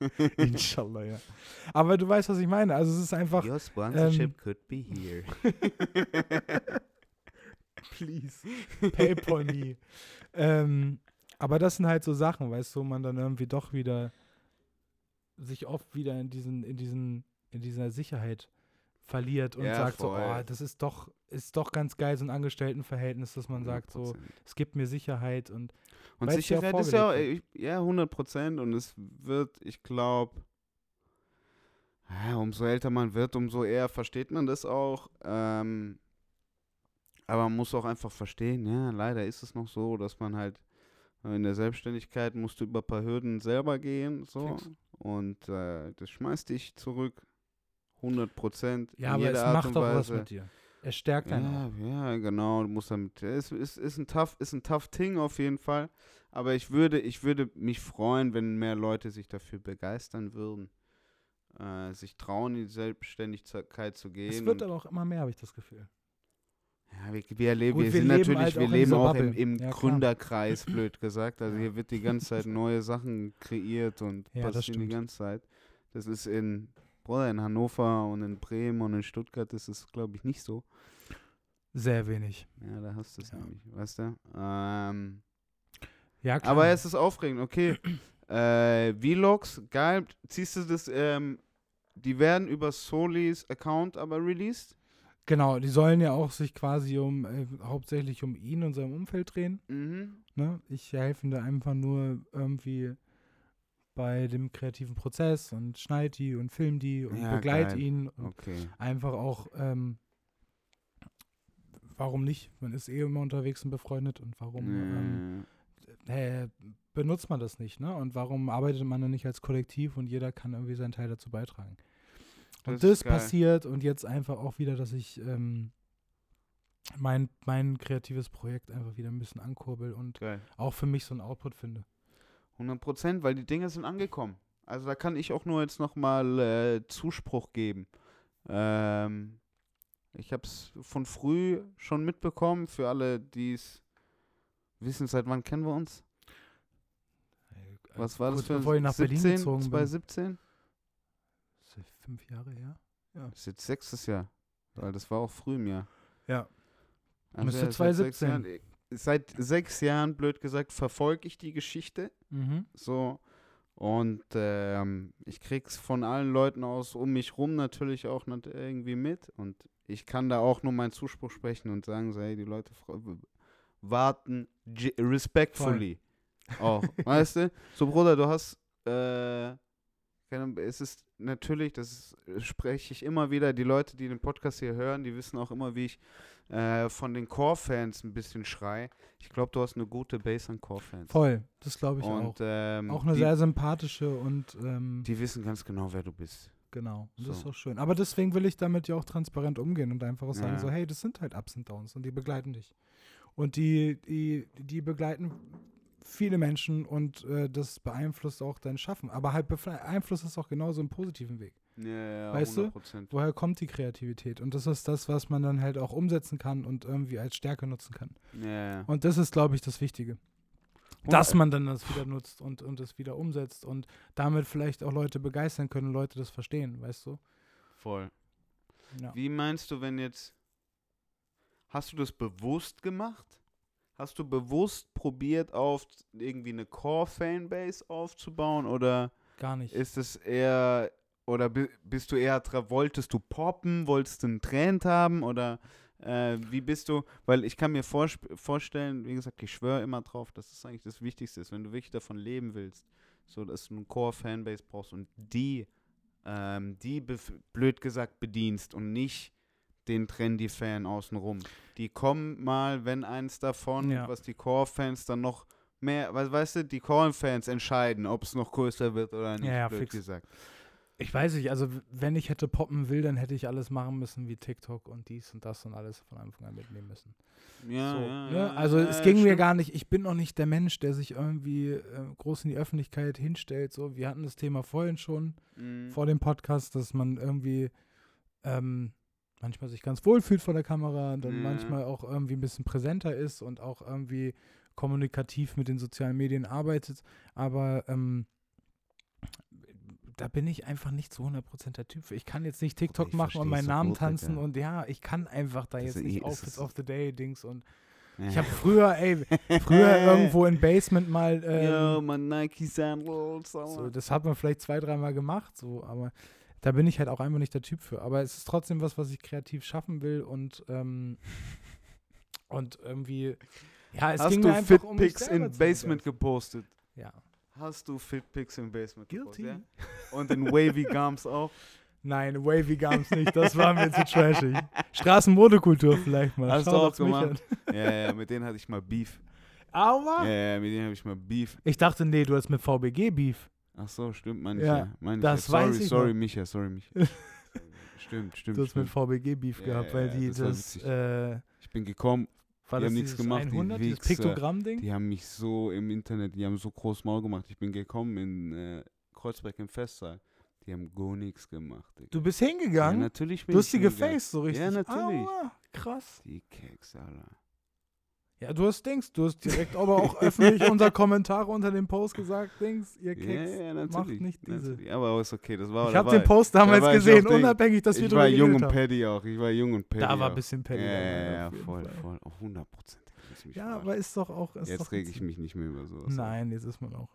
Inshallah, ja. Aber du weißt, was ich meine. Also es ist einfach, Your sponsorship could be here. please, PayPal me. ähm, aber das sind halt so Sachen, weißt du, wo man dann irgendwie doch wieder sich oft wieder in diesen, in diesen, in dieser Sicherheit verliert und Ja, sagt so, voll. oh, das ist doch, ist doch ganz geil, so ein Angestelltenverhältnis, dass man sagt so, 100%. es gibt mir Sicherheit und Und ja Sicherheit ist ja, vorgelegt ich, ja 100 Prozent und es wird, ich glaube, ja, umso älter man wird, umso eher versteht man das auch. Ähm, aber man muss auch einfach verstehen, ja, leider ist es noch so, dass man halt äh, in der Selbstständigkeit musst du über ein paar Hürden selber gehen, so. Fix. Und äh, das schmeißt dich zurück. 100 Prozent. ja, aber es macht doch was mit dir. Es stärkt einen auch. Ja, ja, genau. Du musst damit. Es ist, ist, ein tough, ist ein tough Thing auf jeden Fall. Aber ich würde, ich würde mich freuen, wenn mehr Leute sich dafür begeistern würden. Äh, sich trauen, in die Selbstständigkeit zu gehen. Es wird aber auch immer mehr, habe ich das Gefühl. ja, wir, wir, erleben, Gut, wir, wir sind leben natürlich, halt wir leben auch im, im Ja. Gründerkreis, blöd gesagt. Also Ja. hier wird die ganze Zeit neue Sachen kreiert und Ja, passieren die ganze Zeit. Das ist in, Bruder, in Hannover und in Bremen und in Stuttgart ist es, glaube ich, nicht so. Sehr wenig. Ja, da hast du es Ja. nämlich, weißt du? Ähm, Ja, klar. aber es ist aufregend, okay. äh, Vlogs, geil. Ziehst du das, ähm, die werden über Solis Account aber released? Genau, die sollen ja auch sich quasi um, äh, hauptsächlich um ihn und seinem Umfeld drehen. Mhm. Ne? Ich helfe da einfach nur irgendwie bei dem kreativen Prozess und schneid die und film die und Ja, begleite geil. ihn und Okay. einfach auch, ähm, warum nicht? Man ist eh immer unterwegs und befreundet und warum ähm, Äh, äh, benutzt man das nicht, ne? Und warum arbeitet man dann nicht als Kollektiv und jeder kann irgendwie seinen Teil dazu beitragen? Und Das das, passiert und jetzt einfach auch wieder, dass ich ähm, mein, mein kreatives Projekt einfach wieder ein bisschen ankurbel und geil. auch für mich so ein Output finde. 100 Prozent, weil die Dinge sind angekommen. Also da kann ich auch nur jetzt nochmal äh, Zuspruch geben. Ähm, ich habe es von früh schon mitbekommen, für alle, die es wissen, seit wann kennen wir uns? Was war das Kurz für ein bevor ich nach Berlin 17, gezogen bin. 2017? Das ist fünf Jahre her. Das ist jetzt sechstes Jahr. Weil das war auch früh im Jahr. Ja. Also Müsste ja, seit sechs 2017. Seit sechs Jahren, blöd gesagt, verfolge ich die Geschichte. Mhm. So. Und ähm, ich krieg's von allen Leuten aus um mich rum natürlich auch nicht irgendwie mit. Und ich kann da auch nur meinen Zuspruch sprechen und sagen, so, hey, die Leute warten respectfully. Auch, weißt du? So, Bruder, du hast, äh, es ist natürlich, das spreche ich immer wieder, die Leute, die den Podcast hier hören, die wissen auch immer, wie ich äh, von den Core-Fans ein bisschen schrei. Ich glaube, du hast eine gute Base an Core-Fans. Voll, das glaube ich Und auch. ähm, Auch eine die, sehr sympathische und ähm, die wissen ganz genau, wer du bist. genau. Und Das ist So. auch schön. Aber deswegen will ich damit ja auch transparent umgehen und einfach auch sagen, Ja. so, hey, das sind halt Ups und Downs und die begleiten dich. Und die, die, die begleiten viele Menschen und äh, das beeinflusst auch dein Schaffen. Aber halt beeinflusst es auch genauso im positiven Weg. Ja, ja, Weißt du? 100%. Woher kommt die Kreativität? Und das ist das, was man dann halt auch umsetzen kann und irgendwie als Stärke nutzen kann. Ja, ja. Und das ist, glaube ich, das Wichtige. Dass man dann das wieder nutzt und, und das wieder umsetzt und damit vielleicht auch Leute begeistern können und Leute das verstehen, weißt du? Voll. Ja. Wie meinst du, wenn jetzt. Hast du das bewusst gemacht? Hast du bewusst probiert, auf irgendwie eine Core-Fanbase aufzubauen? Oder Gar nicht. ist es eher. Oder bi- bist du eher. Wolltest du poppen? Wolltest du einen Trend haben? Oder Äh, wie bist du, weil ich kann mir vorsp- vorstellen, wie gesagt, ich schwöre immer drauf, dass das eigentlich das Wichtigste ist, wenn du wirklich davon leben willst, so dass du eine Core-Fanbase brauchst und die, ähm, die blöd gesagt bedienst und nicht den Trendy-Fan außenrum. Die kommen mal, wenn eins davon, Ja. was die Core-Fans dann noch mehr, we- weißt du, die Core-Fans entscheiden, ob es noch größer wird oder nicht, Ja, ja, blöd fix. gesagt. Ich weiß nicht, also wenn ich hätte poppen will, dann hätte ich alles machen müssen wie TikTok und dies und das und alles von Anfang an mitnehmen müssen. Ja, so, ja, ne? ja, Also ja, es ging mir stimmt. gar nicht, ich bin noch nicht der Mensch, der sich irgendwie äh, groß in die Öffentlichkeit hinstellt. So, wir hatten das Thema vorhin schon Mhm. vor dem Podcast, dass man irgendwie ähm, manchmal sich ganz wohl fühlt vor der Kamera und dann Ja. manchmal auch irgendwie ein bisschen präsenter ist und auch irgendwie kommunikativ mit den sozialen Medien arbeitet. Aber ähm, da bin ich einfach nicht zu 100% der Typ für. Ich kann jetzt nicht TikTok machen und meinen so Namen gut, tanzen Digga. und ja, ich kann einfach da Das jetzt nicht eh- ist- of the Day Dings und ich Ja. habe früher, ey, früher irgendwo in Basement mal ähm, Yo, mein Nike Sandals. so, das hat man vielleicht zwei, dreimal gemacht, so, aber da bin ich halt auch einfach nicht der Typ für. Aber es ist trotzdem was, was ich kreativ schaffen will und, ähm, und irgendwie, ja, es Hast ging du mir einfach um Fitpics selber in Basement gepostet? Ja. Hast du Fitpics im Basement Guilty. gepostet? Ja? Und in Wavy Gums auch? Nein, Wavy Gums nicht, das war mir zu trashig. Straßenmodekultur vielleicht mal. Hast du Shoutouts auch gemacht? ja, ja, mit denen hatte ich mal Beef. Aua! Ja, ja, mit denen habe ich mal Beef. Ich dachte, nee, du hast mit VBG Beef. Ach so, stimmt, meine Ja, ich ja. Meine ich das ja. Sorry, weiß ich sorry, noch. Micha, sorry, Micha. stimmt, stimmt, Du hast mit stimmt. VBG Beef gehabt, weil die das das, äh, Ich bin gekommen, war Die das haben nichts gemacht, die 100, dieses Wichser. Piktogramm-Ding? die haben mich so im Internet, die haben so groß Maul gemacht. Ich bin gekommen in äh, Kreuzberg im Festsaal. Die haben gar nichts gemacht. Digga. Du bist ja, hingegangen? natürlich bin du ich die gefaced so richtig? Ja, natürlich. Aua, krass. Die Keks, Alter. Ja, du hast Dings, du hast direkt aber auch öffentlich unter Kommentare unter dem Post gesagt, Dings, ihr Ja, Keks. ja, macht natürlich. nicht diese. natürlich. Aber ist okay, das war ich da habe den Post damals ich gesehen, unabhängig, dass wir Ich drüber war jung geredet und haben. petty auch. Ich war jung und petty Da war ein bisschen petty. Ja, ja, ja, voll, voll. Auf 100 Prozent. Ja, aber ist doch auch. Ist Jetzt doch reg ich mich nicht mehr über sowas. Nein, jetzt ist man auch.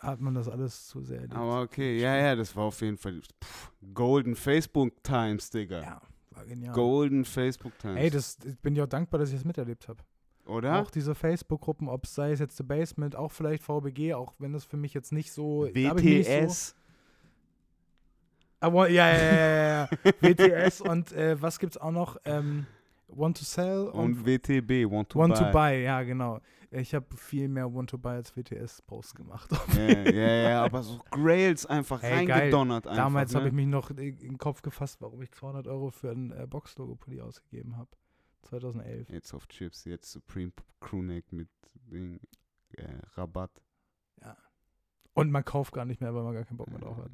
Hat man das alles zu sehr erlebt. Aber okay, ja, ja, das war auf jeden Fall pff, Golden Facebook Times, Digga. Ja, war genial. Golden Facebook Times. Ey, das, ich bin ja auch dankbar, dass ich das miterlebt habe. Oder? Auch diese Facebook-Gruppen, ob es sei es jetzt The Basement, auch vielleicht VBG, auch wenn das für mich jetzt nicht so. WTS. aber ja, ja, ja, ja, ja. WTS und äh, was gibt's auch noch? Ähm, Want to Sell und, Und WTB, Want to Want Buy. to Buy, ja, genau. Ich habe viel mehr Want to Buy als WTS-Posts gemacht. Ja, ja, ja, aber so Grails einfach Ey, geil. reingedonnert einfach. Damals ne? habe ich mich noch in den Kopf gefasst, warum ich 200 Euro für ein äh, Box-Logo-Pulli ausgegeben habe. 2011. Jetzt auf Chips, jetzt Supreme Crewneck mit Ding, äh, Rabatt. Und man kauft gar nicht mehr, weil man gar keinen Bock mehr drauf hat.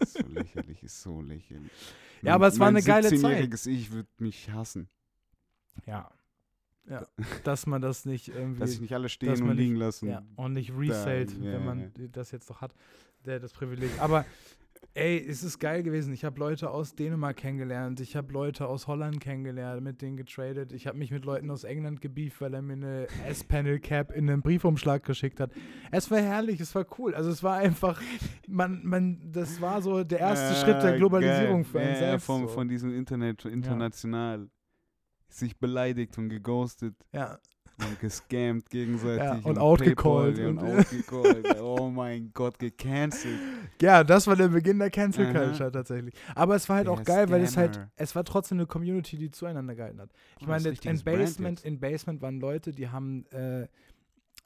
Ist so lächerlich, ist so lächerlich. Ja, aber es war Mein eine geile Zeit. 17-jähriges Ich würde mich hassen. Ja. Ja. Dass man das nicht irgendwie. Dass ich nicht alle stehen und nicht- liegen lassen. Ja, und nicht resellt, ja, wenn ja, man das jetzt doch hat, der das Privileg. Aber ey, es ist geil gewesen. Ich habe Leute aus Dänemark kennengelernt, ich habe Leute aus Holland kennengelernt, mit denen getradet. Ich habe mich mit Leuten aus England gebieft, weil er mir eine S-Panel-Cap in einen Briefumschlag geschickt hat. Es war herrlich, es war cool. Also es war einfach, man, man, das war so der erste Schritt der Globalisierung geil. für einen ja, selbst. Von, so. von diesem Internet, international. Sich beleidigt und geghostet ja. Und gescammt gegenseitig. Ja, und outgecallt Paypal, Und, und- outgecallt. oh mein Gott, gecancelt. Ja, das war der Beginn der Cancel. Culture tatsächlich. Aber es war halt Der auch geil, weil es halt, Scammer. es war trotzdem eine Community, die zueinander gehalten hat. Ich Oh, meine, in Basement, in Basement waren Leute, die haben, äh,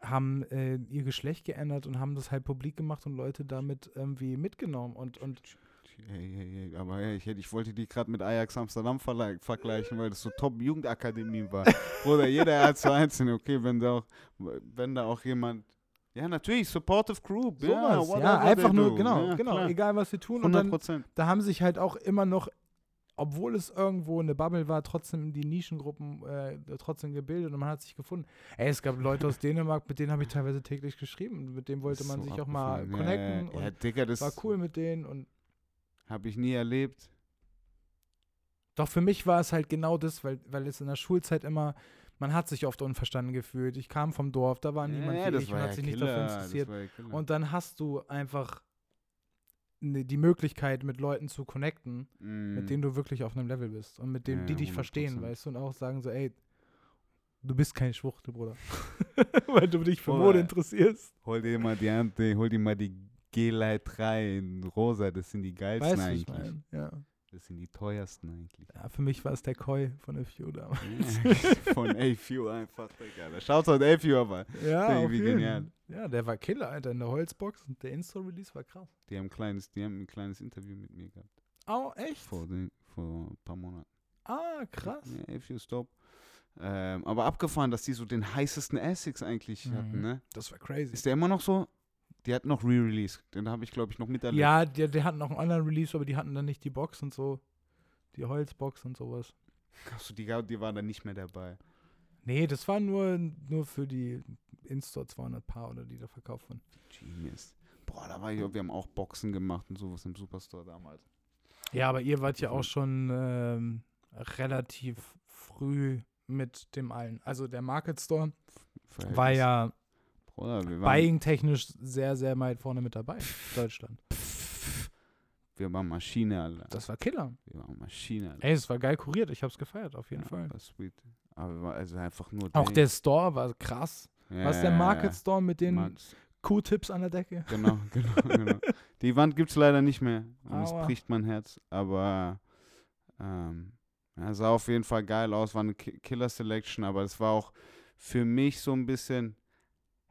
haben äh, ihr Geschlecht geändert und haben das halt publik gemacht und Leute damit irgendwie mitgenommen und, und Hey, hey, hey, aber hey, ich, ich wollte die gerade mit Ajax Amsterdam vergleichen, weil das so Top-Jugendakademie war. Bruder, jeder hat so einzelne, okay, wenn da auch, wenn da auch jemand, ja natürlich, Supportive Group, ja, sowas. whatever Ja, einfach nur, do. genau, ja, genau, klar. egal was sie tun. Und 100 dann, Prozent. da haben sich halt auch immer noch, obwohl es irgendwo eine Bubble war, trotzdem die Nischengruppen äh, trotzdem gebildet und man hat sich gefunden. Ey, es gab Leute aus Dänemark, mit denen habe ich teilweise täglich geschrieben. Mit denen wollte man So sich auch mal connecten Ja, ja, ja, und Digga, das war cool mit denen und habe ich nie erlebt. Doch für mich war es halt genau das, weil, weil es in der Schulzeit immer, man hat sich oft unverstanden gefühlt. Ich kam vom Dorf, da war niemand ja, wie ich und ja hat sich nicht Killer, dafür das interessiert. ja. Und dann hast du einfach ne, die Möglichkeit, mit Leuten zu connecten, Mm. mit denen du wirklich auf einem Level bist und mit denen die dich verstehen, 100%. weißt du, und auch sagen so, ey, du bist kein Schwuchtel, Bruder. Weil du dich für. Mode interessierst. Hol dir mal die, Ante- hol dir mal die G-Lite 3 in rosa, das sind die geilsten Weißt eigentlich. Ja. Das sind die teuersten eigentlich. ja, für mich war es der Koi von FU damals. Ja, Von AFU einfach, Digga. Schaut an AFU aber. Ja, Irgendwie genial. Ja, der war Killer, Alter, in der Holzbox. Und der Insta-Release war krass. Die haben, ein kleines, die haben ein kleines Interview mit mir gehabt. Oh, echt? Vor, den, vor ein paar Monaten. Ah, krass. Ja, AFU ist dope. Ähm, aber abgefahren, dass die so den heißesten Essex eigentlich Mhm. hatten, ne? Das war crazy. Ist der immer noch so? Die hatten noch Re-Release. Den habe ich, glaube ich, noch miterlebt. Ja, die, die hatten noch einen anderen Release, aber die hatten dann nicht die Box und so. Die Holzbox und sowas. Achso, die, die waren dann nicht mehr dabei. Nee, das war nur, nur für die In-Store 200 Paar oder die da verkauft wurden. Genius. Boah, da war ich, wir haben auch Boxen gemacht und sowas im Superstore damals. Ja, aber ihr wart ja Mhm. auch schon ähm, relativ früh mit dem allen. Also der Market Store war ja Wir waren, buying-technisch sehr, sehr weit vorne mit dabei. Deutschland. wir waren Maschine, Alter. Das war Killer. Wir waren Maschine, Alter. Ey, es war geil kuriert. Ich hab's gefeiert, auf jeden ja, Fall. War sweet. Aber also einfach nur Auch der Store war krass. Ja, Was der Market. Store mit den Max. Q-Tips an der Decke? Genau, genau, genau. Die Wand gibt es leider nicht mehr. Und es bricht mein Herz. Aber ähm, ja, sah auf jeden Fall geil aus. War eine Ki- Killer-Selection, aber es war auch für mich so ein bisschen.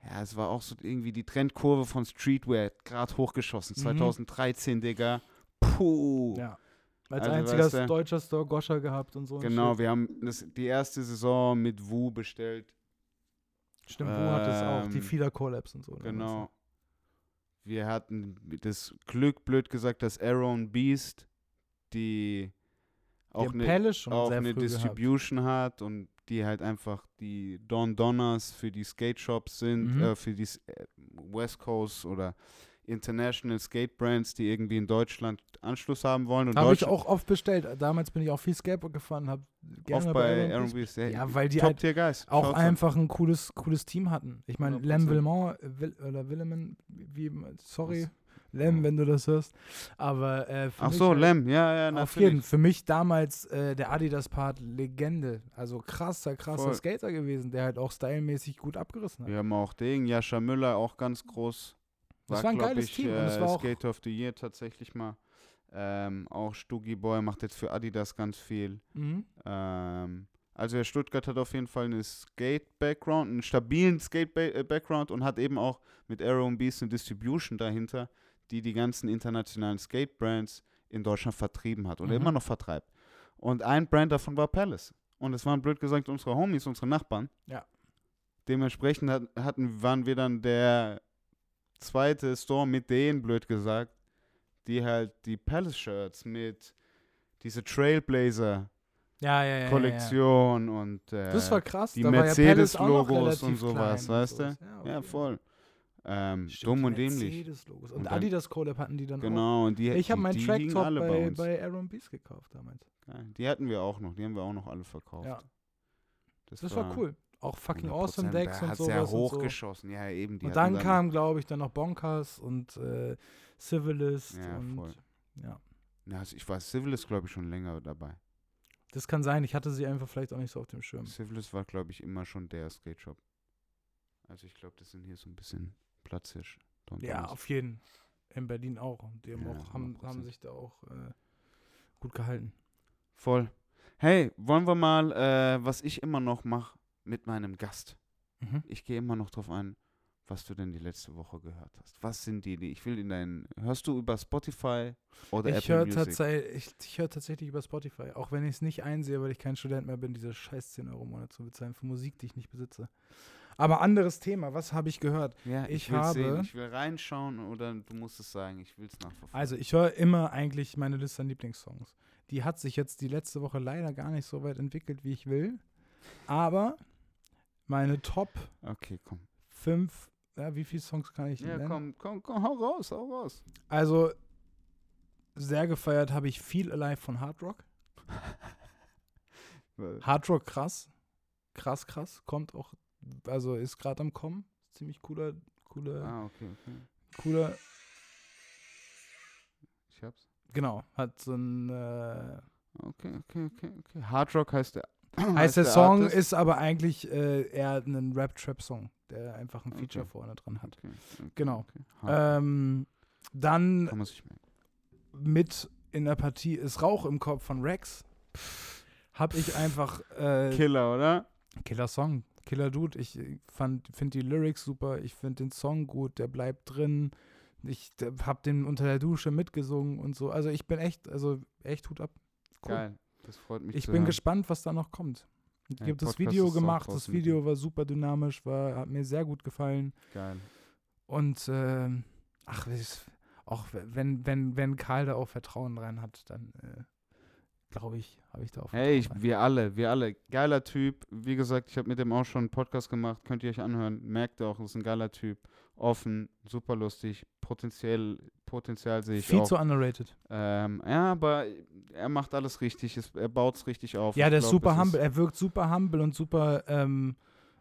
Ja, es war auch so irgendwie die Trendkurve von Streetwear gerade hochgeschossen. Mhm. 2013, Digga. Puh. Ja. Als Also, einziger weißt du- deutscher Store Goscha gehabt und so. Genau, Shit. wir haben das, die erste Saison mit Wu bestellt. Stimmt, Wu hat es auch. Die ähm, Feeder Collabs und so. ne, Genau. Wir hatten das Glück, blöd gesagt, dass Aaron Beast, die auch eine, auch eine früh gehabt. Distribution hat und die halt einfach die Don Donners für die Skate Shops sind, Mhm. äh, für die äh, West Coast oder International Skate Brands, die irgendwie in Deutschland Anschluss haben wollen. Und Habe ich auch oft bestellt. Damals bin ich auch viel Skateboard gefahren, habe gerne oft bei Beast- Beast. Ja, Ja, weil die Top halt Guys. auch Shouts an- einfach ein cooles, cooles Team hatten. Ich meine, Lem 100%. Villemont, äh, Will, oder Willeman, wie, sorry, Was? Lem, wenn du das hörst. Aber äh, für Ach mich so, Lem, ja, ja, Auf natürlich. jeden Für mich damals äh, der Adidas-Part Legende. Also krasser, krasser Voll. Skater gewesen, der halt auch stylmäßig gut abgerissen hat. Wir haben auch den, Jascha Müller, auch ganz groß. Das war ein geiles ich, Team und Äh, es war auch- Skate of the Year tatsächlich mal. Ähm, auch Stuggy Boy macht jetzt für Adidas ganz viel. Mhm. Ähm, also der Stuttgart hat auf jeden Fall einen Skate-Background, einen stabilen Skate-Background und hat eben auch mit Arrow and Beast eine Distribution dahinter, die die ganzen internationalen Skate-Brands in Deutschland vertrieben hat oder Mhm. immer noch vertreibt. Und ein Brand davon war Palace. Und es waren blöd gesagt unsere Homies, unsere Nachbarn. Ja. Dementsprechend hat, hatten, waren wir dann der zweite Store mit denen, blöd gesagt, die halt die Palace-Shirts mit diese Trailblazer Ja, ja, ja. Kollektion und äh, Das war krass. die Mercedes-Logos und sowas, weißt du? sowas. Ja, okay. voll. Ähm, Stimmt, dumm und dämlich. Und, Und dann- Adidas Collab hatten die dann auch. Genau, und die Ich habe meinen die Track liegen Top alle bei, bei, uns. bei Aaron Beast gekauft damals. Geil. Die hatten wir auch noch, die haben wir auch noch alle verkauft. Ja, das war cool. Auch fucking 100%, Awesome Decks und sowas. ja und so. hochgeschossen, ja eben. Die Und hatten dann kam, glaube ich, dann noch Bonkers und äh, Civilist Ja, und voll. ja. Ja, also ich war Civilist, glaube ich, schon länger dabei. Das kann sein, ich hatte sie einfach vielleicht auch nicht so auf dem Schirm. Civilist war, glaube ich, immer schon der Skate Shop. Also ich glaube, das sind hier so ein bisschen Platzhirsch. Don Ja, auf jeden. In Berlin auch. Die haben, Ja, auch, haben, 100%. haben sich da auch äh, gut gehalten. Voll. Hey, wollen wir mal, äh, was ich immer noch mache mit meinem Gast. Mhm. Ich gehe immer noch drauf ein, was du denn die letzte Woche gehört hast. Was sind die, die ich will in deinen. Hörst du über Spotify oder Ich Apple höre Music? tatsächlich, ich, ich hör tatsächlich über Spotify, auch wenn ich es nicht einsehe, weil ich kein Student mehr bin, diese scheiß 10 Euro im Monat zu bezahlen für Musik, die ich nicht besitze. Aber anderes Thema, was habe ich gehört? Ja, Ich Sehen. habe- Ich will reinschauen oder du musst es sagen. Ich will es nachverfolgen. Also ich höre immer eigentlich meine Liste an Lieblingssongs. Die hat sich jetzt die letzte Woche leider gar nicht so weit entwickelt, wie ich will. Aber meine Top Okay, komm. 5, ja, wie viele Songs kann ich Ja, nennen? komm, komm, komm, hau raus, hau raus. Also sehr gefeiert habe ich viel Alive von Hard Rock. Hard Rock krass. Krass, krass. Kommt auch, also ist gerade am Kommen. Ziemlich cooler, cooler, Ah, okay, okay. cooler. hab's. Genau, hat so ein äh, Okay, okay, okay, okay. Hard Rock heißt der. heißt der Song, Artist. ist aber eigentlich äh, eher ein Rap-Trap-Song, der einfach ein Okay. Feature vorne dran hat. Okay, okay, Genau. Okay. Ähm, dann Kann man sich merken. mit in der Partie ist Rauch im Kopf von Rex. Hab ich einfach äh, Killer, oder? Killer Song, Killer Dude. Ich fand, finde die Lyrics super, ich finde den Song gut, der bleibt drin. Ich d- hab den unter der Dusche mitgesungen und so. Also ich bin echt, also echt Hut ab. Cool. Geil. Das freut mich Ich bin hören. gespannt, was da noch kommt. Ich Ja, habe das Video gemacht, das Video war super dynamisch, war, hat mir sehr gut gefallen. Geil. Und ähm, ach, auch wenn, wenn, wenn Karl da auch Vertrauen rein hat, dann äh, glaube ich, habe ich da auch Hey, ich, wir alle, wir alle. Geiler Typ. Wie gesagt, ich habe mit dem auch schon einen Podcast gemacht. Könnt ihr euch anhören. Merkt ihr auch, ist ein geiler Typ. Offen, super lustig. Potenziell, Potenzial sehe ich Viel auch. zu underrated. Ähm, ja, aber er macht alles richtig. Es, er baut es richtig auf. Ja, der ist glaub, super es humble. Er wirkt super humble und super, ähm,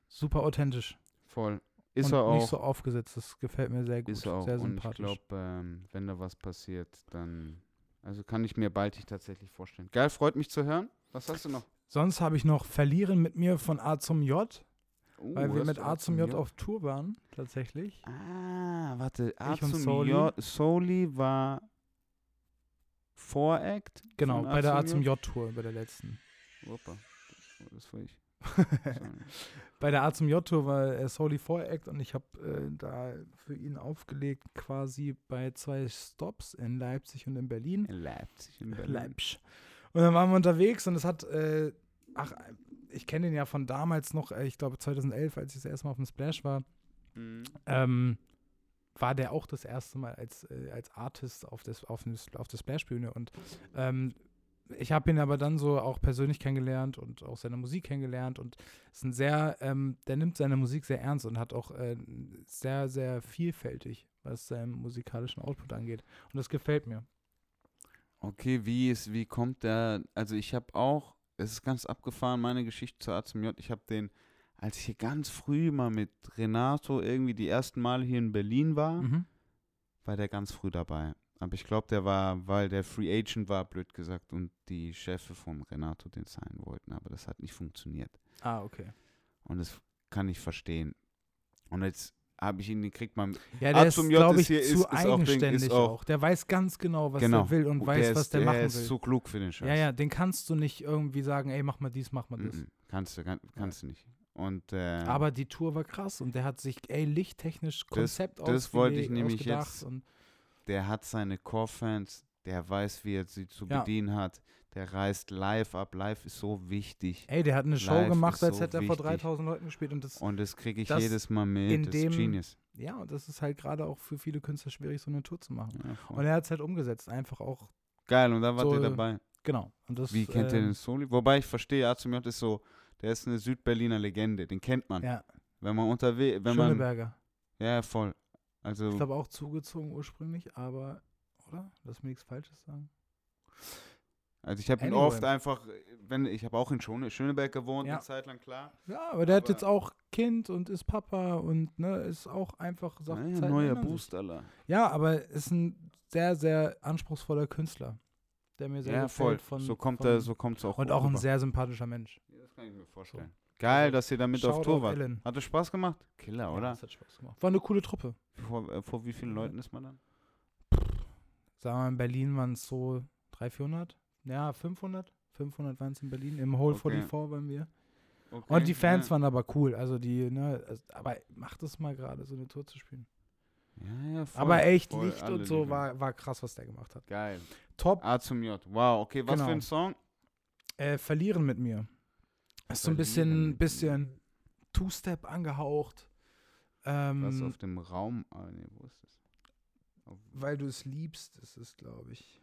super authentisch. Voll. Ist und er auch. nicht so aufgesetzt. Das gefällt mir sehr gut. Ist er auch. Sehr und ich sympathisch. glaube, ähm, wenn da was passiert, dann. Also kann ich mir baldig tatsächlich vorstellen. Geil, freut mich zu hören. Was hast du noch? Sonst habe ich noch Verlieren mit mir von A zum J, Uh, weil wir mit A zum J auf Tour waren, tatsächlich. Ah, warte. A Ich zum Soli. J. Soli war Voract. Genau, bei der A zum zum J Tour, bei der letzten. Opa, das war ich. Bei der A zum J Tour war er Soli Voract und ich habe äh, da für ihn aufgelegt, quasi bei zwei Stops in Leipzig und in Berlin. In Leipzig. In Berlin. Leipzig. Und dann waren wir unterwegs und es hat, äh, ach, ich kenne den ja von damals noch, äh, ich glaube 2011, als ich das erste Mal auf dem Splash war, Mhm. ähm, war der auch das erste Mal als, äh, als Artist auf, des, auf, des, auf der Splash-Bühne. Und ähm, ich habe ihn aber dann so auch persönlich kennengelernt und auch seine Musik kennengelernt. Und ist ein sehr, ähm, der nimmt seine Musik sehr ernst und hat auch äh, sehr, sehr vielfältig, was seinen musikalischen Output angeht. Und das gefällt mir. Okay, wie ist, wie kommt der? Also ich habe auch, es ist ganz abgefahren, meine Geschichte zu A zum J. Ich habe den, als ich hier ganz früh mal mit Renato irgendwie die ersten Male hier in Berlin war, Mhm. war der ganz früh dabei. Aber ich glaube, der war, weil der Free Agent war, blöd gesagt, und die Chefe von Renato den signen wollten. Aber das hat nicht funktioniert. Ah, okay. Und das kann ich verstehen. Und jetzt habe ich ihn gekriegt, man. Ja, A der ist, zum J glaube ist ich, hier- zu ist- ist eigenständig ist auch, auch- Der weiß ganz genau, was genau. er will und weiß, der was ist, der, machen ist will. so klug für den Scheiß. ja, ja, den kannst du nicht irgendwie sagen, ey, mach mal dies, mach mal das. Mhm. Kannst du, kann, kannst du nicht. Und, äh, Aber die Tour war krass und der hat sich, ey, lichttechnisch Konzept das wollte ich nämlich jetzt- der hat seine Core-Fans, der weiß, wie er sie zu Ja. bedienen hat. Der reist live ab. Live ist so wichtig. ey, der hat eine Show Live gemacht, als so hätte er vor wichtig. 3000 Leuten gespielt und das, Und das kriege ich das jedes Mal mit. in das dem- ist Genius. ja, und das ist halt gerade auch für viele Künstler schwierig, so eine Tour zu machen. Ja. Und er hat es halt umgesetzt, einfach auch, Geil, und da wart so, ihr dabei. genau. Das, Wie kennt ihr ähm, den Soli? Wobei ich verstehe, A zum J ist so, der ist eine Südberliner Legende, den kennt man. Ja, Wenn man unterwegs, wenn man, Schöneberger. ja voll. Also, Ich glaube auch zugezogen ursprünglich, aber, oder? Lass mir nichts Falsches sagen. also ich habe ihn Anyway. oft einfach, wenn ich habe auch in Schöne, Schöneberg gewohnt, Ja. eine Zeit lang, klar. Ja, aber der hat Aber- jetzt auch Kind und ist Papa und ne, ist auch einfach sagt, Naja, Zeiten neuer. Boost, Alter. Ja, aber ist ein sehr, sehr anspruchsvoller Künstler, der mir sehr Ja, gefällt. voll. Von, so kommt von, er, so kommt's auch Und auch ein rüber. sehr sympathischer Mensch. Ja, Das kann ich mir vorstellen. Geil, dass ihr damit auf Shoutout Tour wart. Ellen. Hat es Spaß gemacht? Killer, Ja, oder? das hat Spaß gemacht. War eine coole Truppe. Vor, äh, vor wie vielen Leuten ist man dann? Sagen wir mal, in Berlin waren es so 300, 400. Ja, 500. 500 waren es in Berlin. Im Hole Okay. 44 waren wir. Okay, Und die Fans ja. waren aber cool. Also die, ne, also, aber macht es mal gerade, so eine Tour zu spielen. Ja, ja, voll, aber echt voll, Licht und so war, war krass, was der gemacht hat. Geil. Top. A zum J. Wow, okay, was Genau. für ein Song? Äh, verlieren mit mir. Ist so ein bisschen, bisschen Two-Step angehaucht. Was Ähm, auf dem Raum. Ah, nee, wo ist das? Auf, weil du es liebst, ist es, glaube ich.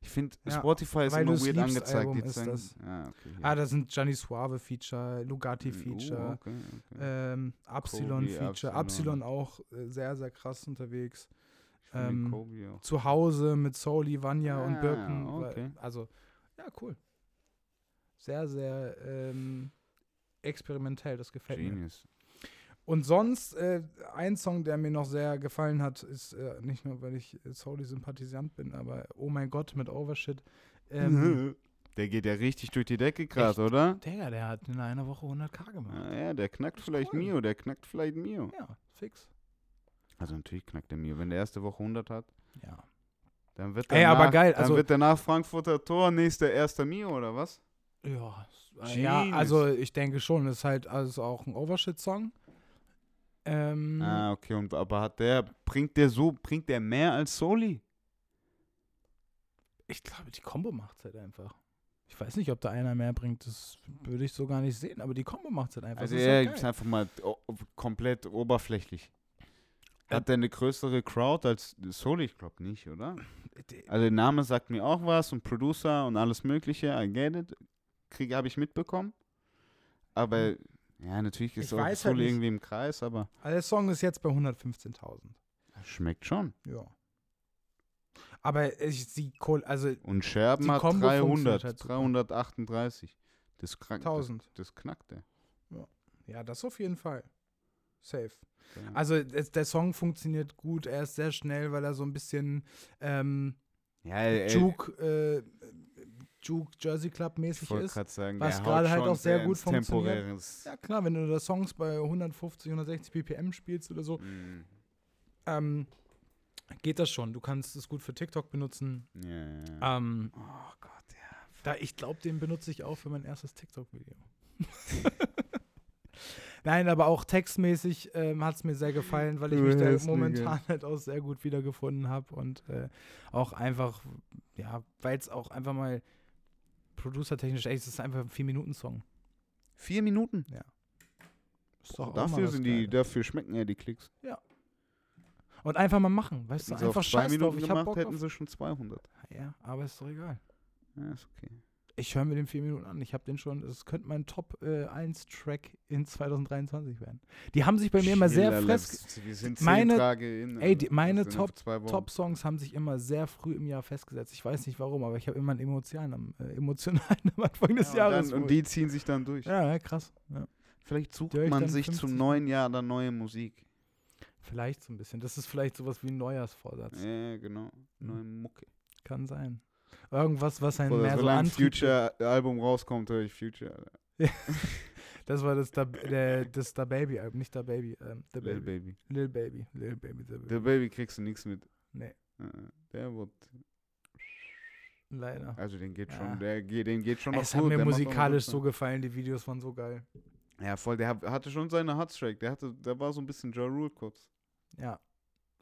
ich finde, Ja, Spotify ist immer weird angezeigt. Album die ist das. Ah, okay. hier. Ah, da sind Gianni Suave Feature, Lugatti Uh, Feature, okay, okay. ähm, Absilon Kobe, Feature. Absilon auch äh, sehr, sehr krass unterwegs. Ähm. Zu Hause mit Soli, Vanya und Ah, Birken. war- okay. Also, ja, cool. Sehr, sehr ähm, experimentell, das gefällt mir. Genius. Und sonst, äh, ein Song, der mir noch sehr gefallen hat, ist äh, nicht nur, weil ich äh, Soli-Sympathisant bin, aber Oh mein Gott mit Overshit. Ähm, der geht ja richtig durch die Decke gerade, oder? Digga, der hat in einer Woche 100k gemacht. Ja, ja, der knackt vielleicht cool. Mio, der knackt vielleicht Mio. Ja, fix. Also natürlich knackt der Mio. Wenn der erste Woche 100 hat, Ja. Dann wird Ey, danach, aber geil, Dann also- wird danach Frankfurter Tor nächster erster Mio, oder was? Ja, ja, also ich denke schon, ist halt also auch ein Overshit-Song. Ähm, Ah, okay. Und, aber hat der, bringt der so, bringt der mehr als Soli? Ich glaube, die Combo macht halt einfach. Ich weiß nicht, ob da einer mehr bringt, das würde ich so gar nicht sehen, aber die Combo macht halt einfach. Also Das ist er ja ist einfach mal komplett oberflächlich. Äh, Hat der eine größere Crowd als Soli? Ich glaube nicht, oder? Also der Name sagt mir auch was und Producer und alles mögliche, I get it. Krieg habe ich mitbekommen. Aber ja, natürlich ist Ich auch weiß halt irgendwie im Kreis, aber Also der Song ist jetzt bei 115.000. schmeckt schon. Ja. Aber ich, die Kohl, also Und Scherben hat Kombo 300, funktioniert halt super. 338. Das, das, 1000. das knackt er. Ja, das auf jeden Fall. Safe. Ja. Also es, der Song funktioniert gut, er ist sehr schnell, weil er so ein bisschen ähm, ja, ey, Juke, äh, Juke Jersey Club mäßig ist. sagen, was gerade halt auch sehr gut funktioniert. Ja klar, wenn du da Songs bei 150, 160 BPM spielst oder so, Mm, ähm, geht das schon. Du kannst es gut für TikTok benutzen. ja, ja, ja. Ähm, oh Gott, ja. Da, ich glaube, den benutze ich auch für mein erstes TikTok-Video. Nein, aber auch textmäßig ähm, hat es mir sehr gefallen, weil ich mich da momentan halt auch sehr gut wiedergefunden habe und äh, auch einfach, ja, weil es auch einfach mal producertechnisch, es ist einfach ein 4-Minuten-Song. Vier Minuten. Ist doch auch Dafür sind die, Geiles. dafür schmecken ja die Klicks. Und einfach mal machen, weißt du, einfach zwei scheiß drauf. Minuten Ich hab gemacht, Bock hätten sie schon 200. Ja, aber ist doch egal. Ja, ist okay. Ich höre mir den 4 Minuten an. Ich habe den schon, es könnte mein Top äh, 1 Track in 2023 werden. Die haben sich bei mir immer sehr fest Wir sind zehn meine- Tage in. ey, die- also, meine zwei Wochen. Top-Songs haben sich immer sehr früh im Jahr festgesetzt. Ich weiß nicht warum, aber ich habe immer einen emotionalen am, äh, emotionalen am Anfang des Ja, und, Jahres. dann, und die ziehen sich dann durch. ja, krass. Ja. Vielleicht sucht man sich 50 zum neuen Jahr dann neue Musik. Vielleicht so ein bisschen. Das ist vielleicht sowas wie ein Neujahrsvorsatz. Ja, genau. Neue Mucke. Kann sein. Irgendwas, was einen Oder mehr so antrieb. Future-Album rauskommt, höre ich Future. Alter. Das war das Da, der, das da Baby Album, nicht Da Baby. Ähm, The Lil Baby. Lil Baby. Lil Baby. The Baby. Der Baby kriegst du nichts mit. Nee, Äh, Der wird, leider. also den geht Ja. schon, der geht, den geht schon noch Es hat gut. mir der macht auch noch musikalisch so gefallen, die Videos waren so geil. Ja, voll, der hat- hatte schon seine Hotstrike. Der hatte, der war so ein bisschen Ja Rule kurz. Ja.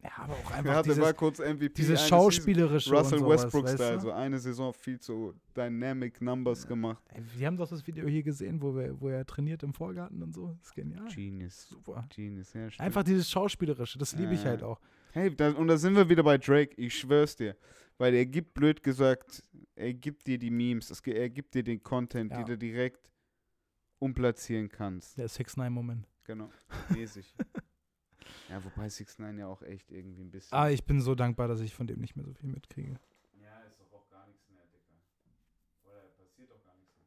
Ja, aber auch einfach hatte dieses, kurz MVP. dieses. Schauspielerische Russell und sowas, Westbrook weißt du? so eine Saison viel zu Dynamic Numbers gemacht. Ey, Wir haben doch das Video hier gesehen, wo, wir, wo er trainiert im Vorgarten und so. Das ist genial. Genius. Super. Genius, ja, stimmt. Einfach dieses Schauspielerische, das liebe ich Ja. halt auch. Hey, da, und da sind wir wieder bei Drake, ich schwör's dir. Weil er gibt, blöd gesagt, er gibt dir die Memes, es, er gibt dir den Content, Ja. die du direkt umplatzieren kannst. Der 6-9-Moment. Genau, mäßig. Ja, wobei 6 9 ja auch echt irgendwie ein bisschen. Ah, ich bin so dankbar, dass ich von dem nicht mehr so viel mitkriege. ja, ist doch auch gar nichts mehr, Dicker. Oder passiert doch gar nichts mehr.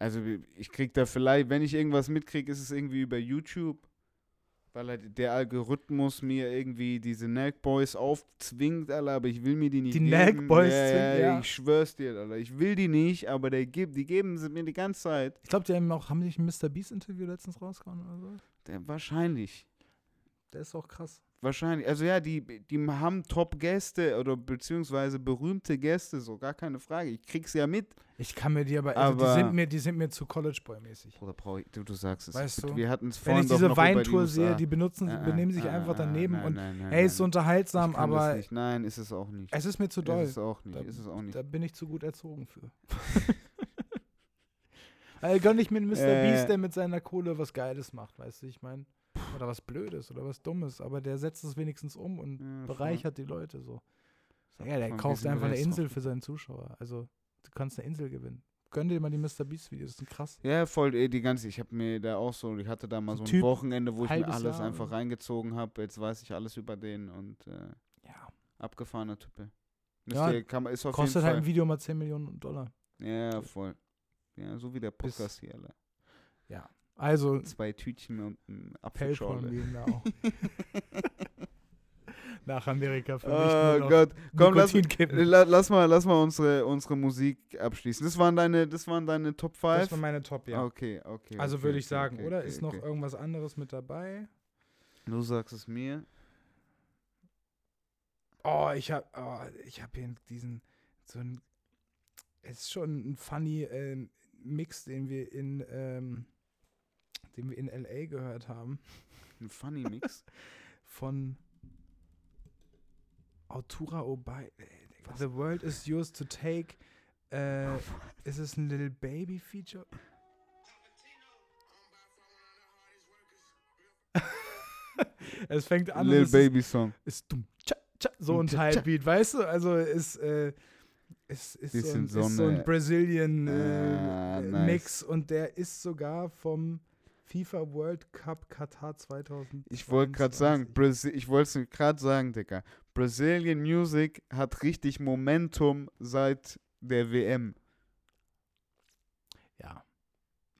Also, ich krieg da vielleicht, wenn ich irgendwas mitkriege, ist es irgendwie über YouTube. Weil halt der Algorithmus mir irgendwie diese Nag Boys aufzwingt, Alter, aber ich will mir die nicht Die geben. Nag Boys ja, zwingen, ja, ja. Ich schwör's dir, Alter. Ich will die nicht, aber der gibt, die geben sie mir die ganze Zeit. Ich glaube, die haben auch, haben die nicht ein Mr. Beast Interview letztens rausgehauen oder so? Der, wahrscheinlich. Der ist auch krass. Wahrscheinlich. Also ja, die, die haben Top-Gäste oder beziehungsweise berühmte Gäste, so gar keine Frage. Ich krieg's ja mit. Ich kann mir die aber, also Aber- die sind mir, die sind mir zu College Boy mäßig. Oder brauch ich, du, du sagst es. Weißt du, Wir hatten es Wenn vorhin ich doch diese noch über die Weintour sehe, die benutzen, Ah, benehmen sich ah, einfach ah, daneben nein, und nein, nein, ey, ist so unterhaltsam, Ich aber nicht. Nein, ist es auch nicht. es ist mir zu doll. Ist es auch nicht. Da- ist es auch nicht. Da bin ich zu gut erzogen für. also gönn ich mir einen Mr. Äh. Beast, der mit seiner Kohle was Geiles macht, weißt du, ich meine. Oder was Blödes oder was Dummes, aber der setzt es wenigstens um und Ja, bereichert die Leute so. Ist Ja, der kauft einfach eine Insel für seinen Zuschauer. Also, du kannst eine Insel gewinnen. Gönn dir mal die Mr. Beast-Videos, die sind krass. Ja, voll, die ganze, ich habe mir da auch so, ich hatte da mal so ein Typ, Wochenende, wo ich mir alles Jahr einfach so. reingezogen habe. Jetzt weiß ich alles über den und äh, Ja. abgefahrener Type. Ja, ihr- kann, ist auf Kostet halt ein Video mal 10 Millionen Dollar. Ja, voll. Ja, so wie der Bis- Podcast hier, Alter. Also, Zwei Tütchen und ein Apfelschorle. auch. Nach Amerika für mich Oh Gott. Komm, lass, lass mal, lass mal unsere, unsere Musik abschließen. Das waren deine, das waren deine Top 5? Das war meine Top, ja. Okay, okay. also okay, würde ich okay, sagen, okay, oder? Ist noch irgendwas anderes mit dabei? Du sagst es mir. Oh, ich habe oh, ich hab hier diesen, so ein, es ist schon ein funny ähm, Mix, den wir in, ähm, den wir in L.A. gehört haben, Ein Funny Mix. von Autura Obai. The world is yours to take. Äh, ist es ein Little Baby Feature? es fängt an Little Baby Song. ist, dumm, tcha, tcha, so ein. Teilbeat, weißt du? Also ist, äh, ist, ist, so ein, so ist so ein Brazilian Ah, äh, nice. Mix und der ist sogar vom FIFA World Cup Katar 2000. Ich wollte gerade sagen, Brasi ich wollte es gerade sagen, Digga. Brazilian Music hat richtig Momentum seit der WM. Ja.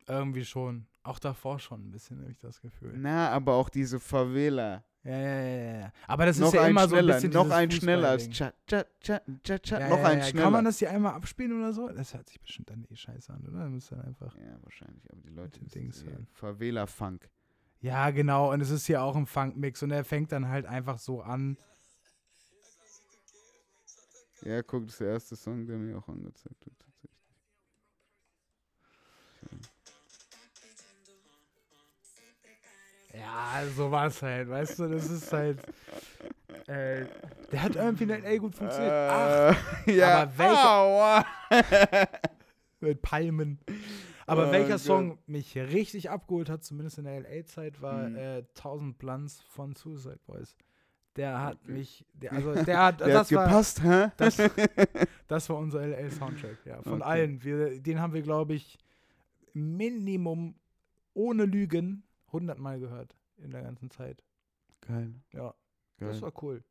Irgendwie schon. Auch davor schon ein bisschen, habe ich das Gefühl. Na, aber auch diese Favela. Ja, ja, ja, ja. Aber das noch ist ja immer so ein schneller, bisschen noch ein schneller als cha cha cha cha cha. Ja, noch ja, ein ja. schneller. Kann man das hier einmal abspielen oder so? Das hört sich bestimmt dann eh scheiße an, oder? Dann ihr einfach. Ja, wahrscheinlich, aber die Leute Dings hören. Favela Funk. Ja, genau. Und es ist hier auch ein Funk-Mix und er fängt dann halt einfach so an. Ja, guck, das ist der erste Song, der mir auch angezeigt wird. Ja, so war es halt, weißt du? Das ist halt. Äh, der hat irgendwie in LA gut funktioniert. Ach, Äh, ja, aber welcher- aua. mit Palmen. Aber Oh welcher Gott. Song mich richtig abgeholt hat, zumindest in der LA-Zeit, war Mhm. äh, 1000 Blunts von Suicide Boys. Der hat Okay. mich, der, also der hat, Der das hat war, gepasst, hä? das, das war unser LA-Soundtrack, ja, von Okay. allen. Wir, den haben wir, glaube ich, Minimum ohne Lügen 100 Mal gehört in der ganzen Zeit. Geil. Ja, Geil. das war cool.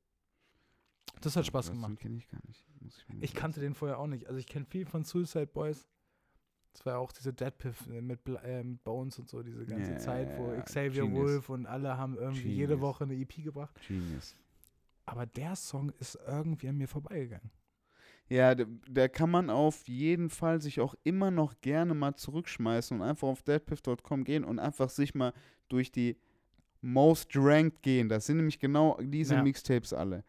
Das hat Spaß Das gemacht. kenne ich gar nicht. Muss ich Ich kannte den vorher auch nicht. Also ich kenne viel von Suicide Boys. Das war ja auch diese Deadpiff äh, mit Bla ähm, Bones und so, diese ganze Ja, Zeit, wo Xavier Genius. Wolf und alle haben irgendwie jede Genius. Woche eine EP gebracht. Genius. Aber der Song ist irgendwie an mir vorbeigegangen. Ja, da, da kann man auf jeden Fall sich auch immer noch gerne mal zurückschmeißen und einfach auf deadpiff.com gehen und einfach sich mal durch die Most Ranked gehen. Das sind nämlich genau diese Ja. Mixtapes alle.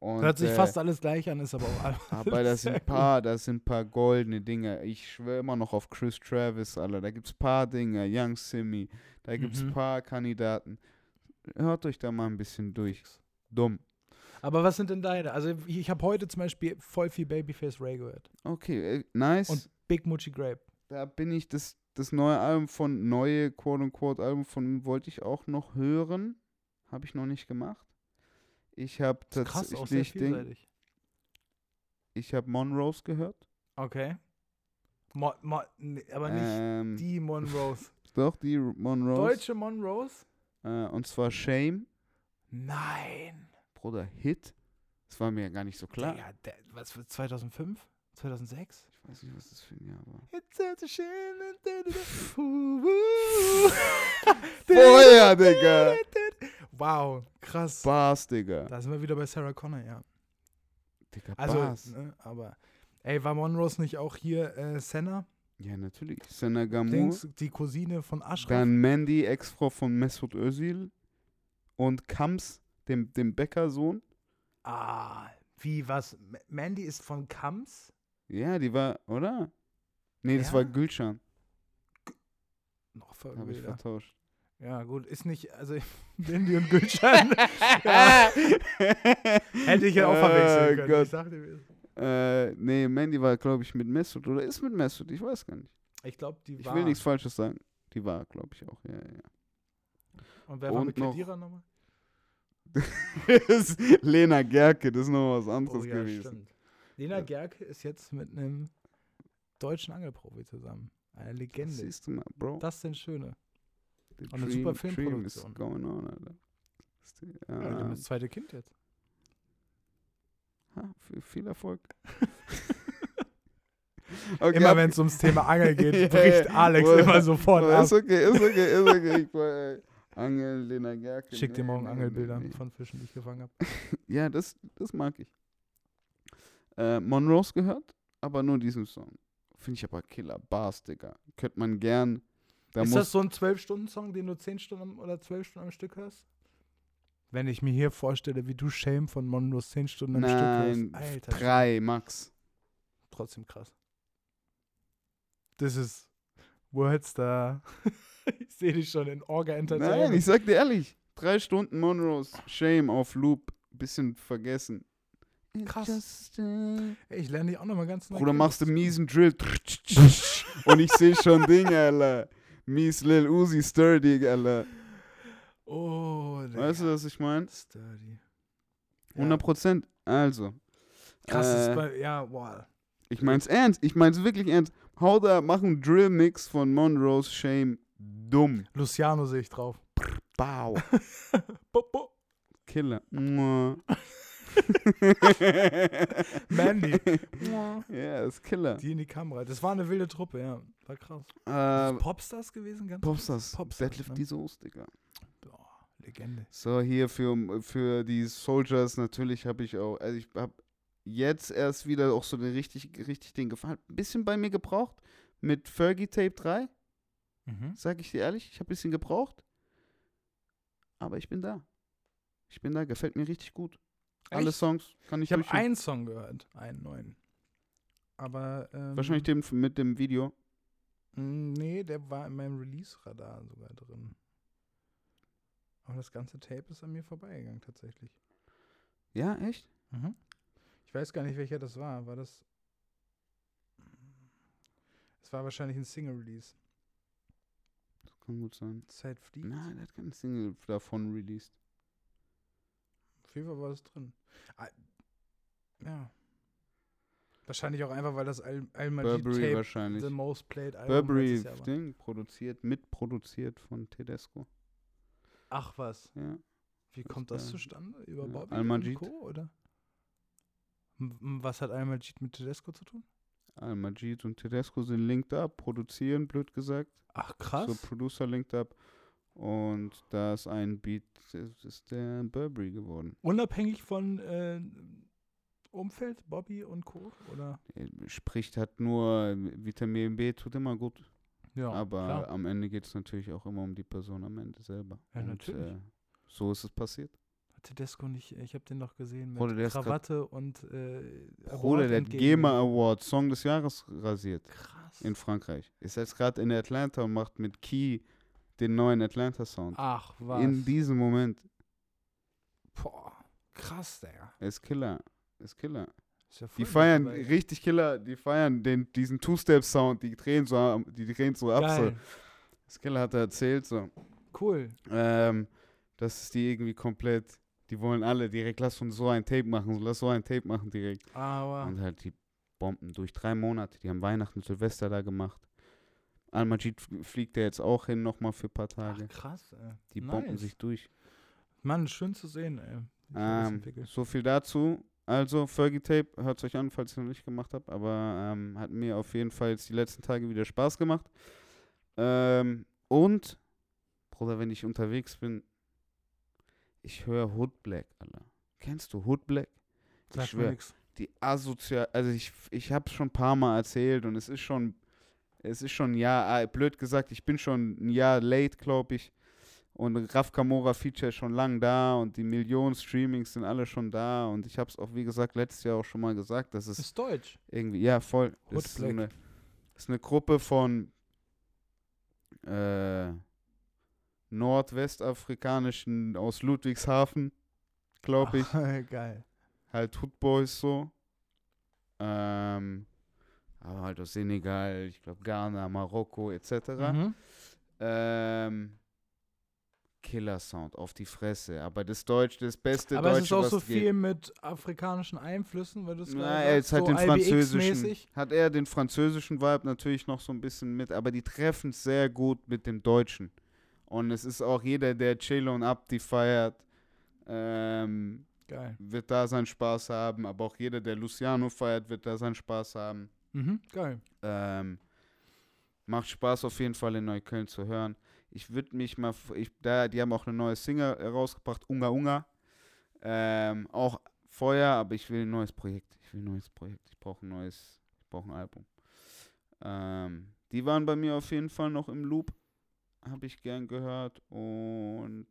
Und, Hört sich äh, fast alles gleich an, ist aber auch alles Aber das sind gut. paar, das sind paar goldene Dinge. Ich schwöre immer noch auf Chris Travis, Alter. Da gibt's paar Dinge. Young Simi. Da gibt's Mhm. paar Kandidaten. Hört euch da mal ein bisschen durch. Dumm. Aber was sind denn deine? Also ich, ich habe heute zum Beispiel voll viel Babyface Ray gehört. Okay, äh, nice. Und Big Mucci Grape. da bin ich, das, das neue Album von, neue quote-unquote Album von wollte ich auch noch hören. Habe ich noch nicht gemacht. Ich habe tatsächlich, Ding, ich habe Monrose gehört. Okay. Mo, Mo, nee, aber nicht ähm, die Monrose. Doch, die Monrose. Deutsche Monrose? Äh, und zwar Shame. Nein. Bruder, Hit. Das war mir ja gar nicht so klar. Digga, der, was für 2005? 2006? Ich weiß nicht, was das für ein Jahr war. Feuer, Digga! Wow, krass. Bars, Digga. Da sind wir wieder bei Sarah Connor, ja. Digga, Also, Bars. ne, aber, ey, war Monrose nicht auch hier äh, Senna? Ja, natürlich. Senna Gamur. Die Cousine von Ashraf? Dann Mandy, Ex-Frau von Mesut Özil. Und Kams, dem, dem Bäckersohn. ah, wie, was? Mandy ist von Kams? Ja, die war, oder? Nee, das Ja? war Gülcan. Noch voll Habe ich vertauscht. Ja, gut, ist nicht, also Mandy und Gülcan. ja, hätte ich ja auch verwechseln können. Gott. Ich sagte, mir- Äh, nee, Mandy war, glaube ich, mit Mesut. Oder ist mit Mesut? Ich weiß gar nicht. ich glaube, die Ich war. will nichts Falsches sagen. Die war, glaube ich, auch. Ja, ja. Und wer war Und mit noch- Kedira nochmal? Das ist Lena Gerke, das ist noch was anderes Oh ja, gewesen. stimmt. Lena Ja. Gerke ist jetzt mit einem deutschen Angelprofi zusammen. Eine Legende. Siehst du mal, Bro. Das sind schöne. The und eine super Dream Filmproduktion. going on, Alter. Die- haben Ja, das zweite Kind jetzt. ha, viel, Erfolg. Okay, Immer wenn es ums Thema Angel geht, bricht. Alex immer sofort ab. Ist okay, ist okay, ist okay. Angel, Lena Gerke. Schick dir morgen nee, Angelbilder nee, nee. von Fischen, die ich gefangen habe. Ja, das, das mag ich. Äh, Monrose gehört, aber nur diesen Song. Finde ich aber Killer. Bars, Digga. Könnte man gern. Da ist das so ein 12-Stunden-Song, den du 10 Stunden oder 12 Stunden am Stück hörst? Wenn ich mir hier vorstelle, wie du Shame von Monros 10 Stunden am Nein, Stück hörst. Alter, drei, Max. trotzdem krass. Das ist Words da. ich sehe dich schon in Orga Nein, Entertainment. ich sag dir ehrlich. Drei Stunden Monrose, Shame auf Loop, bisschen vergessen. Krass. Äh, Ey, ich lerne dich auch nochmal ganz neu Bruder, kennen. machst du miesen Drill. Und ich sehe schon Dinge, Alter. Mies Lil Uzi Sturdy, Alter. Oh, Weißt du, was ich meine? Sturdy. 100 Prozent. Also. Krass, äh, bei, ja, wow. Ich mein's ernst. Ich mein's wirklich ernst. Hau da, mach einen Drill-Mix von Monrose Shame. Dumm. Luciano sehe ich drauf. Bau. Killer. Mandy. Ja, ist Killer. Die in die Kamera. Das war eine wilde Truppe, ja. War krass. Ist Äh, Popstars gewesen? Ganz Popstars. Popstars, Deadlift ne? die Soße, Digga. Boah, Legende. So, hier für, für die Soldiers natürlich habe ich auch, also ich habe jetzt erst wieder auch so den richtig, richtig den Gefallen. Ein bisschen bei mir gebraucht mit Fergie Tape 3, Mhm. sag ich dir ehrlich. Ich habe ein bisschen gebraucht. Aber ich bin da. Ich bin da, gefällt mir richtig gut. Alle Echt? Songs kann ich, Ich habe einen Song gehört, einen neuen. Aber, ähm, Wahrscheinlich den mit dem Video. Mm, Nee, der war in meinem Release-Radar sogar drin. Aber das ganze Tape ist an mir vorbeigegangen, tatsächlich. Ja, echt? Ich weiß gar nicht, welcher das war. War das. Es war wahrscheinlich ein Single-Release. Kann gut sein. Zeit fliegt. Nein, der hat keine Single davon released. Auf jeden Fall war das drin. Ah, ja. Wahrscheinlich auch einfach, weil das Al- Burberry Tape wahrscheinlich. the most played Album Burberry. Ding produziert, mitproduziert von Tedesco. Ach was. Ja. Wie Das kommt das zustande? Über Ja, Bobby Al-Majid. und Co., oder? M- Was hat Al-Majid mit Tedesco zu tun? Al-Majid und Tedesco sind linked up, produzieren, blöd gesagt. Ach, krass. So Producer linked up. Und da ist ein Beat, das ist der Burberry geworden. Unabhängig von äh, Umfeld, Bobby und Co., oder? Er Spricht hat nur Vitamin B, tut immer gut. Ja, aber klar. am Ende geht es natürlich auch immer um die Person am Ende selber. Ja, Und, natürlich. Äh, so ist es passiert. Tedesco nicht, ich habe den doch gesehen mit Bruder, der ist Krawatte und äh, Bruder, der hat GEMA Award Song des Jahres rasiert Krass. in Frankreich. Ist jetzt gerade in Atlanta und macht mit Key den neuen Atlanta Sound. Ach, was? In diesem Moment Boah, krass, Digga. ist Killer. Ist Killer. Ist ja Die feiern dabei. richtig Killer, die feiern den, diesen Two-Step-Sound, die drehen so, die drehen so ab. So. Das Killer hat er erzählt, so, Cool. ähm, dass die irgendwie komplett, die wollen alle direkt, lass uns so ein Tape machen, lass so ein Tape machen direkt. Aber Und halt die Bomben durch drei Monate, die haben Weihnachten, Silvester da gemacht. Al-Majid fliegt ja jetzt auch hin, nochmal für ein paar ach, Tage. krass, ey. die nice. bomben sich durch. Mann, schön zu sehen, ey. Ähm, so viel dazu. Also, Fergie Tape, hört euch an, falls ihr noch nicht gemacht habt, aber ähm, hat mir auf jeden Fall jetzt die letzten Tage wieder Spaß gemacht. Ähm, und, Bruder, wenn ich unterwegs bin, ich höre Hood Black, Alter. Kennst du Hood Black? Ich mir schwör, nix. die asozial, also ich, ich habe schon ein paar Mal erzählt und es ist schon, es ist schon ein Jahr, äh, blöd gesagt, ich bin schon ein Jahr late, glaube ich. Und Raf Kamora Feature ist schon lang da und die Millionen Streamings sind alle schon da und ich habe es auch, wie gesagt, letztes Jahr auch schon mal gesagt, dass es Ist deutsch. irgendwie, ja, voll. Hood ist, Black. eine, ist eine Gruppe von äh, nordwestafrikanischen aus Ludwigshafen, glaube ich Geil. halt Hood Boys so. Ähm, aber halt aus Senegal, ich glaube Ghana, Marokko etc. Mhm. Ähm, Killer Sound auf die Fresse. Aber das Deutsch, das beste Aber Deutsche, es ist auch so geht. viel mit afrikanischen Einflüssen, weil du es Na, er ist halt so den französischen, hat er den französischen Vibe natürlich noch so ein bisschen mit, aber die treffen es sehr gut mit dem Deutschen. Und es ist auch jeder, der Chill und Abdi feiert, ähm, wird da seinen Spaß haben, aber auch jeder, der Luciano feiert, wird da seinen Spaß haben. Mhm, geil. Ähm, macht Spaß auf jeden Fall in Neukölln zu hören. Ich würde mich mal, ich, da, die haben auch eine neue Single äh, rausgebracht, Unga Unga. Ähm, auch Feuer, aber ich will ein neues Projekt. Ich will ein neues Projekt. Ich brauche ein neues, ich brauche ein Album. Ähm, die waren bei mir auf jeden Fall noch im Loop. Habe ich gern gehört. Und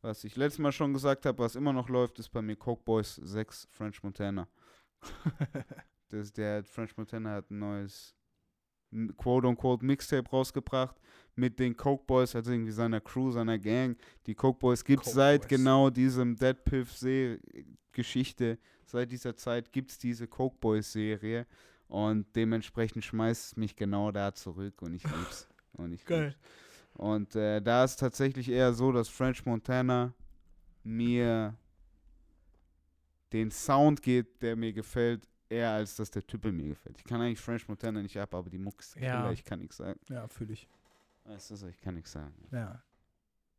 was ich letztes Mal schon gesagt habe, was immer noch läuft, ist bei mir Coke Boys 6 French Montana. Das, der French Montana hat ein neues quote-unquote Mixtape rausgebracht mit den Coke Boys, also irgendwie seiner Crew, seiner Gang. Die Coke Boys gibt es seit Boys. genau diesem Dead Piff Geschichte. Seit dieser Zeit gibt es diese Coke Boys Serie und dementsprechend schmeißt es mich genau da zurück und ich lieb's. und ich Geil. lieb's. Und äh, da ist tatsächlich eher so, dass French Montana mir den Sound geht, der mir gefällt, eher als dass der Typ mir gefällt. Ich kann eigentlich French Montana nicht ab, aber die Mucks, Ja. Ich kann nichts sagen. Ja, fühle ich. Weißt du, ich kann nichts sagen. Ja.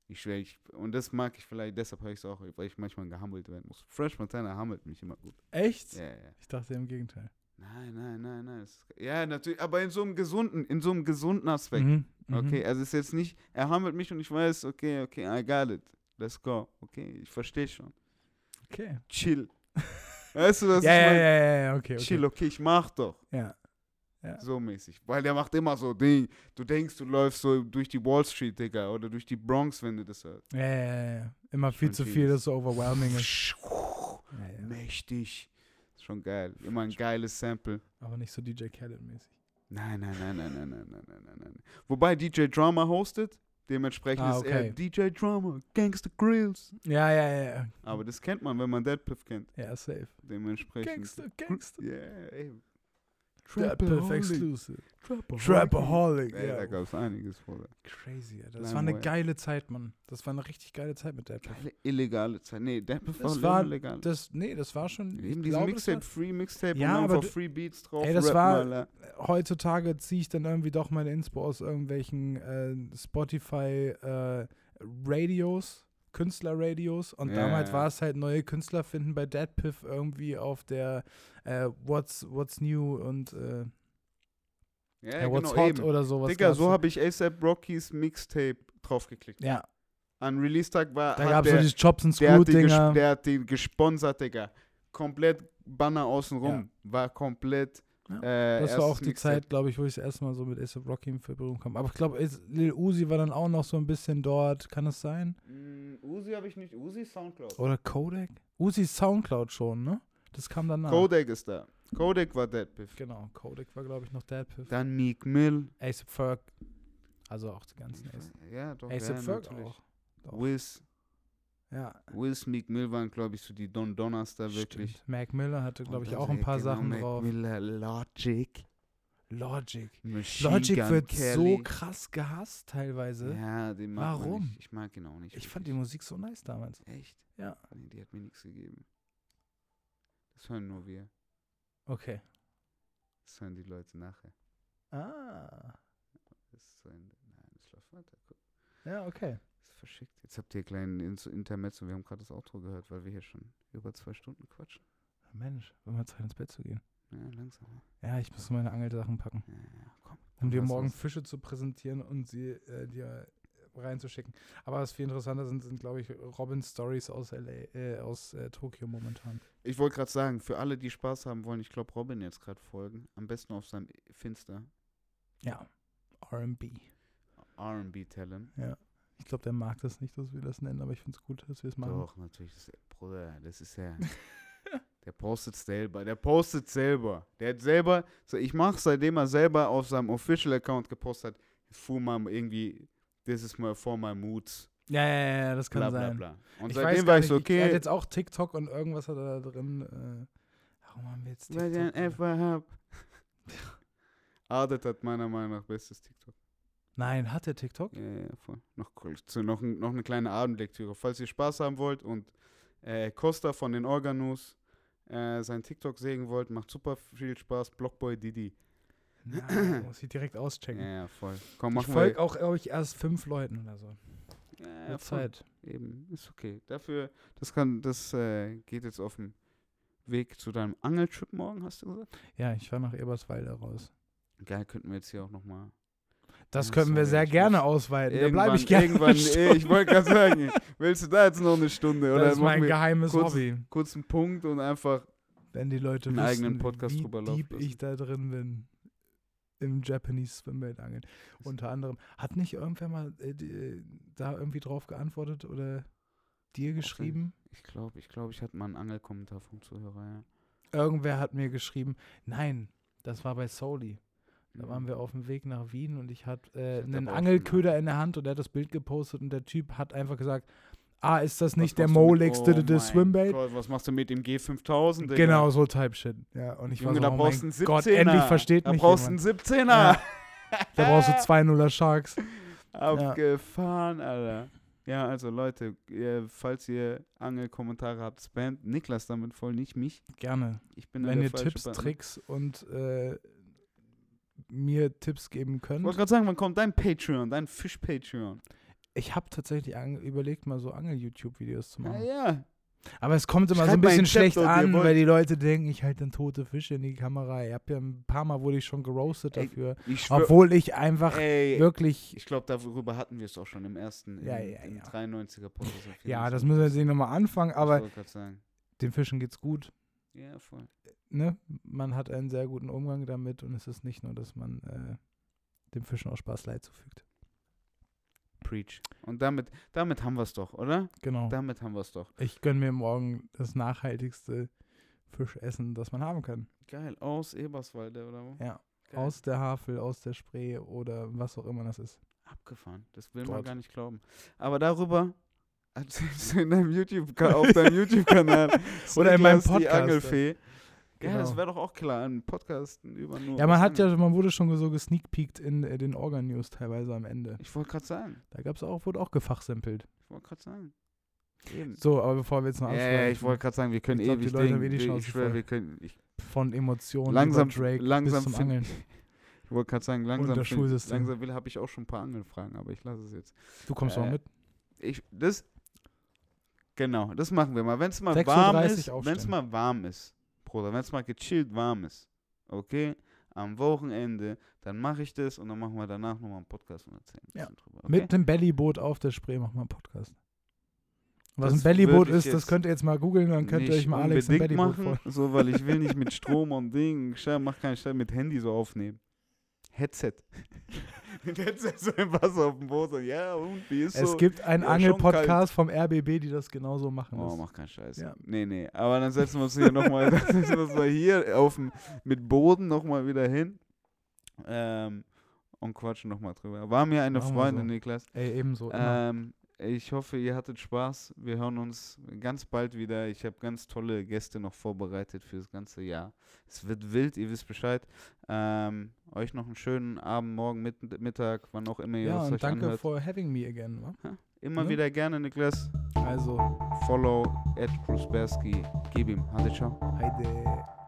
Ich schwöre, ich, und das mag ich vielleicht, deshalb höre ich es auch, weil ich manchmal gehammelt werden muss. French Montana hammelt mich immer gut. Echt? Ja, ja. Ich dachte im Gegenteil. Nein, nein, nein, nein. ist- Ja, natürlich, aber in so einem gesunden, in so einem gesunden Aspekt. Mhm, mhm. Okay, also ist jetzt nicht, er hammelt mich und ich weiß, okay, okay, I got it. Let's go. Okay, ich verstehe schon. Okay. Chill. weißt du, was Ja, ich ja, meine? ja, ja, ja, okay, okay. Chill, okay, ich mach doch. Ja. Ja. So mäßig. Weil der macht immer so Ding. Du denkst, du läufst so durch die Wall Street, Digga, oder durch die Bronx, wenn du das hörst. Ja, ja, ja. Immer viel zu viel. das so overwhelming ist. Mächtig. Schon geil. Immer ein geiles Sample. Aber nicht so DJ Khaled-mäßig. Nein, nein, nein, nein, nein, nein, nein, nein, nein, nein. Wobei DJ Drama hostet. Dementsprechend Ah, ist er okay. DJ Drama, Gangster Grills. Ja, ja, ja. Aber das kennt man, wenn man Deadpiff kennt. Ja, safe. Dementsprechend. Gangster, Gangster. Ja, ey. Der Puff Exclusive. Trapaholic. Trapaholic, Ey, ja. da gab es einiges vor. Crazy, Alter. Das Lime war eine Wire. geile Zeit, Mann. Das war eine richtig geile Zeit mit der Puff. Geile illegale Zeit. Nee, war, Das war, illegal. das, nee, das war schon, Eben diese glaube, das war- Mixtape, Free Mixtape Ja, und aber einfach Free Beats drauf. Ey, das rappen, war- Alter. heutzutage ziehe ich dann irgendwie doch meine Inspo aus irgendwelchen äh, Spotify äh, Radios, Künstlerradios und Ja, damals ja. war es halt neue Künstler finden bei Deadpiff irgendwie auf der äh, What's What's New und äh, Ja, ja, What's genau, Hot eben. oder sowas. Digga, so habe ich ASAP Rockys Mixtape draufgeklickt. Ja, An Release-Tag war da gab es so diese Chops and Screw-Dinger. der hat die gesponsert, Digga. Komplett Banner außenrum. War komplett. Ja, Äh, Das war auch die Mixtape. Zeit, glaube ich, wo ich das erste Mal so mit ASAP Rocky in Verbindung kam. Aber ich glaube, Lil Uzi war dann auch noch so ein bisschen dort. Kann das sein? Mm, Uzi habe ich nicht. Uzi Soundcloud. Oder Kodak? Uzi Soundcloud schon, ne? Das kam danach. Kodak ist da. Kodak war Deadpiff. Genau, Kodak war, glaube ich, noch Deadpiff. Dann Meek Mill. ASAP Ferg. Also auch die ganzen ASAP. Ja, doch. ASAP ja, Ferg natürlich. auch. Doch. Wiz. Ja, Wiz, Meek Mill waren, glaube ich, so die Don Donners da wirklich. stimmt. Mac Miller hatte, glaube ich, auch so, ein paar genau, Sachen Mac drauf. Miller, Logic. Logic. Machine Logic Gun wird Kelly. so krass gehasst teilweise. Ja, den mag Warum? nicht. Ich mag ihn auch nicht. Ich fand die. Musik so nice damals. Echt? Ja. Nee, die hat mir nichts gegeben. Das hören nur wir. Okay. Das hören die Leute nachher. Ah. Das ist zu Ende. Nein, das läuft weiter. Guck, Ja, okay. Verschickt. Jetzt habt ihr einen kleinen Intermezzo. Wir haben gerade das Outro gehört, weil wir hier schon über zwei Stunden quatschen. Mensch, wenn wir Zeit ins Bett zu gehen. Ja, langsam. Ja, ich muss meine Angelsachen packen, Ja, ja, komm. um dir morgen uns. Fische zu präsentieren und sie äh, dir reinzuschicken. Aber was viel interessanter sind, sind, glaube ich, Robins Stories aus LA, äh, aus äh, Tokio momentan. Ich wollte gerade sagen, für alle, die Spaß haben wollen, ich glaube, Robin jetzt gerade folgen. Am besten auf seinem Finster Ja. RB. RB-Talent. Ich glaube, der mag das nicht, dass wir das nennen, aber ich finde es gut, dass wir es machen. Doch, natürlich. Das, Bruder, das ist ja. der postet selber. Der postet selber. Der hat selber. So, ich mache seitdem er selber auf seinem Official Account gepostet hat, fuhr mal irgendwie, this is my for my moods. Ja, ja, ja, das kann Bla bla sein. bla. Und ich seitdem war ich so, Er hat okay. jetzt auch TikTok und irgendwas hat er da drin. Äh, warum haben wir jetzt Weil ich ein TikTok? F hab. Ardet hat meiner Meinung nach bestes TikTok. Nein, hat er TikTok? Ja, ja, voll. Noch, cool. zu, noch, noch eine kleine Abendlektüre. Falls ihr Spaß haben wollt und äh, Costa von den Organus äh, sein TikTok sehen wollt, macht super viel Spaß. Blockboy Didi. Nein, muss ich direkt Ja, auschecken. ja, voll. Komm, ich machen folge auch, glaube ich, erst fünf Leuten oder so. Ja, Mit ja. Zeit. Eben, ist okay. Dafür, das kann, das äh, geht jetzt auf dem Weg zu deinem Angeltrip morgen, hast du gesagt? Ja, ich fahre nach Eberswalde raus. Geil, könnten wir jetzt hier auch nochmal. Das können wir sehr gerne ausweiten. Da bleibe ich gerne. Irgendwann, ey, ich wollte gerade sagen, willst du da jetzt noch eine Stunde? Oder das ist machen mein geheimes kurz- Hobby. kurz einen Punkt und einfach. Wenn die Leute einen wissen, eigenen Podcast wie drüber laufen deep ich da drin bin. Im Japanese Swimboat angeln. Unter anderem. Hat nicht irgendwer mal äh, die, äh, da irgendwie drauf geantwortet oder dir geschrieben? Ich glaube, ich glaube, ich hatte mal einen Angelkommentar vom Zuhörer, ja. Irgendwer hat mir geschrieben, nein, das war bei Soli. Da Mhm. waren wir auf dem Weg nach Wien und ich hatte äh, Ich einen Angelköder in der Hand und der hat das Bild gepostet und der Typ hat einfach gesagt, ah, ist das Was nicht der du mit- Molex oh Swimboat? Gott, was machst du mit dem G5000? Digga? Genau, so Type Shit. Ja, und ich Junge, war da so, oh brauchst mein einen 17er. Gott, endlich versteht da mich brauchst du jemand. einen 17er. Ja. Da brauchst du zwei Nuller Sharks. Abgefahren, Alter. Ja, also Leute, falls ihr Angelkommentare habt, spamt Niklas damit voll, nicht mich. Gerne. Ich bin da Wenn der ihr Tipps, Partner. Tricks und äh, mir Tipps geben Ich könnt. wollte gerade sagen, wann kommt dein Patreon, dein Fisch-Patreon? Ich habe tatsächlich überlegt, mal so Angel-YouTube-Videos zu Ja, machen. ja. Aber es kommt immer so Schreibt ein mal in bisschen Chat schlecht ihr an, weil die Leute denken, ich halte dann tote Fische in die Kamera. Ich hab ja ein paar Mal wurde ich schon geroastet Ey, dafür. Ich Obwohl ich einfach ey, wirklich. ich glaube, darüber hatten wir es auch schon im ersten, im, Ja, ja, im ja. 93er Podcast. Ja, das müssen wir jetzt nicht nochmal anfangen, Ich aber den Fischen geht's gut. Ja, voll. Ne? Man hat einen sehr guten Umgang damit und es ist nicht nur, dass man äh, dem Fischen auch Spaß Leid zufügt. Preach. Und damit, damit haben wir es doch, oder? Genau. Damit haben wir es doch. Ich gönne mir morgen das nachhaltigste Fischessen, das man haben kann. Geil. Aus Eberswalde, oder wo? Ja. Geil. Aus der Havel, aus der Spree oder was auch immer das ist. Abgefahren. Das will man Dort. gar nicht glauben. Aber darüber erzählst du in deinem YouTube auf deinem YouTube-Kanal. Oder in meinem Niklas, Die Podcast, Angelfee. Ja, Genau. das wäre doch auch klar. Ein Podcast über nur. Ja, man hat ja, man wurde schon so gesneakpeakt in äh, den Organ-News teilweise am Ende. Ich wollte gerade sagen. Da gab es auch, wurde auch gefachsimpelt. Ich wollte gerade sagen. Eben. So, aber bevor wir jetzt noch Ja, ja, ich wollte gerade sagen, wir können Ich glaub, die ewig Leute haben Ding- eh die ich schwör, wir können. Ich, von Emotionen Langsam- über Drake langsam bis zum Angeln. ich wollte gerade sagen, langsam, das find- langsam will habe ich auch schon ein paar Angelfragen, aber ich lasse es jetzt. Du kommst Äh, auch mit. Ich, das, genau, das machen wir mal. Wenn es mal 6:30 warm ist, wenn es mal warm ist, Bruder, wenn es mal gechillt warm ist, okay, am Wochenende, dann mache ich das und dann machen wir danach nochmal einen Podcast und erzählen ein Ja. drüber. Okay? Mit dem Bellyboot auf der Spree machen wir einen Podcast. Was Das ein Bellyboot ist, das könnt ihr jetzt mal googeln, dann könnt ihr euch mal Alex unbedingt Bellyboot machen, so, weil ich will nicht mit Strom und Ding, mach keinen Scheiß mit Handy so aufnehmen. Headset. mit Headset so im Wasser auf dem Boot, so, ja, und wie ist Es so? gibt einen Ja, Angel-Podcast vom RBB, die das genauso machen. Oh, Das- mach keinen Scheiß. Ja. Nee, nee. Aber dann setzen wir uns hier nochmal, dann setzen wir uns mal hier auf dem, mit Boden nochmal wieder hin. Ähm, und quatschen nochmal drüber. War mir eine Machen Freude, so. Niklas. Ey, ebenso. Ähm, ich hoffe, ihr hattet Spaß. Wir hören uns ganz bald wieder. Ich habe ganz tolle Gäste noch vorbereitet für das ganze Jahr. Es wird wild, ihr wisst Bescheid. Ähm, euch noch einen schönen Abend, morgen, Mitt Mittag, wann auch immer ihr ja, es und euch danke anhört. for having me again. Wa? Immer ne? wieder gerne, Niklas. Also, Follow at Krusberski. Gib ihm. Hatte ciao. heide.